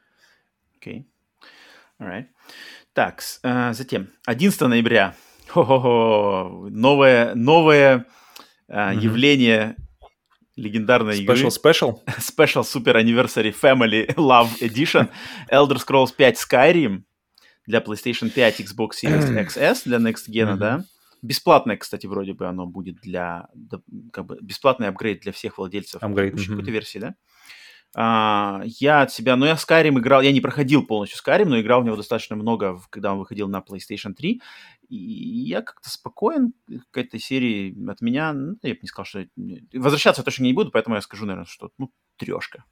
Окей. Okay. Alright. Так, uh, затем 11 ноября. Хо-хо-хо. Новое, новое uh, mm-hmm. явление легендарной Special, игры. Special? Special Super Anniversary Family Love Edition. Elder Scrolls 5 Skyrim для PlayStation 5, Xbox Series XS для Next Gen, mm-hmm. да? Бесплатное, кстати, вроде бы оно будет для, как бы, бесплатный апгрейд для всех владельцев апгрейд, mm-hmm. какой-то версии, да? А, я от себя, ну, я Skyrim играл, я не проходил полностью Skyrim, но играл в него достаточно много, когда он выходил на PlayStation 3, и я как-то спокоен к этой серии от меня, ну, я бы не сказал, что... Возвращаться я точно не буду, поэтому я скажу, наверное, что, ну, трешка.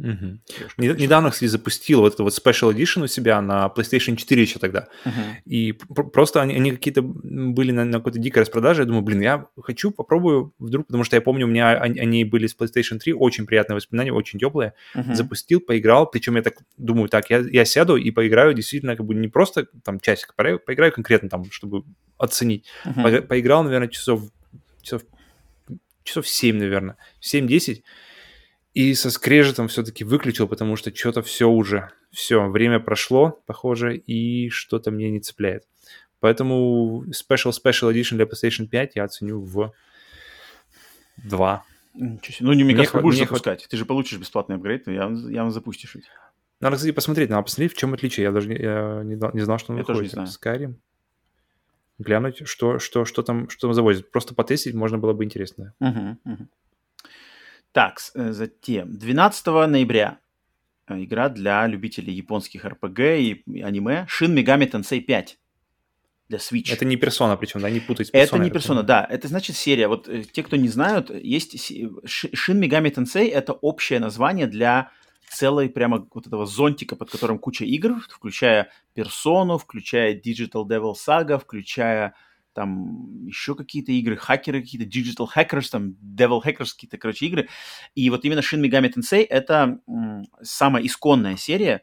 Угу. Недавно, кстати, запустил вот этот вот Special Edition у себя на PlayStation 4 еще тогда. Угу. И просто они, они какие-то были на, на какой-то дикой распродаже. Я думаю, блин, я хочу, попробую вдруг, потому что я помню, у меня они, они были с PlayStation 3, очень приятные воспоминания, очень теплые. Угу. Запустил, поиграл, причем я так думаю, так, я, я сяду и поиграю действительно как бы не просто там часик, поиграю конкретно там, чтобы оценить. Uh-huh. По- поиграл, наверное, часов, часов, часов 7, наверное, 7-10, и со скрежетом все-таки выключил, потому что что-то все уже, все, время прошло, похоже, и что-то мне не цепляет. Поэтому Special Special Edition для PlayStation 5 я оценю в 2. Ну, не, мне кажется, будешь запускать. Ты же получишь бесплатный апгрейд, и явно запустишь ведь. Надо, кстати, посмотреть, надо посмотреть, в чем отличие. Я даже не, я не, не знал, что он я выходит. Тоже не знаю. Skyrim. Глянуть, что, что, что, там, что там завозят. Просто потестить можно было бы интересно. Угу, угу. Так, э, затем 12 ноября э, игра для любителей японских RPG и аниме Shin Megami Tensei 5 для Switch. Это не персона, причем, да, не путать. Это не персона, да. Это значит серия. Вот э, те, кто не знают, есть Shin Megami Tensei — это общее название для целой прямо вот этого зонтика, под которым куча игр, включая персону, включая Digital Devil Saga, включая там еще какие-то игры, хакеры какие-то, Digital Hackers, там Devil Hackers какие-то, короче, игры. И вот именно Shin Megami Tensei — это м, самая исконная серия,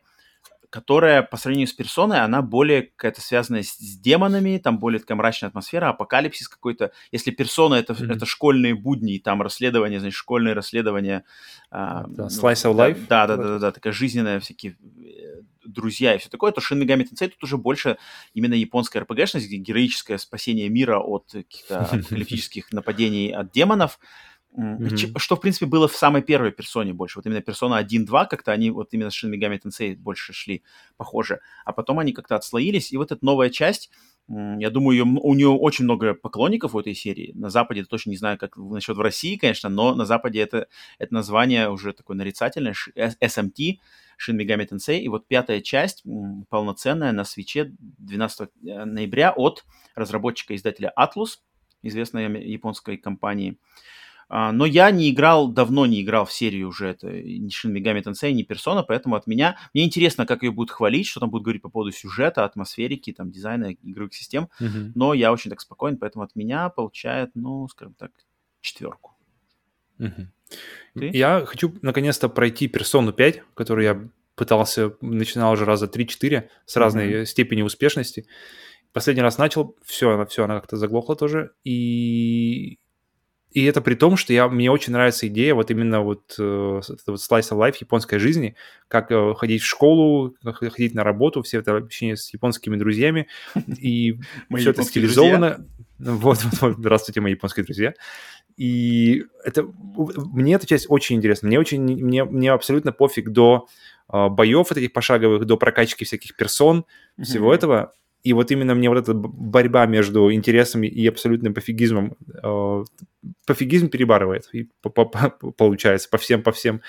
которая по сравнению с персоной, она более какая-то связанная с, с демонами, там более такая мрачная атмосфера, апокалипсис какой-то. Если персона это, mm-hmm. это школьные будни, там расследования, значит, школьные расследования. А, да, ну, slice of life. Да, да, да, да, да, такая жизненная всякие э, друзья и все такое, то Shin Megami Tensei тут уже больше именно японская RPG-шность, где героическое спасение мира от каких-то *laughs* апокалиптических нападений от демонов, Mm-hmm. Что, в принципе, было в самой первой персоне больше. Вот именно персона 1-2 как-то они вот именно с Shin Megami Tensei больше шли похоже. А потом они как-то отслоились. И вот эта новая часть, я думаю, ее, у нее очень много поклонников у этой серии. На Западе точно не знаю, как насчет в России, конечно, но на Западе это, это название уже такое нарицательное. SMT, Shin Megami Tensei. И вот пятая часть, полноценная, на свече 12 э, ноября от разработчика-издателя Atlus, известной японской компании. А, но я не играл, давно не играл в серию уже, это ни Shin Megami Tensei, ни Persona, поэтому от меня... Мне интересно, как ее будут хвалить, что там будут говорить по поводу сюжета, атмосферики, там, дизайна игровых систем, mm-hmm. но я очень так спокоен, поэтому от меня получает, ну, скажем так, четверку. Mm-hmm. Я хочу наконец-то пройти Persona 5, которую я пытался, начинал уже раза 3-4 с разной mm-hmm. степенью успешности. Последний раз начал, все, она, все, она как-то заглохла тоже, и и это при том, что я, мне очень нравится идея вот именно вот, э, вот slice of life японской жизни, как э, ходить в школу, как ходить на работу, все это общение с японскими друзьями, и *laughs* все это стилизовано. *laughs* Вот, вот, вот, здравствуйте, мои японские друзья. И это, мне эта часть очень интересна. Мне очень, мне, мне абсолютно пофиг до э, боев вот этих пошаговых, до прокачки всяких персон, всего этого. И вот именно мне вот эта борьба между интересами и абсолютным пофигизмом, э, пофигизм перебарывает, и по, по, по, получается, по всем, по всем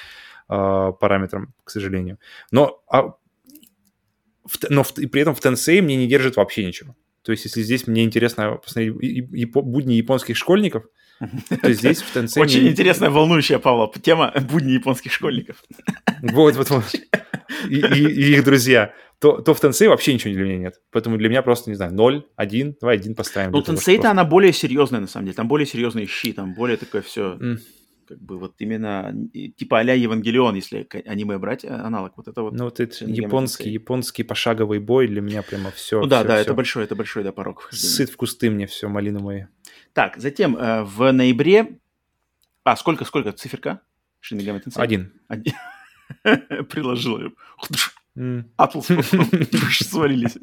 э, параметрам, к сожалению. Но, а, в, но в, и при этом в Тенсей мне не держит вообще ничего. То есть, если здесь мне интересно посмотреть и будни японских школьников, то здесь в Тенсей... Очень интересная, волнующая, Павла, тема будни японских школьников. Вот, вот, вот. И, и, и их друзья то, то в Тенсей вообще ничего для меня нет. Поэтому для меня просто, не знаю, 0, 1, давай 1 поставим. Ну, Тенсей-то просто... она более серьезная, на самом деле. Там более серьезные щи, там более такое все... Mm. Как бы вот именно типа а-ля Евангелион, если аниме брать, а, аналог. Вот это вот. Ну, вот это японский, японский пошаговый бой для меня прямо все. Ну да, все, да, все. это большой, это большой, да, порог. Сыт в кусты мне все, малины мои. Так, затем э, в ноябре... А, сколько, сколько циферка? Один. Один. *laughs* Приложил. Атлас *laughs* свалились.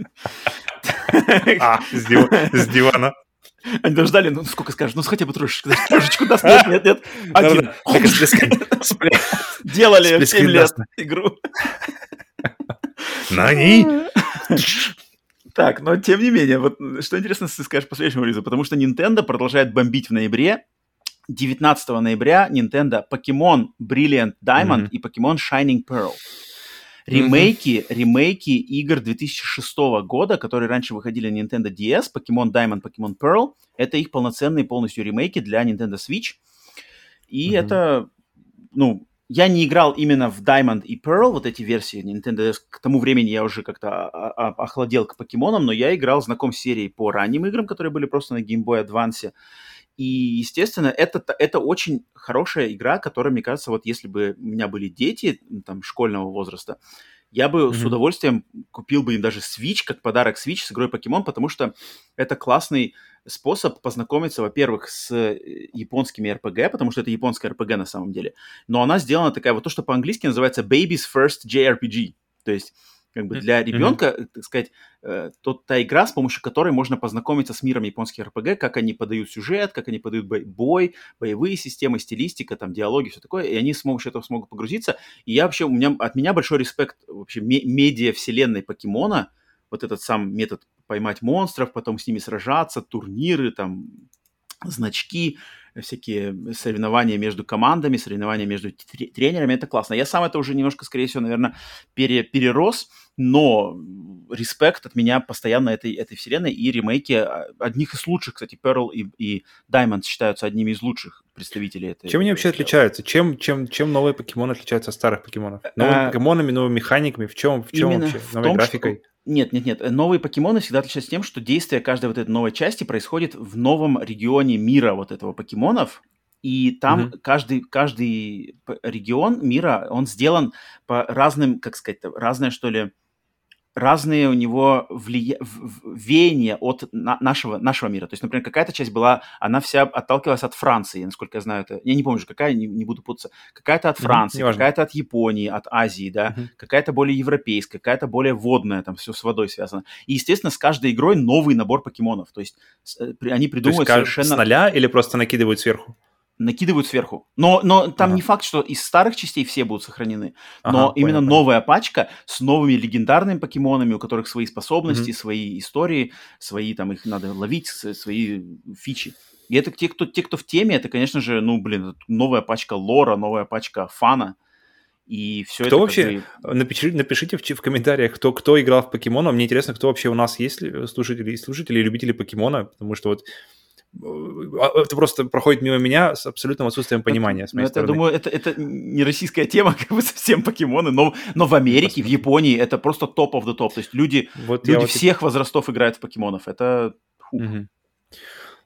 А, с дивана. Они даже ждали, ну сколько скажешь, ну хотя бы трошечку, трошечку даст, нет, нет, нет, один. *laughs* Делали 7 лет игру. На ней. Так, но тем не менее, вот что интересно, ты скажешь по следующему релизу, потому что Nintendo продолжает бомбить в ноябре. 19 ноября Nintendo Pokemon Brilliant Diamond mm-hmm. и Pokemon Shining Pearl. Ремейки, mm-hmm. ремейки игр 2006 года, которые раньше выходили на Nintendo DS, Pokemon Diamond, Pokemon Pearl, это их полноценные полностью ремейки для Nintendo Switch. И mm-hmm. это, ну, я не играл именно в Diamond и Pearl, вот эти версии Nintendo DS. К тому времени я уже как-то охладел к покемонам, но я играл, знаком с серией по ранним играм, которые были просто на Game Boy Advance. И, естественно, это, это очень хорошая игра, которая, мне кажется, вот если бы у меня были дети там, школьного возраста, Я бы с Мгм. удовольствием купил бы им даже Switch, как подарок Switch с игрой Покемон, потому что это классный способ познакомиться, во-первых, с э, японскими RPG, потому что это японская RPG на самом деле. Но она сделана такая вот то, что по-английски называется Baby's First JRPG. То есть как бы для ребенка, э, так сказать, э, тот, та игра, с помощью которой можно познакомиться с миром японских RPG, как они подают сюжет, как они подают бой, бой, боевые системы, стилистика, там, диалоги, все такое, и они с помощью этого смогут погрузиться. И я вообще, у меня, от меня большой респект вообще ме- медиа-вселенной покемона, вот этот сам метод поймать монстров, потом с ними сражаться, турниры, там, значки, всякие соревнования между командами, соревнования между тре- тренерами, это классно. Я сам это уже немножко, скорее всего, наверное, пере- перерос, но респект от меня постоянно этой, этой вселенной, и ремейки а, одних из лучших, кстати, Pearl и, и Diamond считаются одними из лучших представителей этой. Чем они вообще этой- отличаются? Чем, чем, чем новые покемоны отличаются от старых покемонов? Новыми А, покемонами, новыми механиками? В чем, в чем Именно вообще? в Новой том, графикой? что- Нет, нет, нет. Новые покемоны всегда отличаются тем, что действие каждой вот этой новой части происходит в новом регионе мира вот этого покемонов. И там Мгм. каждый, каждый регион мира, он сделан по разным, как сказать, разные, что ли, разные у него влия... веяния от на- нашего, нашего мира. То есть, например, какая-то часть была, она вся отталкивалась от Франции, насколько я знаю это. Я не помню какая, не, не буду путаться. Какая-то от Франции, неважно. какая-то от Японии, от Азии, да Мгм. какая-то более европейская, какая-то более водная, там все с водой связано. И, естественно, с каждой игрой новый набор покемонов. То есть э, они То есть придумывают совершенно... с нуля или просто накидывают сверху? Накидывают сверху. Но, но там Ага. не факт, что из старых частей все будут сохранены. Ага, но именно понял. новая пачка с новыми легендарными покемонами, у которых свои способности, свои истории, свои там их надо ловить, свои фичи. И это те, кто, те, кто в теме, это, конечно же, ну, блин, новая пачка лора, новая пачка фана. И все Кто это вообще- бы- Напишите, напишите в, в комментариях, кто, кто играл в покемона. Мне интересно, кто вообще у нас есть ли слушатели, и слушатели, и любители покемона, потому что вот это просто проходит мимо меня с абсолютным отсутствием понимания. с Ну, моей это, я стороны. думаю, это, это не российская тема, *laughs* как бы совсем покемоны, но, но в Америке, в Японии это просто топ of the топ. То есть люди, вот я люди вот и- всех возрастов играют в покемонов. Это... фу.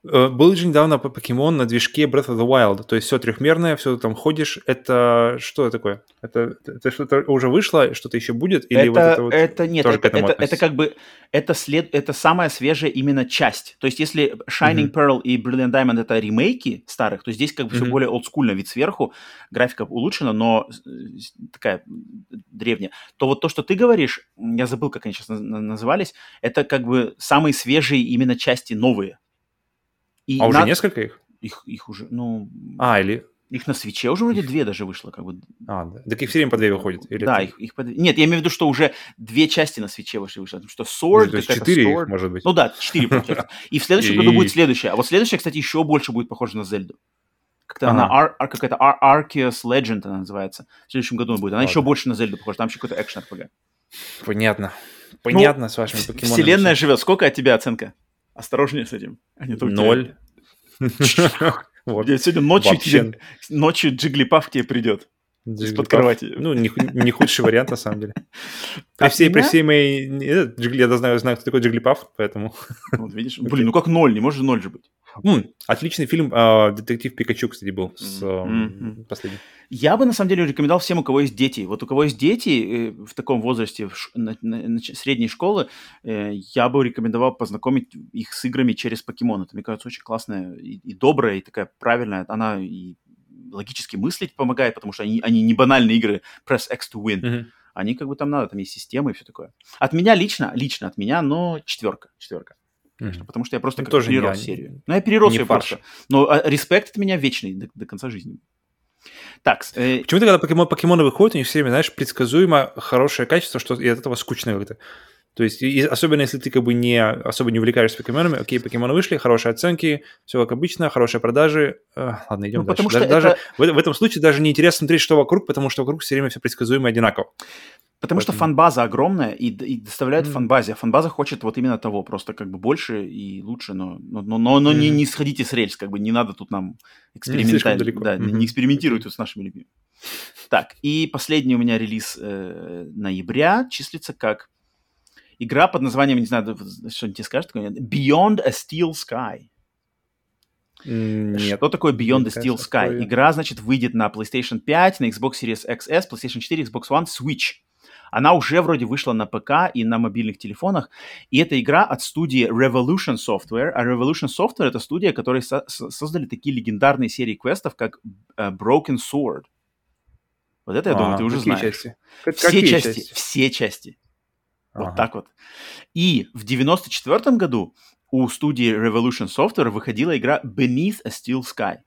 Э, Был же недавно по- покемон на движке Breath of the Wild, то есть все трехмерное, все там ходишь. Это что такое? Это, это что-то уже вышло, что-то еще будет? Или это, вот это вот это нет, тоже это, к этому это, это как бы это след, это самая свежая именно часть. То есть если Shining Мгм. Pearl и Brilliant Diamond это ремейки старых, то здесь как бы все Мгм. более олдскульно, вид сверху, графика улучшена, но э, такая древняя. То вот то, что ты говоришь, я забыл, как они сейчас на- на- назывались, это как бы самые свежие именно части новые. И А уже на- несколько их? Их, их уже, ну, А, или... их на свече уже вроде две даже вышло, как бы. А, да. Так их все время по две выходит? Или да, это- их, их под- Нет, я имею в виду, что уже две части на свече вышли, вышло. Потому что Sword, то есть какая-то четыре их, Sword. может быть? Ну да, четыре получается. *laughs* И в следующем году будет следующая. А вот следующая, кстати, еще больше будет похожа на Зельду. Как-то Ага. она какая-то Ar- Arceus Legend она называется. В следующем году она будет. Она Ладно. еще больше на Зельду похожа. Там еще какой-то экшен RPG. Понятно. Понятно с вашими покемонами. Вселенная живет. Сколько от тебя оценка? Осторожнее с этим. А не только Ноль. *laughs* Вот. *laughs* Сегодня ночью, Вообще. ночью Джиглипав к тебе придет. Из-под кровати. Ну, не, не худший вариант, на самом деле. При От всей, при всей моей... э, Я знаю, знаю, кто такой Джиглипаф, поэтому... Вот видишь? Блин, ну как ноль? Не может ноль же быть. М, Отличный фильм а, «Детектив Пикачу», кстати, был с Мгм. последним. Я бы, на самом деле, рекомендовал всем, у кого есть дети. Вот у кого есть дети э, в таком возрасте, в ш- на- на- нач- средней школы, э, я бы рекомендовал познакомить их с играми через покемон. Это, мне кажется, очень классная и, и добрая, и такая правильная. Она и логически мыслить помогает, потому что они, они не банальные игры press X to win. Мгм. Они как бы там надо, там есть системы и все такое. От меня лично, лично от меня, но четверка, четверка. Мгм. Потому что я просто Ну, как тоже перерос не- серию. Ну, я перерос ее фарш. просто. Но а, респект от меня вечный до, до конца жизни. Так, э, Почему-то, когда покемон, покемоны выходят, у них все время, знаешь, предсказуемо хорошее качество, что и от этого скучно как-то. То есть, и- особенно если ты как бы не особо не увлекаешься покемонами, окей, покемоны вышли, хорошие оценки, все как обычно, хорошие продажи. Э, ладно, идем Ну, дальше. потому что даже это- в, в этом случае даже не интересно смотреть, что вокруг, потому что вокруг все время все предсказуемо и одинаково. Потому что Поэтому- фанбаза огромная и, и доставляет Мгм. фанбазе. А фанбаза хочет вот именно того, просто как бы больше и лучше, но, но, но, но- но не, Мгм. не сходите с рельс, как бы не надо тут нам далеко. Да, не- Мгм. не экспериментируйте с нашими людьми. Так, и последний у меня релиз э, ноября числится как игра под названием, не знаю, что-нибудь тебе скажет, Beyond a Steel Sky. Нет. Что такое Beyond the Steel Sky? такое- Игра, значит, выйдет на PlayStation 5, на Xbox Series XS, PlayStation 4, Xbox One, Switch. Она уже вроде вышла на ПК и на мобильных телефонах, и это игра от студии Revolution Software, а Revolution Software это студия, которые со- создали такие легендарные серии квестов, как uh, Broken Sword. Вот это, я а, думаю, ты уже знаешь. Части? Все какие части, части, все части. Ага. Вот так вот. И в 94 году у студии Revolution Software выходила игра Beneath a Steel Sky.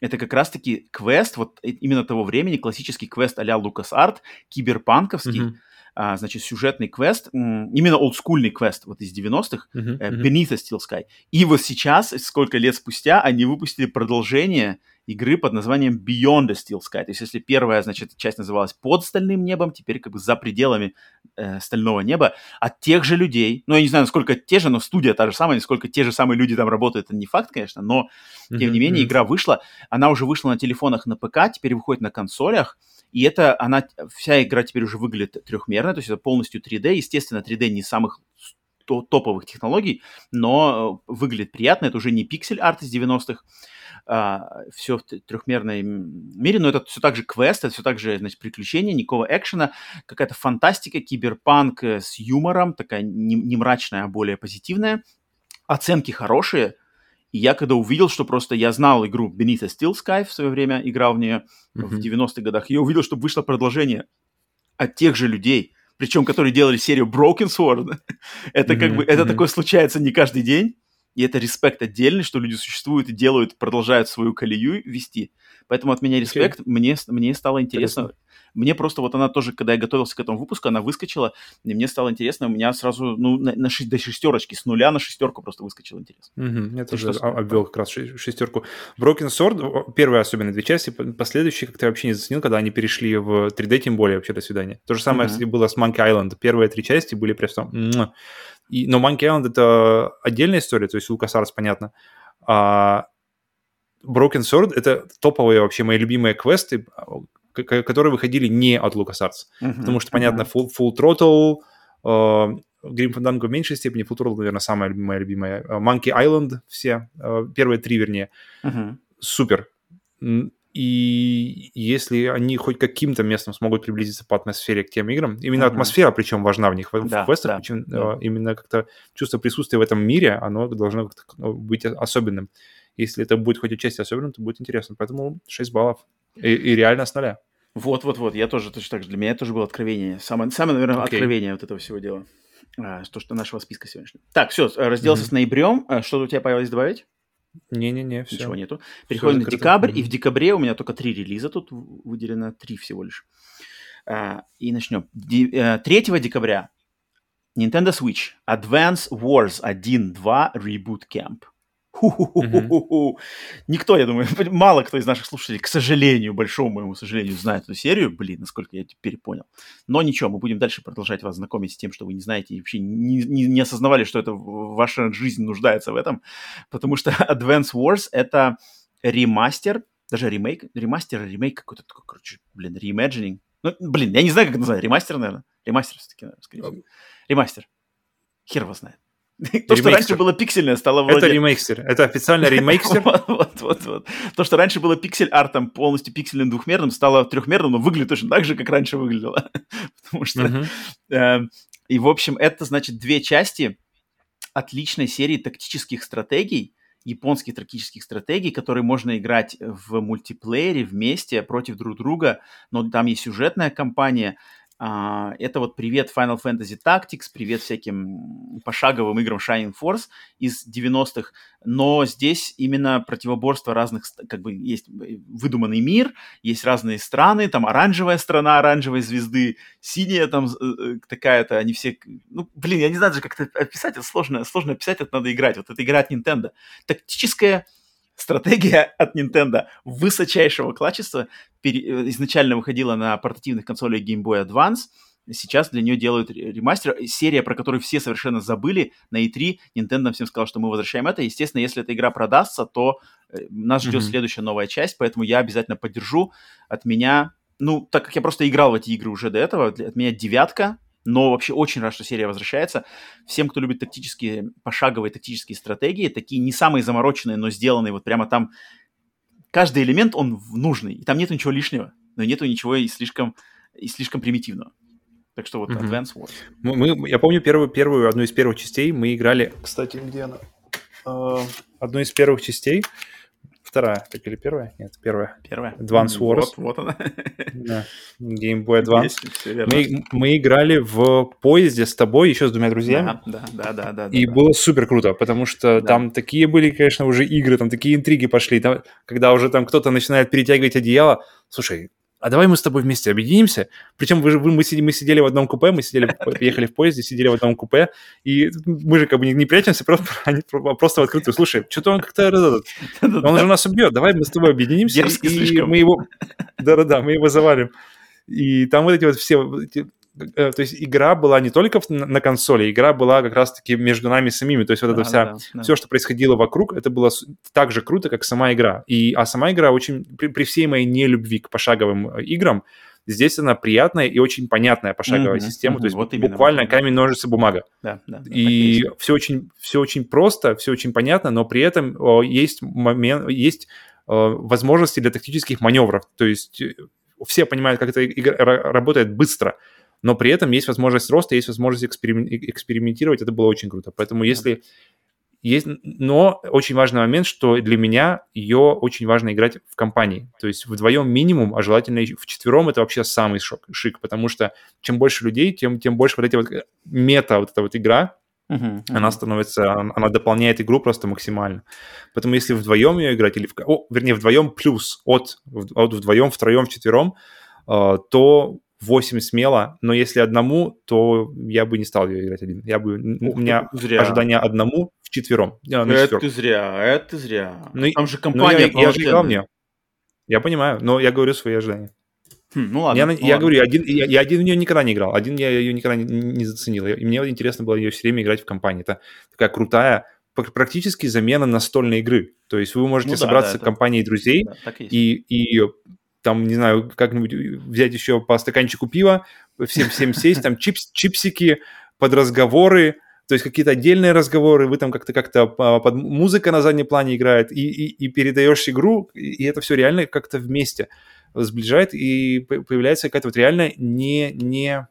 Это как раз-таки квест, вот именно того времени, классический квест а-ля LucasArt, киберпанковский, mm-hmm. а, значит, сюжетный квест, именно олдскульный квест вот из 90-х, mm-hmm. Beneath a Steel Sky. И вот сейчас, сколько лет спустя, они выпустили продолжение игры под названием Beyond the Steel Sky. То есть если первая, значит, часть называлась под стальным небом, теперь как бы за пределами э, стального неба, от тех же людей, ну я не знаю, насколько те же, но студия та же самая, насколько те же самые люди там работают, это не факт, конечно, но тем не менее игра вышла, она уже вышла на телефонах, на ПК, теперь выходит на консолях, и это, она, вся игра теперь уже выглядит трехмерно, то есть это полностью 3D, естественно, 3D не самых топовых технологий, но э, выглядит приятно, это уже не пиксель-арт из 90-х, а, все в трехмерной мире, но это все так же квест, это все так же, значит, приключения, никакого экшена, какая-то фантастика, киберпанк э, с юмором, такая не, не мрачная, а более позитивная. Оценки хорошие, и я когда увидел, что просто я знал игру Beneath a Steel Sky в свое время, играл в нее mm-hmm. в 90-х годах, я увидел, что вышло продолжение от тех же людей, причем которые делали серию Broken Sword. *laughs* это mm-hmm. как бы, это mm-hmm. такое случается не каждый день и это респект отдельный, что люди существуют и делают, продолжают свою колею вести. Поэтому от меня респект, okay. мне, мне стало интересно. Интересно. Мне просто вот она тоже, когда я готовился к этому выпуску, она выскочила, и мне стало интересно, у меня сразу, ну, на, на шесть, до шестерочки, с нуля на шестерку просто выскочил интерес. Угу, я тоже что обвел как раз шестерку. Broken Sword, первые особенно две части, последующие как-то вообще не заценил, когда они перешли в 3D, тем более вообще до свидания. То же самое, угу. кстати, было с Monkey Island. Первые три части были просто и, но Monkey Island это отдельная история, то есть LucasArts, понятно. А Broken Sword — это топовые вообще мои любимые квесты, которые выходили не от LucasArts. Uh-huh, потому что, понятно, uh-huh. Full, Full Throttle, uh, Grim Fandango в меньшей степени, Full Throttle, наверное, самая моя любимая. Monkey Island все, uh, первые три, вернее. Uh-huh. Супер. И если они хоть каким-то местом смогут приблизиться по атмосфере к тем играм, именно mm-hmm. атмосфера причем важна в них, в, да, в квестах, да, причем, да. именно как-то чувство присутствия в этом мире, оно должно ну, быть особенным. Если это будет хоть отчасти особенным, то будет интересно. Поэтому 6 баллов. И, и реально с нуля. Вот-вот-вот, я тоже точно так же. Для меня это тоже было откровение. Самое, самое наверное, okay. откровение вот этого всего дела. А, то, что нашего списка сегодняшнего. Так, все, разделался mm-hmm. с ноябрем. А, что у тебя появилось добавить? Не-не-не, все. Ничего нету. Переходим на декабрь, mm-hmm. и в декабре у меня только три релиза тут выделено, три всего лишь. А, и начнем. Ди, 3 э, декабря Nintendo Switch Advance Wars 1.2 Reboot Camp. Ху-ху-ху-ху-ху. Никто, я думаю, *laughs* мало кто из наших слушателей, к сожалению, большому моему сожалению, знает эту серию. Блин, насколько я теперь понял. Но ничего, мы будем дальше продолжать вас знакомить с тем, что вы не знаете и вообще не, не, не осознавали, что это ваша жизнь нуждается в этом. Потому что *laughs* Advance Wars — это ремастер, даже ремейк, ремастер, ремейк какой-то такой, короче, блин, reimagining. Ну, блин, я не знаю, как это называется. Ремастер, наверное. Ремастер все-таки, наверное, скорее всего. Ремастер. Хер его знает. *laughs* То, что раньше было пиксельное, стало вроде... Это ремейкстер. Это официально *laughs* ремейкстер. вот, вот, вот. То, что раньше было пиксель-артом полностью пиксельным двухмерным, стало трехмерным, но выглядит точно так же, как раньше выглядело. *laughs* Потому что... Э, и, в общем, это, значит, две части отличной серии тактических стратегий, японских тактических стратегий, которые можно играть в мультиплеере вместе против друг друга, но там есть сюжетная кампания, а, это вот привет Final Fantasy Tactics, привет всяким пошаговым играм Shining Force из 90-х, но здесь именно противоборство разных, как бы есть выдуманный мир, есть разные страны, там оранжевая страна оранжевой звезды, синяя там э, э, такая-то, они все, ну, блин, я не знаю даже как это описать, это сложно, сложно описать, это надо играть, вот это игра от Nintendo. Тактическая стратегия от Nintendo высочайшего качества пере... изначально выходила на портативных консолях Game Boy Advance, сейчас для нее делают ремастер. Серия, про которую все совершенно забыли, на E3 Nintendo всем сказал, что мы возвращаем это. Естественно, если эта игра продастся, то э, нас ждет mm-hmm. следующая новая часть, поэтому я обязательно поддержу. От меня, ну, так как я просто играл в эти игры уже до этого, от меня девятка, но вообще очень рад, что серия возвращается. Всем, кто любит тактические, пошаговые тактические стратегии, такие не самые замороченные, но сделанные вот прямо там... Каждый элемент, он нужный, и там нет ничего лишнего, но нету ничего и слишком, и слишком примитивного. Так что вот Мгм. Advance Wars. Мы, мы- я помню первую, первую, одну из первых частей мы играли... Кстати, где она? Э, Одну из первых частей. Вторая, так или первая? Нет, первая. Первая. Advance Вот, Wars. Вот она. *laughs* Да. Game Boy Advance. Есть. Мы, мы играли в поезде с тобой, еще с двумя друзьями. Да, да, да, да, да. И да. было супер круто, потому что Да. там такие были, конечно, уже игры, там такие интриги пошли. Там, когда уже там кто-то начинает перетягивать одеяло. Слушай, а давай мы с тобой вместе объединимся. Причем вы же, вы- мы, сидели, мы сидели в одном купе, мы сидели, *laughs* ехали в поезде, сидели в одном купе, и мы же как бы не, не прячемся, просто, *laughs* про- просто в открытую. Слушай, что-то он как-то... Он же нас убьет, давай мы с тобой объединимся, и слишком. мы его... *laughs* Да-да-да, мы его завалим. И там вот эти вот все... эти, э, То есть игра была не только на консоли, игра была как раз-таки между нами самими. То есть вот Да, вся да, да. все, что происходило вокруг, это было так же круто, как сама игра. И, а сама игра очень, при, при всей моей нелюбви к пошаговым э, играм, здесь она приятная и очень понятная пошаговая Мгм, система. мгм, То есть вот именно, буквально вот камень, ножницы, бумага. Да, да, И все очень, все очень просто, все очень понятно, но при этом о, есть момент, есть э, возможности для тактических маневров. То есть э, все понимают, как эта игра ра- работает быстро, но при этом есть возможность роста, есть возможность эксперим- э- экспериментировать. Это было очень круто. Поэтому если есть, но очень важный момент, что для меня ее очень важно играть в компании. То есть вдвоем минимум, а желательно еще в четвером это вообще самый шок, шик, потому что чем больше людей, тем, тем больше вот эти вот э, мета, вот эта вот игра, Мгм, она мгм. становится, он- она дополняет игру просто максимально. Поэтому если вдвоем ее играть, или, в, о, вернее, вдвоем плюс от, от вдвоем, втроем, вчетвером, э, то 8 смело, но если одному, то я бы не стал ее играть один. Я бы, у Ух ты, меня зря. ожидание одному в четвером. На Это ты зря, это ты зря. Ну Там же Ну, компания я, я же играл в нее. Я понимаю, но я говорю свои ожидания. Хм, ну ладно. я ну я ладно. говорю, один, я, я один в нее никогда не играл. Один я ее никогда не, не заценил. И мне интересно было ее все время играть в компании. Это такая крутая, пр- практически замена настольной игры. То есть вы можете Ну да, собраться да, это- компанией друзей Да, и, и там, не знаю, как-нибудь взять еще по стаканчику пива, всем, всем сесть, там чипс, чипсики под разговоры, то есть какие-то отдельные разговоры, вы там как-то как-то по- под музыка на заднем плане играет, и, и, и передаешь игру, и это все реально как-то вместе сближает, и по- появляется какая-то вот реально не, не,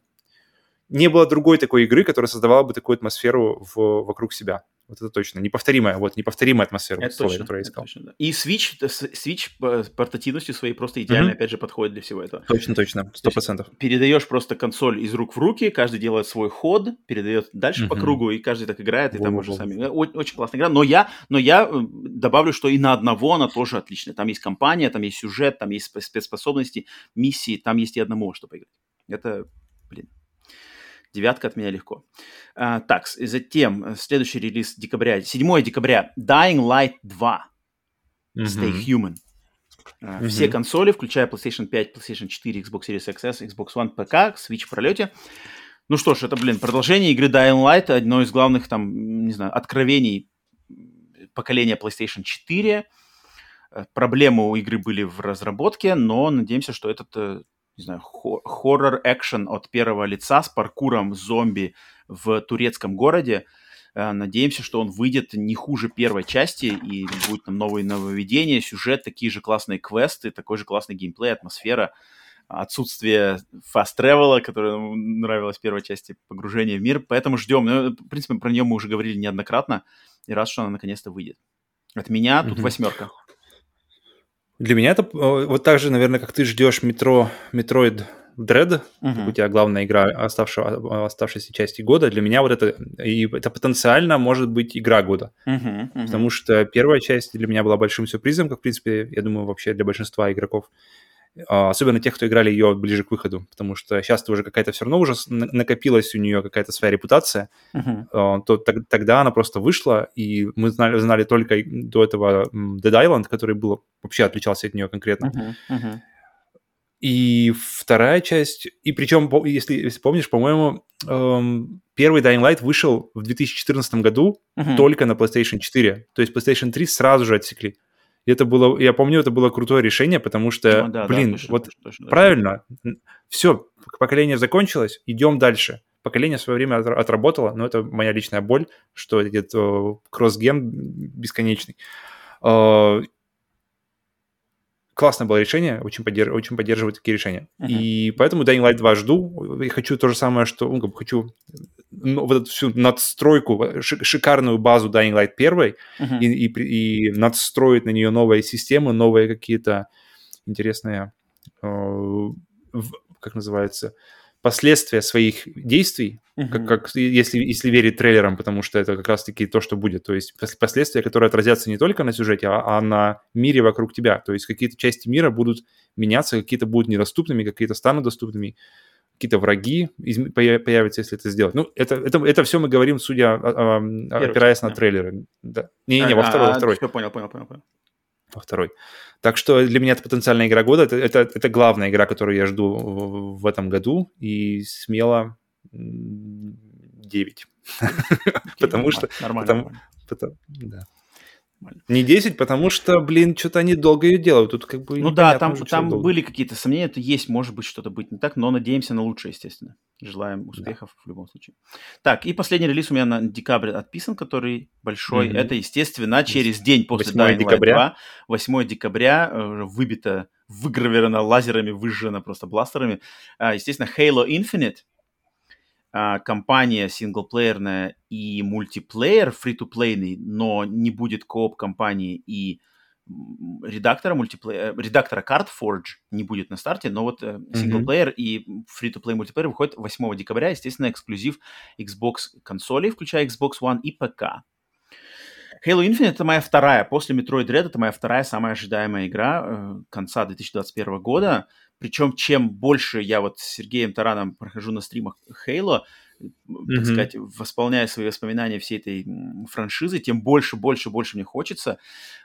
не было другой такой игры, которая создавала бы такую атмосферу в, вокруг себя. Вот это точно. Неповторимая, вот, неповторимая атмосфера, Это слово, точно, которое я искал. точно, да. И Switch, э, Switch по портативностью своей просто идеально, Мгм. опять же, подходит для всего этого. Точно, точно, сто процентов. Передаешь просто консоль из рук в руки, каждый делает свой ход, передает дальше по Мгм. кругу, и каждый так играет, и там уже Во-во-во. сами... Э, о- Очень классная игра, но я, но я э, добавлю, что и на одного она тоже отличная. Там есть компания, там есть сюжет, там есть спе- спецспособности, миссии, там есть и одному, что поиграть. Это, блин, девятка от меня легко. А, так, затем э, следующий релиз декабря, 7 декабря, Dying Light 2. Stay Мгм. Human. Мгм. Все консоли, включая PlayStation 5, PlayStation 4, Xbox Series XS, Xbox One, ПК, Switch в пролете. Ну что ж, это, блин, продолжение игры Dying Light, одно из главных, там, не знаю, откровений поколения PlayStation 4. Э, Проблемы у игры были в разработке, но надеемся, что этот, э, не знаю, хо- хоррор-экшен от первого лица с паркуром зомби в турецком городе, э, надеемся, что он выйдет не хуже первой части и будет там новые нововведения, сюжет, такие же классные квесты, такой же классный геймплей, атмосфера, отсутствие travel, которое нам нравилось в первой части, погружение в мир, поэтому ждем. Ну, в принципе, про нее мы уже говорили неоднократно, и рад, что она наконец-то выйдет. От меня тут Мгм. восьмерка. Для меня это э, вот так же, наверное, как ты ждешь метро, Metroid Dread, Мгм. у тебя главная игра оставшего, оставшейся части года, для меня вот это, и это потенциально может быть игра года. Мгм. Потому что первая часть для меня была большим сюрпризом, как, в принципе, я думаю, вообще для большинства игроков. А, Особенно тех, кто играли ее ближе к выходу, потому что сейчас уже какая-то все равно уже накопилась у нее какая-то своя репутация, а, то тог- тогда она просто вышла, и мы знали, знали только до этого Dead Island, который был, вообще отличался от нее конкретно. Мгм, мгм. И вторая часть, и причем, если, если помнишь, по-моему, эм, первый Dying Light вышел в 2014 году Мгм. только на PlayStation 4. То есть PlayStation 3 сразу же отсекли. Это было, я помню, это было крутое решение, потому что, Ну да, да, блин, точно, вот точно, точно, да. правильно, все, поколение закончилось, идем дальше. Поколение в свое время отра- отработало, но это моя личная боль, что этот э, кросс-ген бесконечный. Э, классное было решение, очень, поддерж... очень поддерживаю такие решения. Uh-huh. И поэтому Dying Light 2 жду. И хочу то же самое, что... Ну, хочу ну, вот эту всю надстройку, шикарную базу Dying Light 1 uh-huh. и, и, и надстроить на нее новые системы, новые какие-то интересные, э, как называется, последствия своих действий, uh-huh. как, как если, если верить трейлерам, потому что это как раз-таки то, что будет. То есть последствия, которые отразятся не только на сюжете, а, а на мире вокруг тебя. То есть какие-то части мира будут меняться, какие-то будут недоступными, какие-то станут доступными, какие-то враги появятся, если это сделать. Ну, это, это, это все мы говорим, судя, а, а, опираясь на трейлеры. Да. Не-не, во второй, во второй. Все, понял, понял, понял. понял во второй. Так что для меня это потенциальная игра года. Это, это, это главная игра, которую я жду в, в этом году. И смело 9. *laughs* Потому что... Нормально. Да. Не 10, потому что, блин, что-то они долго ее делают. Тут как бы Ну да, там, там были какие-то сомнения, это есть, может быть, что-то быть не так, но надеемся на лучшее, естественно. Желаем успехов да. в любом случае. Так, и последний релиз у меня на декабрь отписан, который большой. Mm-hmm. Это, естественно, через день после 8 декабря. 2, 8 декабря, э, выбито, выгравировано лазерами, выжжено просто бластерами. А, естественно, Halo Infinite, а, компания синглплеерная и мультиплеер фри-то-плейный, но не будет кооп компании и редактора мультиплеера, редактора карт Forge не будет на старте, но вот синглплеер mm-hmm. и free-to-play мультиплеер выходит 8 декабря, естественно, эксклюзив Xbox консолей, включая Xbox One и ПК. Halo Infinite это моя вторая, после Metroid Dread это моя вторая самая ожидаемая игра э, конца 2021 года. Причем, чем больше я вот с Сергеем Тараном прохожу на стримах Halo, mm-hmm. так сказать, восполняя свои воспоминания всей этой франшизы, тем больше, больше, больше мне хочется.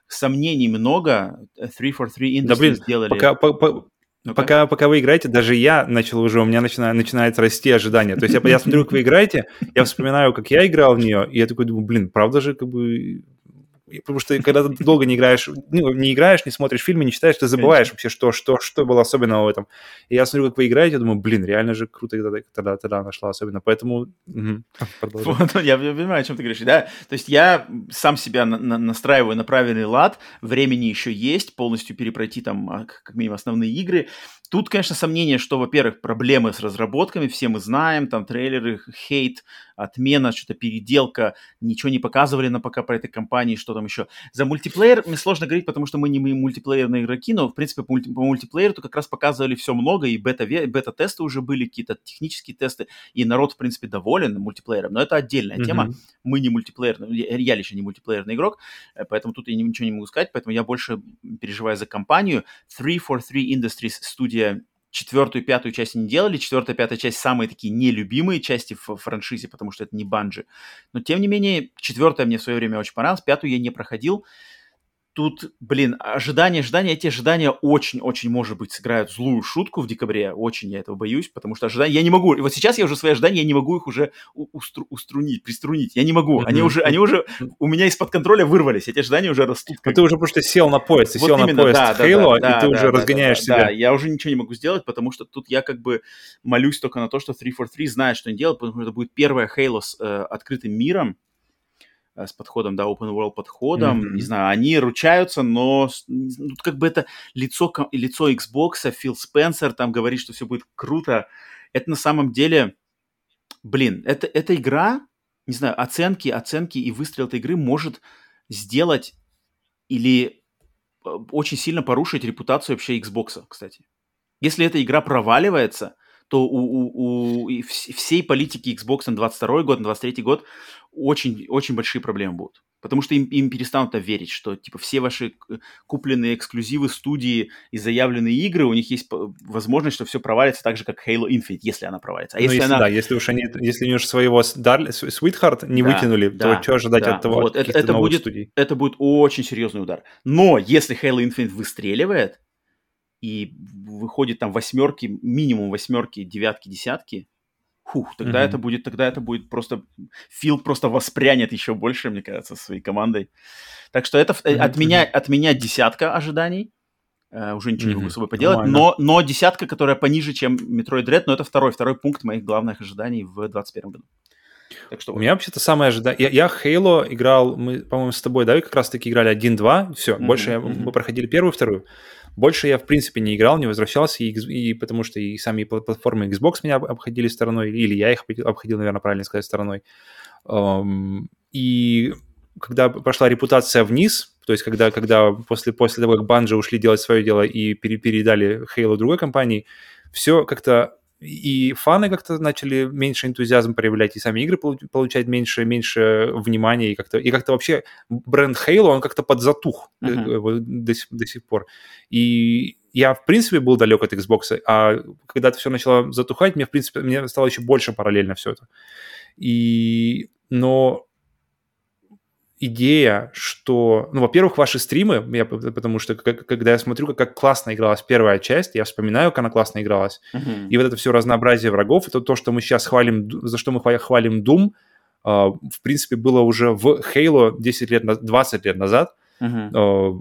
Сомнений много. 343 Industries да, блин, сделали... Пока, по, по... Ну пока, пока вы играете, даже я начал уже, у меня начинает, начинает расти ожидание. То есть я, я смотрю, как вы играете, я вспоминаю, как я играл в нее, и я такой думаю, блин, правда же, как бы потому что когда ты долго не играешь, ну, не играешь, не смотришь фильмы, не читаешь, ты забываешь вообще, что, что, что было особенного в этом. И я смотрю, как вы играете, думаю, блин, реально же круто тогда, тогда, тогда нашла особенно. Поэтому угу. *laughs* вот, я понимаю, о чем ты говоришь. Да? То есть я сам себя на, на, настраиваю на правильный лад, времени еще есть, полностью перепройти там а, как минимум основные игры. Тут, конечно, сомнение, что, во-первых, проблемы с разработками, все мы знаем, там трейлеры, хейт, отмена, что-то переделка, ничего не показывали на пока про этой компании, что там еще. За мультиплеер мне сложно говорить, потому что мы не мультиплеерные игроки, но, в принципе, по, мульти, по мультиплееру то как раз показывали все много, и бета, бета-тесты уже были, какие-то технические тесты, и народ, в принципе, доволен мультиплеером, но это отдельная mm-hmm. тема. Мы не мультиплеерный, я, я лично не мультиплеерный игрок, э, поэтому тут я ничего не могу сказать, поэтому я больше переживаю за компанию. 343 Industries, студия четвертую и пятую часть не делали. Четвертая пятая часть самые такие нелюбимые части в франшизе, потому что это не банджи. Но, тем не менее, четвертая мне в свое время очень понравилась, пятую я не проходил тут, блин, ожидания, ожидания, эти ожидания очень-очень, может быть, сыграют злую шутку в декабре. Очень я этого боюсь, потому что ожидания... Я не могу... И вот сейчас я уже свои ожидания, я не могу их уже устру, уструнить, приструнить. Я не могу. Они уже, они уже у меня из-под контроля вырвались. Эти ожидания уже растут. Как... ты уже просто сел на поезд. Ты вот сел именно, на поезд да, Halo, да, да, и ты да, уже да, разгоняешь да, себя. Да, я уже ничего не могу сделать, потому что тут я как бы молюсь только на то, что 343 знает, что они делают, потому что это будет первая Halo с э, открытым миром, с подходом, да, open world подходом, mm-hmm. не знаю, они ручаются, но ну, как бы это лицо, лицо Xbox, Фил Спенсер там говорит, что все будет круто. Это на самом деле, блин, это, эта игра, не знаю, оценки, оценки и выстрел этой игры может сделать или э, очень сильно порушить репутацию вообще Xbox, кстати. Если эта игра проваливается, то у, у, у всей политики Xbox на 22 год, на 23 год очень, очень большие проблемы будут. Потому что им, им перестанут верить, что типа все ваши купленные эксклюзивы студии и заявленные игры, у них есть возможность, что все провалится так же, как Halo Infinite, если она провалится. А если, если она... Да, если уж они, если они уж своего Dar... Sweetheart не да, вытянули, да, то что ожидать да. от того, вот, это, это будет, студий? Это будет очень серьезный удар. Но если Halo Infinite выстреливает, и выходит там восьмерки, минимум восьмерки, девятки, десятки, Фух, тогда mm-hmm. это будет, тогда это будет просто Фил просто воспрянет еще больше, мне кажется, своей командой. Так что это mm-hmm. от меня от меня десятка ожиданий. Uh, уже ничего mm-hmm. не могу с собой поделать, но, но десятка, которая пониже, чем Metroid Dread, но это второй, второй пункт моих главных ожиданий в 2021 году. Так что... У меня вообще-то самое ожидание... Я, я Halo играл, мы, по-моему, с тобой, да, как раз-таки играли 1-2, все, mm-hmm. больше я, мы проходили первую, вторую. Больше я, в принципе, не играл, не возвращался, и, и потому что и сами платформы Xbox меня обходили стороной, или я их обходил, наверное, правильно сказать, стороной. И когда пошла репутация вниз, то есть когда, когда после, после того, как Bungie ушли делать свое дело и пере, передали Halo другой компании, все как-то и фаны как-то начали меньше энтузиазм проявлять, и сами игры получать меньше, меньше внимания, и как-то, и как-то вообще бренд Halo, он как-то подзатух uh-huh. до, до сих пор. И я, в принципе, был далек от Xbox, а когда это все начало затухать, мне, в принципе, мне стало еще больше параллельно все это. И... Но идея, что, ну, во-первых, ваши стримы, я, потому что как, когда я смотрю, как, как классно игралась первая часть, я вспоминаю, как она классно игралась, uh-huh. и вот это все разнообразие врагов, это то, что мы сейчас хвалим, за что мы хвалим Doom, uh, в принципе, было уже в Halo 10 лет, 20 лет назад, uh-huh. uh,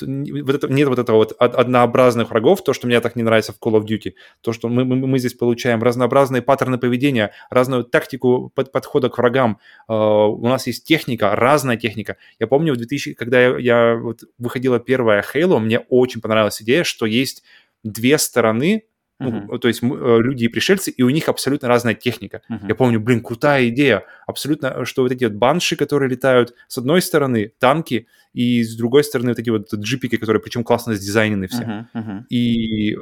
вот это, нет вот этого вот однообразных врагов, то, что мне так не нравится в Call of Duty, то, что мы, мы, мы здесь получаем разнообразные паттерны поведения, разную тактику под, подхода к врагам. Uh, у нас есть техника, разная техника. Я помню, в 2000, когда я, я вот выходила первая Halo, мне очень понравилась идея, что есть две стороны Uh-huh. то есть э, люди и пришельцы, и у них абсолютно разная техника. Uh-huh. Я помню, блин, крутая идея. Абсолютно, что вот эти вот банши, которые летают, с одной стороны танки, и с другой стороны вот эти вот джипики, которые причем классно сдизайнены все. Uh-huh. Uh-huh. И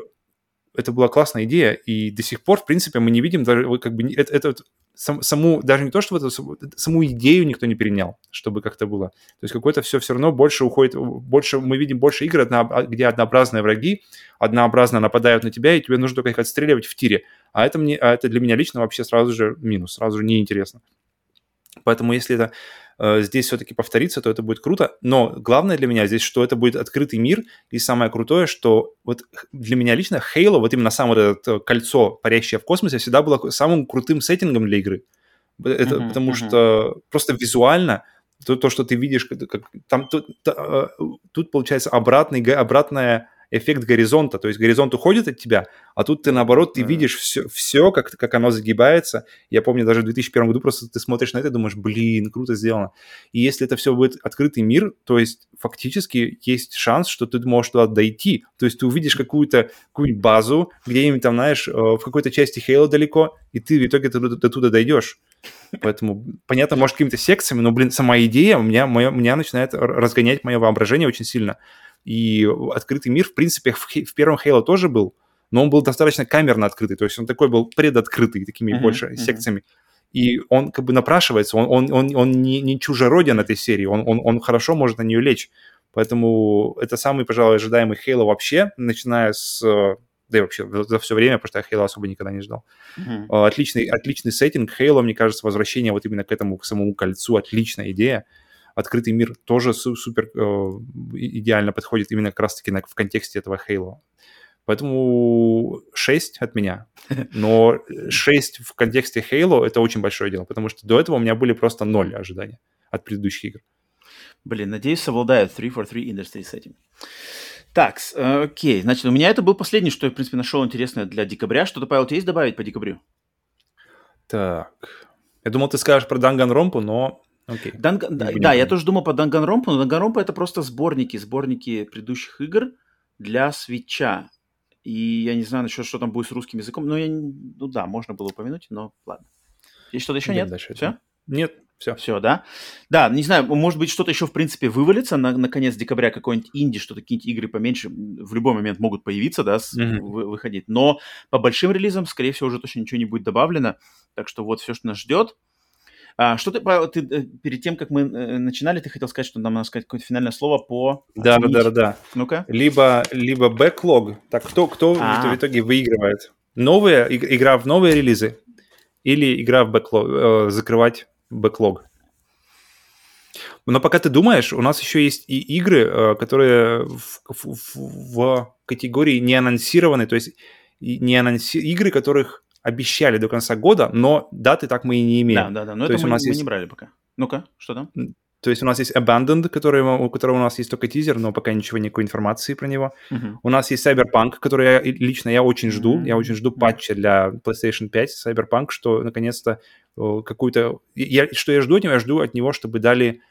это была классная идея, и до сих пор, в принципе, мы не видим даже как бы это, это сам, саму, даже не то, что это, саму идею никто не перенял, чтобы как-то было. То есть какое-то все все равно больше уходит, больше, мы видим больше игр, одно, где однообразные враги, однообразно нападают на тебя, и тебе нужно только их отстреливать в тире. А это, мне, а это для меня лично вообще сразу же минус, сразу же неинтересно. Поэтому если это э, здесь все-таки повторится, то это будет круто. Но главное для меня здесь, что это будет открытый мир. И самое крутое, что вот для меня лично Halo, вот именно само вот это э, кольцо, парящее в космосе, всегда было самым крутым сеттингом для игры. Это, uh-huh, потому uh-huh. что просто визуально то, то, что ты видишь, как, там тут, э, тут получается обратный, обратная эффект горизонта, то есть горизонт уходит от тебя, а тут ты наоборот, ты mm-hmm. видишь все, все как, как оно загибается. Я помню, даже в 2001 году просто ты смотришь на это и думаешь, блин, круто сделано. И если это все будет открытый мир, то есть фактически есть шанс, что ты можешь туда дойти. То есть ты увидишь какую-то какую базу, где-нибудь там, знаешь, э, в какой-то части Хейла далеко, и ты в итоге до, до туда дойдешь. Поэтому, понятно, может, какими-то секциями, но, блин, сама идея у меня, моя, меня начинает разгонять мое воображение очень сильно. И открытый мир, в принципе, в, в первом Halo тоже был, но он был достаточно камерно открытый, то есть он такой был предоткрытый, такими uh-huh, больше uh-huh. секциями. И он как бы напрашивается, он, он, он, он не, не чужероден этой серии, он, он, он хорошо может на нее лечь. Поэтому это самый, пожалуй, ожидаемый Halo вообще, начиная с да и вообще за все время, потому что я Halo особо никогда не ждал. Uh-huh. Отличный, отличный сеттинг. Halo, мне кажется, возвращение вот именно к этому, к самому кольцу, отличная идея открытый мир тоже супер э, идеально подходит именно как раз-таки в контексте этого Halo. Поэтому 6 от меня. *laughs* Но 6 в контексте Halo это очень большое дело, потому что до этого у меня были просто ноль ожиданий от предыдущих игр. Блин, надеюсь, совладает 343 Industry с этим. Так, окей. Значит, у меня это был последний, что я, в принципе, нашел интересное для декабря. Что-то, Павел, у тебя есть добавить по декабрю? Так. Я думал, ты скажешь про Данганромпу, но Окей. Данг... Да, да, я тоже думал по Данганромпу, но Данганромпа это просто сборники, сборники предыдущих игр для свеча. И я не знаю насчет, что там будет с русским языком. Но я, ну да, можно было упомянуть, но ладно. Есть что-то еще? Идем нет? Дальше. Все? Нет, все. Все, да? Да, не знаю, может быть, что-то еще, в принципе, вывалится на, на конец декабря, какой-нибудь инди, что-то, какие-нибудь игры поменьше в любой момент могут появиться, да, с, mm-hmm. вы, выходить. Но по большим релизам, скорее всего, уже точно ничего не будет добавлено. Так что вот все, что нас ждет. А, что ты, ты, э, перед тем, как мы э, начинали, ты хотел сказать, что нам надо сказать какое-то финальное слово по... Да, да, да, да. Ну-ка. Либо, либо бэклог. Так, кто, кто А-а-а. в итоге выигрывает? Новые, игра в новые релизы или игра в бэклог, э, закрывать бэклог? Но пока ты думаешь, у нас еще есть и игры, э, которые в, в, в категории не анонсированы, то есть не анонси... игры, которых обещали до конца года, но даты так мы и не имеем. Да, да, да, но То это мы, у нас мы есть... не брали пока. Ну-ка, что там? То есть у нас есть Abandoned, который, у которого у нас есть только тизер, но пока ничего, никакой информации про него. Uh-huh. У нас есть Cyberpunk, который я, лично я очень жду. Uh-huh. Я очень жду патча для PlayStation 5 Cyberpunk, что наконец-то какую-то... Я, что я жду от него? Я жду от него, чтобы дали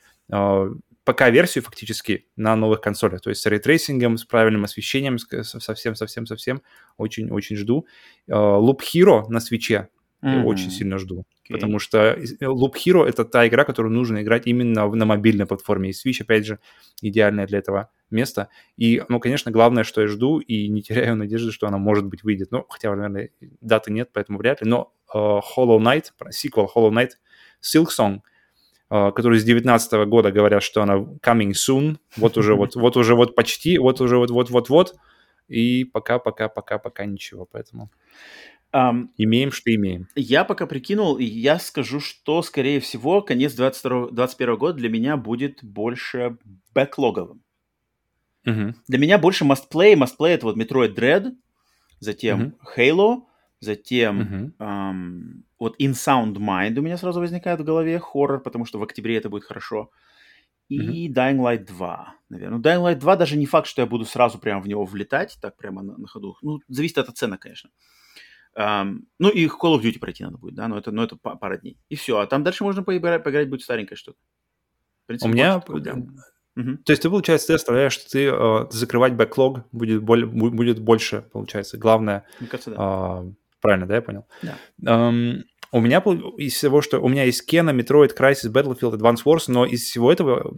ПК-версию фактически на новых консолях, то есть с ray tracing ом, с правильным освещением, совсем-совсем-совсем. Очень-очень жду. Loop Hero на свече mm-hmm. очень сильно жду. Okay. Потому что Loop Hero — это та игра, которую нужно играть именно на мобильной платформе. И Switch, опять же, идеальное для этого место. И, ну, конечно, главное, что я жду, и не *laughs* теряю надежды, что она, может быть, выйдет. Ну, хотя, наверное, даты нет, поэтому вряд ли. Но uh, Hollow Knight, сиквел Hollow Knight, Silk Uh, который с 19 года говорят, что она coming soon, вот уже вот, вот уже вот почти, вот уже вот вот вот вот, и пока, пока, пока, пока ничего, поэтому... Um, имеем, что имеем. Я пока прикинул, и я скажу, что, скорее всего, конец 2021 года для меня будет больше бэклоговым. Uh-huh. Для меня больше must play. Must play это вот Metroid Dread, затем uh-huh. Halo, затем uh-huh. um, вот In Sound Mind у меня сразу возникает в голове хоррор, потому что в октябре это будет хорошо. И uh-huh. Dying Light 2, наверное. Ну, Dying Light 2 даже не факт, что я буду сразу прямо в него влетать, так прямо на, на ходу. Ну, зависит от оценок, конечно. Um, ну, и Call of Duty пройти надо будет, да, но это, но это пара дней. И все, а там дальше можно поиграть, поиграть будет старенькое что-то. Принципе, у меня... Угу. То есть ты, получается, ты оставляешь, что ты э, закрывать бэклог будет, боль, будет больше, получается. Главное... Мне кажется, да. Э, правильно, да, я понял? Да. Um, у меня из всего, что у меня есть Кена, Metroid, Crysis, Battlefield, Advance Wars, но из всего этого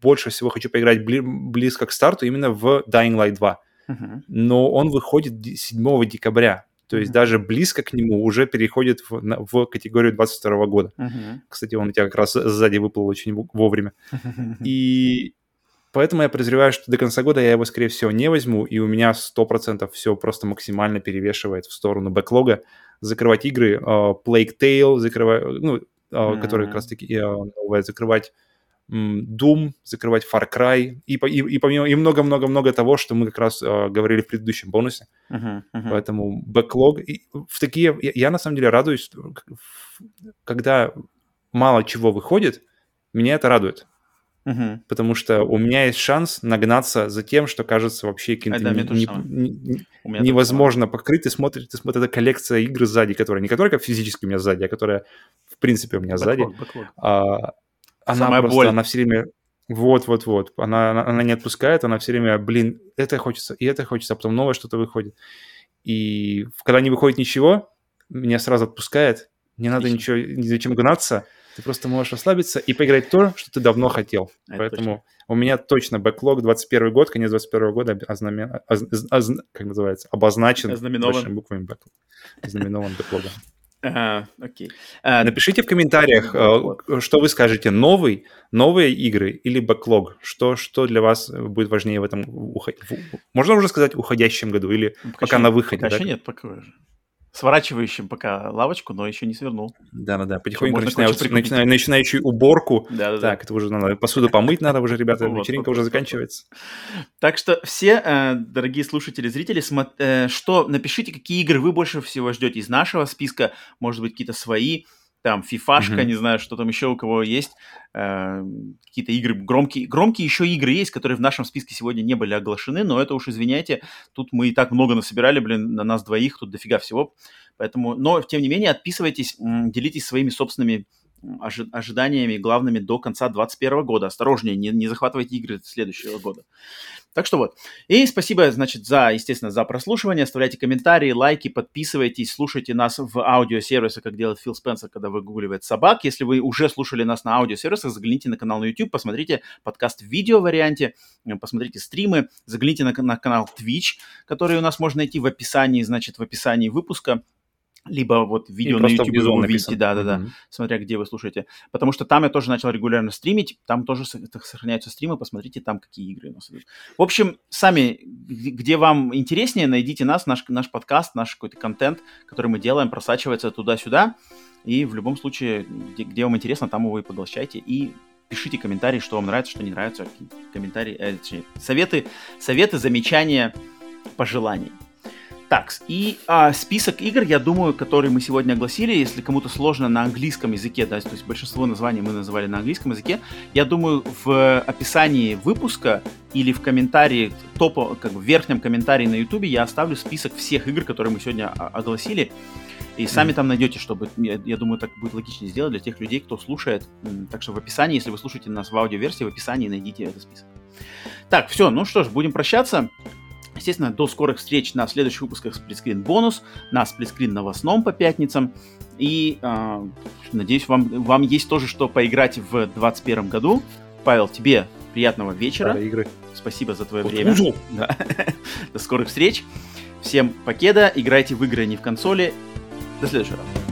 больше всего хочу поиграть бли- близко к старту именно в Dying Light 2. Uh-huh. Но он выходит 7 декабря. То есть mm-hmm. даже близко к нему уже переходит в, в категорию 22 года. Mm-hmm. Кстати, он у тебя как раз сзади выплыл очень вовремя. *laughs* И поэтому я подозреваю, что до конца года я его, скорее всего, не возьму, и у меня 100% все просто максимально перевешивает в сторону бэклога. Закрывать игры, uh, Plague Tale, закрывать, ну, uh, mm-hmm. которые как раз-таки uh, новые, закрывать Doom, закрывать Far Cry и, и, и помимо и много-много-много того, что мы как раз э, говорили в предыдущем бонусе. Uh-huh, uh-huh. Поэтому бэклог и в такие я, я на самом деле радуюсь, когда мало чего выходит, меня это радует. Uh-huh. Потому что у меня есть шанс нагнаться за тем, что кажется вообще каким-то да, не, не, не, невозможно покрыть. Ты смотришь, ты смотришь, это коллекция игр сзади, которая не которая как физически у меня сзади, а которая в принципе у меня backlog, сзади. Backlog. А, она Самая просто, боль. она все время... Вот-вот-вот. Она, она, она не отпускает, она все время, блин, это хочется, и это хочется, а потом новое что-то выходит. И когда не выходит ничего, меня сразу отпускает, не надо ничего, ни зачем гнаться, ты просто можешь расслабиться и поиграть то, что ты давно хотел. Это Поэтому точно. у меня точно бэклог 21 год, конец 21 года ознамен... оз... Оз... как называется, обозначен большими буквами бэклог. Ознаменован бэклогом. *laughs* Ага, окей. А, Напишите в комментариях, э, что вы скажете, новый, новые игры или бэклог? Что, что для вас будет важнее в этом, можно уже сказать, уходящем году или пока, пока на выходе? Пока да? еще нет, пока сворачивающим пока лавочку, но еще не свернул. Да-да-да, потихоньку начинаю, начинаю, начинающую уборку. Да-да-да. Так, это уже надо посуду помыть надо уже, ребята, вечеринка уже заканчивается. Так что все, э, дорогие слушатели, зрители, э, что напишите, какие игры вы больше всего ждете из нашего списка, может быть, какие-то свои, там фифашка, mm-hmm. не знаю, что там еще у кого есть, э, какие-то игры громкие. Громкие еще игры есть, которые в нашем списке сегодня не были оглашены, но это уж, извиняйте, тут мы и так много насобирали, блин, на нас двоих, тут дофига всего. Поэтому, но, тем не менее, отписывайтесь, делитесь своими собственными ожи- ожиданиями главными до конца 2021 года. Осторожнее, не, не захватывайте игры следующего года. Так что вот. И спасибо, значит, за, естественно, за прослушивание. Оставляйте комментарии, лайки, подписывайтесь, слушайте нас в аудиосервисах, как делает Фил Спенсер, когда выгуливает собак. Если вы уже слушали нас на аудиосервисах, загляните на канал на YouTube, посмотрите подкаст в видео варианте, посмотрите стримы, загляните на, на канал Twitch, который у нас можно найти в описании, значит, в описании выпуска либо вот видео на YouTube вы увидите, да-да-да, mm-hmm. смотря где вы слушаете. Потому что там я тоже начал регулярно стримить, там тоже сохраняются стримы, посмотрите там, какие игры у нас идут. В общем, сами, где вам интереснее, найдите нас, наш, наш подкаст, наш какой-то контент, который мы делаем, просачивается туда-сюда, и в любом случае, где, где вам интересно, там его и поглощайте, и пишите комментарии, что вам нравится, что не нравится, комментарии, э, советы, советы, замечания, пожелания. Так, и а, список игр, я думаю, которые мы сегодня огласили, если кому-то сложно на английском языке, да, то есть большинство названий мы называли на английском языке, я думаю, в описании выпуска или в комментарии, топа, как бы в верхнем комментарии на YouTube я оставлю список всех игр, которые мы сегодня огласили. И сами mm. там найдете, чтобы, я, я думаю, так будет логичнее сделать для тех людей, кто слушает. Так что в описании, если вы слушаете нас в аудиоверсии, в описании найдите этот список. Так, все, ну что ж, будем прощаться. Естественно, до скорых встреч на следующих выпусках сплитскрин бонус, на сплитскрин новостном по пятницам. И э, надеюсь, вам, вам есть тоже что поиграть в 2021 году. Павел, тебе приятного вечера. Старые игры. Спасибо за твое вот время. Да. До скорых встреч. Всем покеда. Играйте в игры, а не в консоли. До следующего раза.